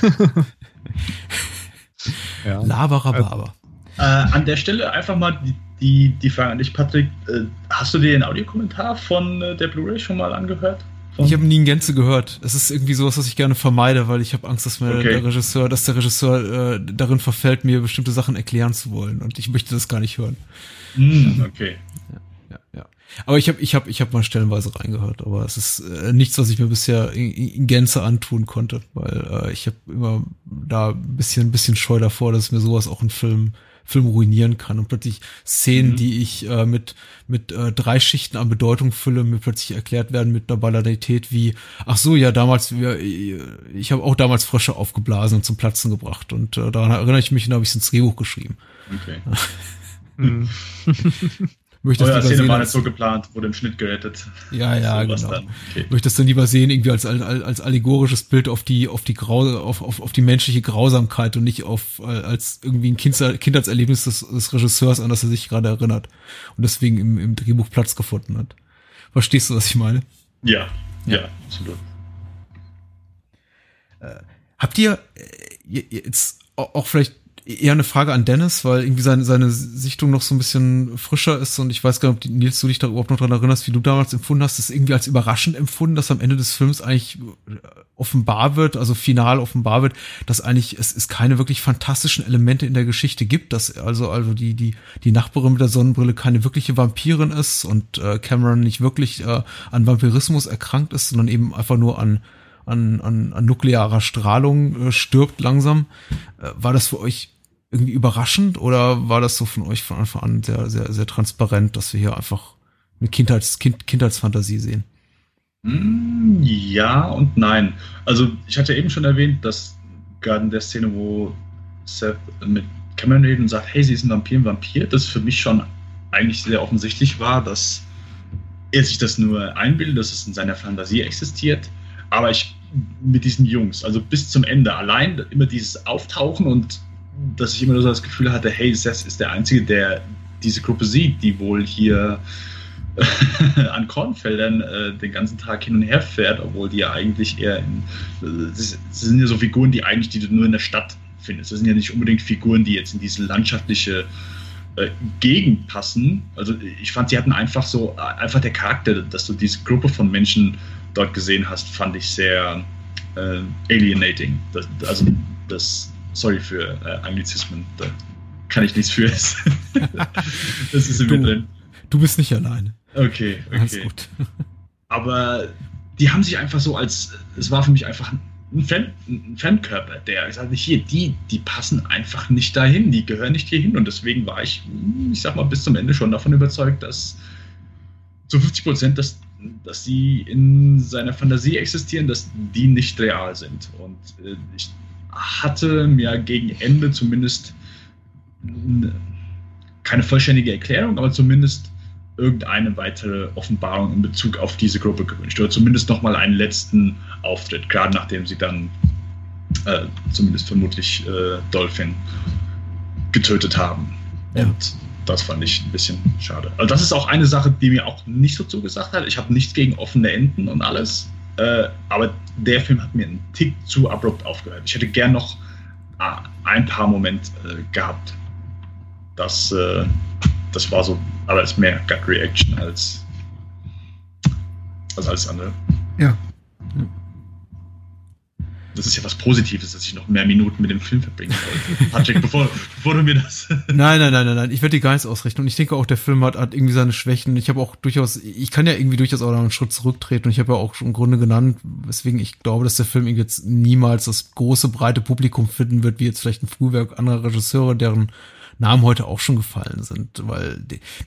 ja. Laberababa. Äh, an der Stelle einfach mal die, die, die Frage an dich, Patrick. Äh, hast du dir den Audiokommentar von äh, der Blu-ray schon mal angehört? Ich habe nie in Gänze gehört. Es ist irgendwie sowas, was ich gerne vermeide, weil ich habe Angst, dass mir okay. der Regisseur, dass der Regisseur äh, darin verfällt, mir bestimmte Sachen erklären zu wollen. Und ich möchte das gar nicht hören. Mm, okay. Ja, ja, ja. Aber ich habe ich hab, ich hab mal stellenweise reingehört, aber es ist äh, nichts, was ich mir bisher in, in Gänze antun konnte, weil äh, ich habe immer da ein bisschen, ein bisschen Scheu davor, dass mir sowas auch ein Film Film ruinieren kann und plötzlich Szenen, mhm. die ich äh, mit mit äh, drei Schichten an Bedeutung fülle, mir plötzlich erklärt werden mit einer Banalität wie ach so ja damals wir ich habe auch damals Frösche aufgeblasen und zum Platzen gebracht und äh, daran erinnere ich mich und habe ich es ins Drehbuch geschrieben. Okay. mhm. möchte das Szene war nicht so geplant, wurde im Schnitt gerettet. Ja, ja, so genau. Okay. Möchte das dann lieber sehen, irgendwie als, als, als allegorisches Bild auf die, auf die Grau, auf, auf, auf die menschliche Grausamkeit und nicht auf, als irgendwie ein Kinder, Kindheitserlebnis des, des Regisseurs, an das er sich gerade erinnert und deswegen im, im Drehbuch Platz gefunden hat. Verstehst du, was ich meine? Ja, ja, ja absolut. Äh, habt ihr äh, jetzt auch vielleicht eher eine Frage an Dennis, weil irgendwie seine, seine Sichtung noch so ein bisschen frischer ist und ich weiß gar nicht, ob Nils, du dich da überhaupt noch dran erinnerst, wie du damals empfunden hast, das irgendwie als überraschend empfunden, dass am Ende des Films eigentlich äh, offenbar wird, also final offenbar wird, dass eigentlich es, es keine wirklich fantastischen Elemente in der Geschichte gibt, dass also also die die die Nachbarin mit der Sonnenbrille keine wirkliche Vampirin ist und äh, Cameron nicht wirklich äh, an Vampirismus erkrankt ist, sondern eben einfach nur an an, an, an nuklearer Strahlung äh, stirbt langsam. Äh, war das für euch irgendwie überraschend oder war das so von euch von Anfang an sehr, sehr, sehr transparent, dass wir hier einfach eine Kindheits, kind, Kindheitsfantasie sehen? Mm, ja und nein. Also ich hatte eben schon erwähnt, dass gerade in der Szene, wo Seth mit Cameron redet und sagt, hey, sie ist ein Vampir, ein Vampir, das für mich schon eigentlich sehr offensichtlich war, dass er sich das nur einbildet, dass es in seiner Fantasie existiert. Aber ich mit diesen Jungs, also bis zum Ende, allein immer dieses Auftauchen und dass ich immer so das Gefühl hatte, hey, Seth ist der Einzige, der diese Gruppe sieht, die wohl hier an Kornfeldern äh, den ganzen Tag hin und her fährt, obwohl die ja eigentlich eher in. Das, das sind ja so Figuren, die eigentlich die du nur in der Stadt findest. Das sind ja nicht unbedingt Figuren, die jetzt in diese landschaftliche äh, Gegend passen. Also ich fand, sie hatten einfach so, einfach der Charakter, dass du diese Gruppe von Menschen dort gesehen hast, fand ich sehr äh, alienating. Das, also das, sorry für äh, Anglizismen, da kann ich nichts für. das ist in mir drin. Du bist nicht alleine. Okay, okay. Alles gut. Aber die haben sich einfach so als, es war für mich einfach ein, Fremd, ein Fremdkörper, der ich sage nicht hier, die, die passen einfach nicht dahin, die gehören nicht hierhin und deswegen war ich, ich sag mal, bis zum Ende schon davon überzeugt, dass zu 50 Prozent, dass, dass die in seiner Fantasie existieren, dass die nicht real sind. Und äh, ich hatte mir gegen Ende zumindest keine vollständige Erklärung, aber zumindest irgendeine weitere Offenbarung in Bezug auf diese Gruppe gewünscht. Oder zumindest nochmal einen letzten Auftritt, gerade nachdem sie dann äh, zumindest vermutlich äh, Dolphin getötet haben. Ja. Und das fand ich ein bisschen schade. Also das ist auch eine Sache, die mir auch nicht so zugesagt hat. Ich habe nichts gegen offene Enden und alles. Äh, aber der Film hat mir einen Tick zu abrupt aufgehört. Ich hätte gern noch äh, ein paar Momente äh, gehabt. Das, äh, das war so aber es ist mehr Gut Reaction als, als alles andere. Ja. Das ist ja was Positives, dass ich noch mehr Minuten mit dem Film verbringen wollte. Patrick, bevor, bevor du mir das. nein, nein, nein, nein, nein. Ich werde die gar nichts ausrichten. Und ich denke auch, der Film hat, hat irgendwie seine Schwächen. Ich habe auch durchaus, ich kann ja irgendwie durchaus auch noch einen Schritt zurücktreten. Und ich habe ja auch schon im Grunde genannt, weswegen ich glaube, dass der Film jetzt niemals das große, breite Publikum finden wird, wie jetzt vielleicht ein Frühwerk anderer Regisseure, deren Namen heute auch schon gefallen sind, weil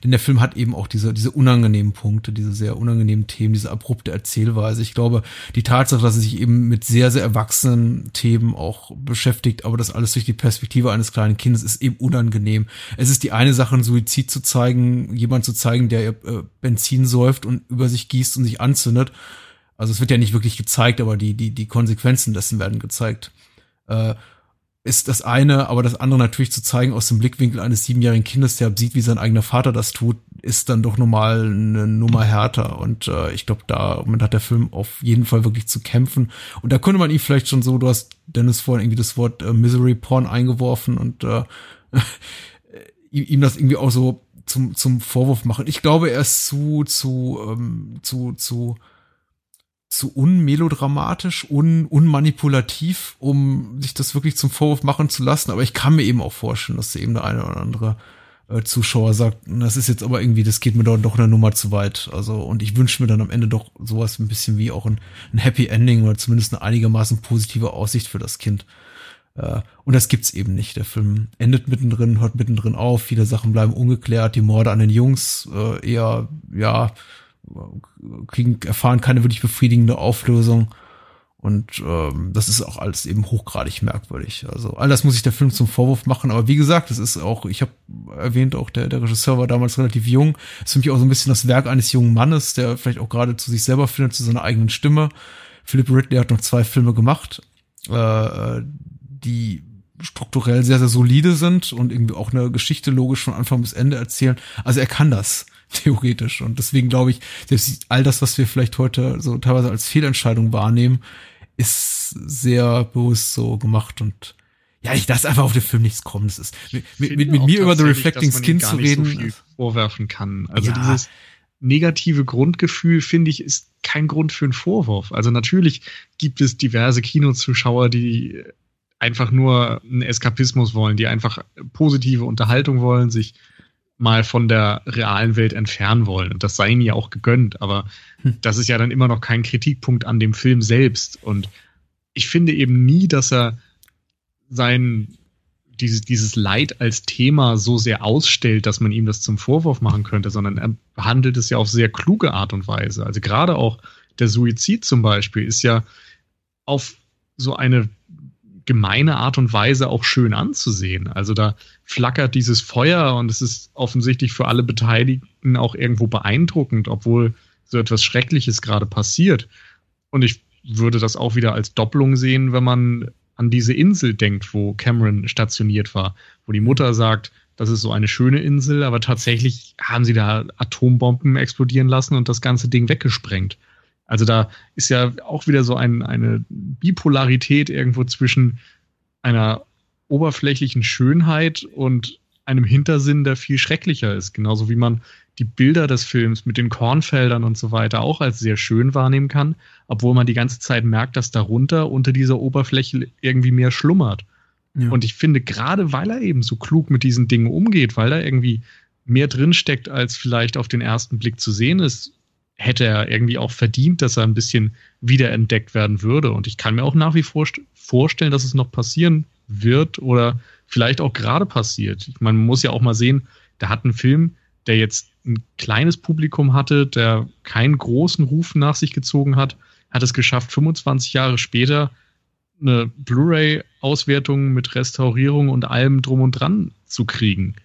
denn der Film hat eben auch diese diese unangenehmen Punkte, diese sehr unangenehmen Themen, diese abrupte Erzählweise. Ich glaube, die Tatsache, dass er sich eben mit sehr sehr erwachsenen Themen auch beschäftigt, aber das alles durch die Perspektive eines kleinen Kindes ist eben unangenehm. Es ist die eine Sache, einen Suizid zu zeigen, jemand zu zeigen, der äh, Benzin säuft und über sich gießt und sich anzündet. Also es wird ja nicht wirklich gezeigt, aber die die die Konsequenzen dessen werden gezeigt. Äh, ist das eine, aber das andere natürlich zu zeigen aus dem Blickwinkel eines siebenjährigen Kindes, der sieht, wie sein eigener Vater das tut, ist dann doch nochmal eine Nummer härter. Und äh, ich glaube, da man hat der Film auf jeden Fall wirklich zu kämpfen. Und da könnte man ihn vielleicht schon so, du hast Dennis vorhin irgendwie das Wort äh, Misery Porn eingeworfen und äh, ihm das irgendwie auch so zum, zum Vorwurf machen. Ich glaube, er ist zu, zu, ähm, zu, zu, zu unmelodramatisch, un, unmanipulativ, um sich das wirklich zum Vorwurf machen zu lassen. Aber ich kann mir eben auch vorstellen, dass eben der eine oder andere äh, Zuschauer sagt, das ist jetzt aber irgendwie, das geht mir doch, doch eine Nummer zu weit. Also, und ich wünsche mir dann am Ende doch sowas ein bisschen wie auch ein, ein Happy Ending oder zumindest eine einigermaßen positive Aussicht für das Kind. Äh, und das gibt's eben nicht. Der Film endet mittendrin, hört mittendrin auf, viele Sachen bleiben ungeklärt, die Morde an den Jungs äh, eher, ja, kriegen, erfahren keine wirklich befriedigende Auflösung. Und ähm, das ist auch alles eben hochgradig merkwürdig. Also all das muss ich der Film zum Vorwurf machen. Aber wie gesagt, es ist auch, ich habe erwähnt, auch der, der Regisseur war damals relativ jung. Ist für mich auch so ein bisschen das Werk eines jungen Mannes, der vielleicht auch gerade zu sich selber findet, zu seiner eigenen Stimme. Philip Ridley hat noch zwei Filme gemacht, äh, die strukturell sehr, sehr solide sind und irgendwie auch eine Geschichte logisch von Anfang bis Ende erzählen. Also er kann das. theoretisch. Und deswegen glaube ich, selbst all das, was wir vielleicht heute so teilweise als Fehlentscheidung wahrnehmen, ist sehr bewusst so gemacht und ja, ich lasse einfach auf den Film nichts kommen. Das ist mit, mit, mit, mir über The Reflecting Skin zu reden. So viel vorwerfen kann. Also ja. dieses negative Grundgefühl, finde ich, ist kein Grund für einen Vorwurf. Also natürlich gibt es diverse Kinozuschauer, die einfach nur einen Eskapismus wollen, die einfach positive Unterhaltung wollen, sich mal von der realen Welt entfernen wollen. Und das sei ihnen ja auch gegönnt, aber hm. das ist ja dann immer noch kein Kritikpunkt an dem Film selbst. Und ich finde eben nie, dass er sein, dieses, dieses Leid als Thema so sehr ausstellt, dass man ihm das zum Vorwurf machen könnte, sondern er behandelt es ja auf sehr kluge Art und Weise. Also gerade auch der Suizid zum Beispiel ist ja auf so eine gemeine Art und Weise auch schön anzusehen. Also da flackert dieses Feuer und es ist offensichtlich für alle Beteiligten auch irgendwo beeindruckend, obwohl so etwas Schreckliches gerade passiert. Und ich würde das auch wieder als Doppelung sehen, wenn man an diese Insel denkt, wo Cameron stationiert war, wo die Mutter sagt, das ist so eine schöne Insel, aber tatsächlich haben sie da Atombomben explodieren lassen und das ganze Ding weggesprengt. Also da ist ja auch wieder so ein, eine Bipolarität irgendwo zwischen einer oberflächlichen Schönheit und einem Hintersinn, der viel schrecklicher ist. Genauso wie man die Bilder des Films mit den Kornfeldern und so weiter auch als sehr schön wahrnehmen kann, obwohl man die ganze Zeit merkt, dass darunter unter dieser Oberfläche irgendwie mehr schlummert. Ja. Und ich finde, gerade weil er eben so klug mit diesen Dingen umgeht, weil da irgendwie mehr drinsteckt, als vielleicht auf den ersten Blick zu sehen ist, hätte er irgendwie auch verdient, dass er ein bisschen wiederentdeckt werden würde. Und ich kann mir auch nach wie vor vorstellen, dass es noch passieren wird oder vielleicht auch gerade passiert. Man muss ja auch mal sehen, da hat ein Film, der jetzt ein kleines Publikum hatte, der keinen großen Ruf nach sich gezogen hat, hat es geschafft, 25 Jahre später eine Blu-ray-Auswertung mit Restaurierung und allem drum und dran zu kriegen.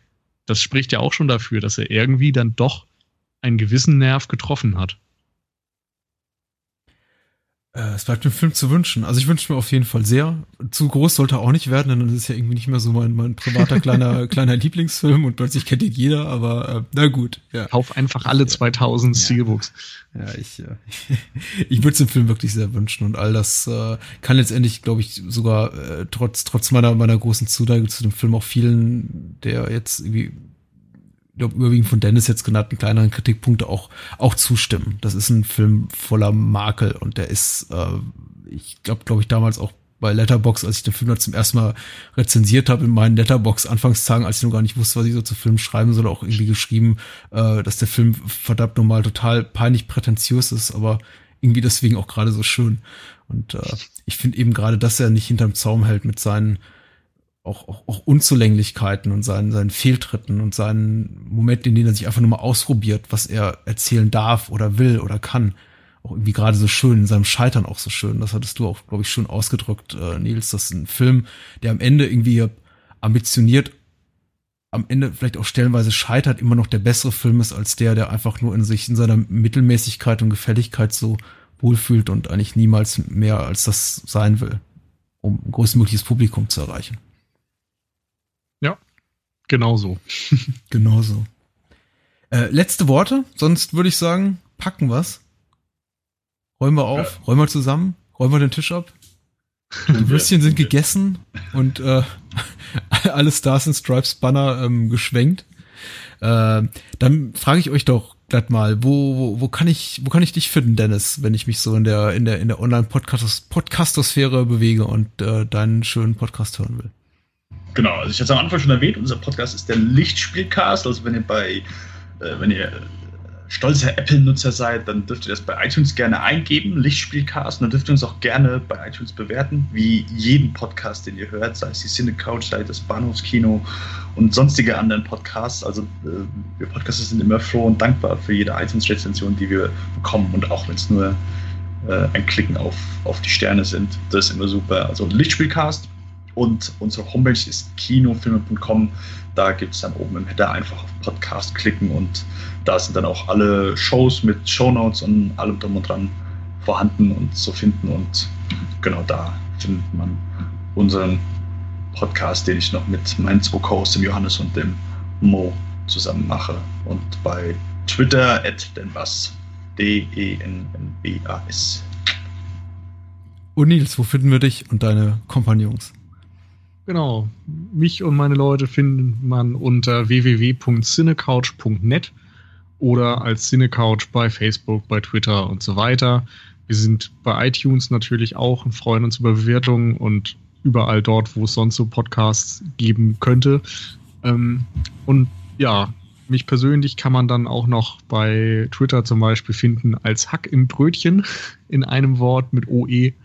Das spricht ja auch schon dafür, dass er irgendwie dann doch einen gewissen Nerv getroffen hat. Äh, es bleibt dem Film zu wünschen. Also ich wünsche mir auf jeden Fall sehr. Zu groß sollte er auch nicht werden, denn dann ist ja irgendwie nicht mehr so mein, mein privater kleiner kleiner Lieblingsfilm und plötzlich kennt ihn jeder, aber äh, na gut. Ja. Kauf einfach alle 2000 ja. Steelbooks. Ja, ich, äh, ich würde es dem Film wirklich sehr wünschen und all das äh, kann letztendlich, glaube ich, sogar äh, trotz trotz meiner meiner großen Zuneigung zu dem Film auch vielen, der jetzt irgendwie glaube, überwiegend von Dennis jetzt genannten kleineren Kritikpunkte auch, auch zustimmen. Das ist ein Film voller Makel und der ist, äh, ich glaube, glaube ich, damals auch bei Letterbox, als ich den Film zum ersten Mal rezensiert habe in meinen Letterbox Anfangstagen, als ich noch gar nicht wusste, was ich so zu Film schreiben soll, auch irgendwie geschrieben, äh, dass der Film verdammt normal total peinlich prätentiös ist, aber irgendwie deswegen auch gerade so schön. Und äh, ich finde eben gerade, dass er nicht hinterm Zaum hält mit seinen auch, auch, auch Unzulänglichkeiten und seinen, seinen Fehltritten und seinen Momenten, in denen er sich einfach nur mal ausprobiert, was er erzählen darf oder will oder kann. Auch irgendwie gerade so schön, in seinem Scheitern auch so schön. Das hattest du auch, glaube ich, schon ausgedrückt, äh, Nils. Das ist ein Film, der am Ende irgendwie ambitioniert, am Ende vielleicht auch stellenweise scheitert, immer noch der bessere Film ist als der, der einfach nur in sich, in seiner Mittelmäßigkeit und Gefälligkeit so wohlfühlt und eigentlich niemals mehr als das sein will, um ein größtmögliches Publikum zu erreichen. Genauso. Genauso. Äh, letzte Worte, sonst würde ich sagen, packen wir's. Räumen wir auf, ja. räumen wir zusammen, räumen wir den Tisch ab. Die Würstchen sind gegessen und äh, alle Stars and Stripes Banner ähm, geschwenkt. Äh, dann frage ich euch doch gleich mal, wo, wo, wo kann ich, wo kann ich dich finden, Dennis, wenn ich mich so in der, in der, in der Online-Podcastosphäre bewege und äh, deinen schönen Podcast hören will? Genau, also ich hatte es am Anfang schon erwähnt, unser Podcast ist der Lichtspielcast. Also wenn ihr bei, äh, wenn ihr stolzer Apple-Nutzer seid, dann dürft ihr das bei iTunes gerne eingeben, Lichtspielcast, und dann dürft ihr uns auch gerne bei iTunes bewerten, wie jeden Podcast, den ihr hört, sei es die Cine Couch, sei es das Bahnhofskino und sonstige anderen Podcasts. Also äh, wir Podcaster sind immer froh und dankbar für jede iTunes-Rezension, die wir bekommen und auch wenn es nur äh, ein Klicken auf, auf die Sterne sind, das ist immer super. Also Lichtspielcast und unsere Homepage ist kinofilme.com. Da gibt es dann oben im Header einfach auf Podcast klicken und da sind dann auch alle Shows mit Shownotes und allem drum und dran vorhanden und zu finden. Und genau da findet man unseren Podcast, den ich noch mit meinen zwei Co-Hosts, dem Johannes und dem Mo, zusammen mache. Und bei Twitter at denbas. D-E-N-N-B-A-S. Und Nils, wo finden wir dich und deine Kompagnons? Genau. Mich und meine Leute findet man unter www.cinecouch.net oder als Cinecouch bei Facebook, bei Twitter und so weiter. Wir sind bei iTunes natürlich auch und freuen uns über Bewertungen und überall dort, wo es sonst so Podcasts geben könnte. Ähm, und ja, mich persönlich kann man dann auch noch bei Twitter zum Beispiel finden als Hack im Brötchen in einem Wort mit OE.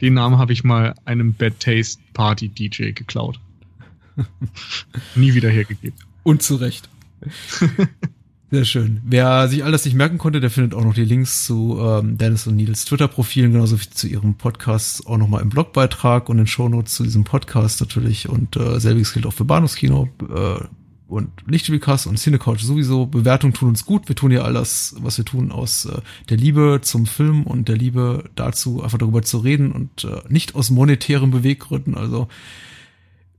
Den Namen habe ich mal einem Bad Taste Party DJ geklaut. Nie wieder hergegeben. Und zu Recht. Sehr schön. Wer sich all das nicht merken konnte, der findet auch noch die Links zu ähm, Dennis und Nils Twitter-Profilen, genauso wie zu ihrem Podcast auch nochmal im Blogbeitrag und in Shownotes zu diesem Podcast natürlich. Und äh, selbiges gilt auch für Bahnhofskino. Äh, und Lichtspielcast und Cinecouch sowieso. Bewertungen tun uns gut. Wir tun ja alles, was wir tun, aus äh, der Liebe zum Film und der Liebe dazu, einfach darüber zu reden und äh, nicht aus monetären Beweggründen. Also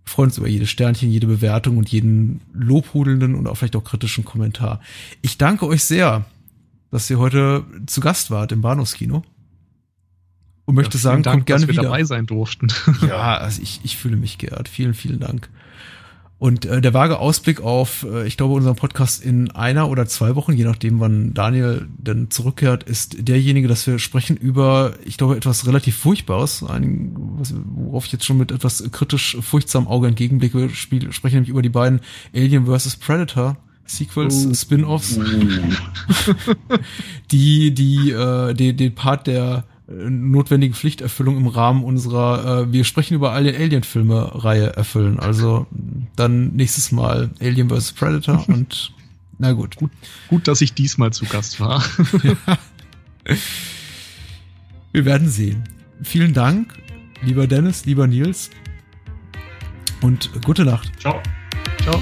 freuen uns über jedes Sternchen, jede Bewertung und jeden lobhudelnden und auch vielleicht auch kritischen Kommentar. Ich danke euch sehr, dass ihr heute zu Gast wart im Bahnhofskino. Und möchte ja, sagen, Dank, kommt gerne dass wir wieder. dabei sein durften. Ja, also ich, ich fühle mich geehrt. Vielen, vielen Dank. Und äh, der vage Ausblick auf, äh, ich glaube, unseren Podcast in einer oder zwei Wochen, je nachdem, wann Daniel dann zurückkehrt, ist derjenige, dass wir sprechen über, ich glaube, etwas relativ Furchtbares, ein, was, worauf ich jetzt schon mit etwas kritisch furchtsamem Auge entgegenblicke, spiel, sprechen nämlich über die beiden Alien vs. Predator Sequels, oh. Spin-offs, oh. die, die, äh, den, den Part der notwendigen Pflichterfüllung im Rahmen unserer äh, Wir sprechen über alle Alien-Filme-Reihe erfüllen. Also dann nächstes Mal Alien vs. Predator und na gut. gut. Gut, dass ich diesmal zu Gast war. Wir werden sehen. Vielen Dank, lieber Dennis, lieber Nils und gute Nacht. Ciao. Ciao.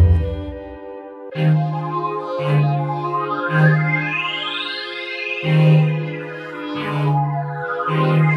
Thank you.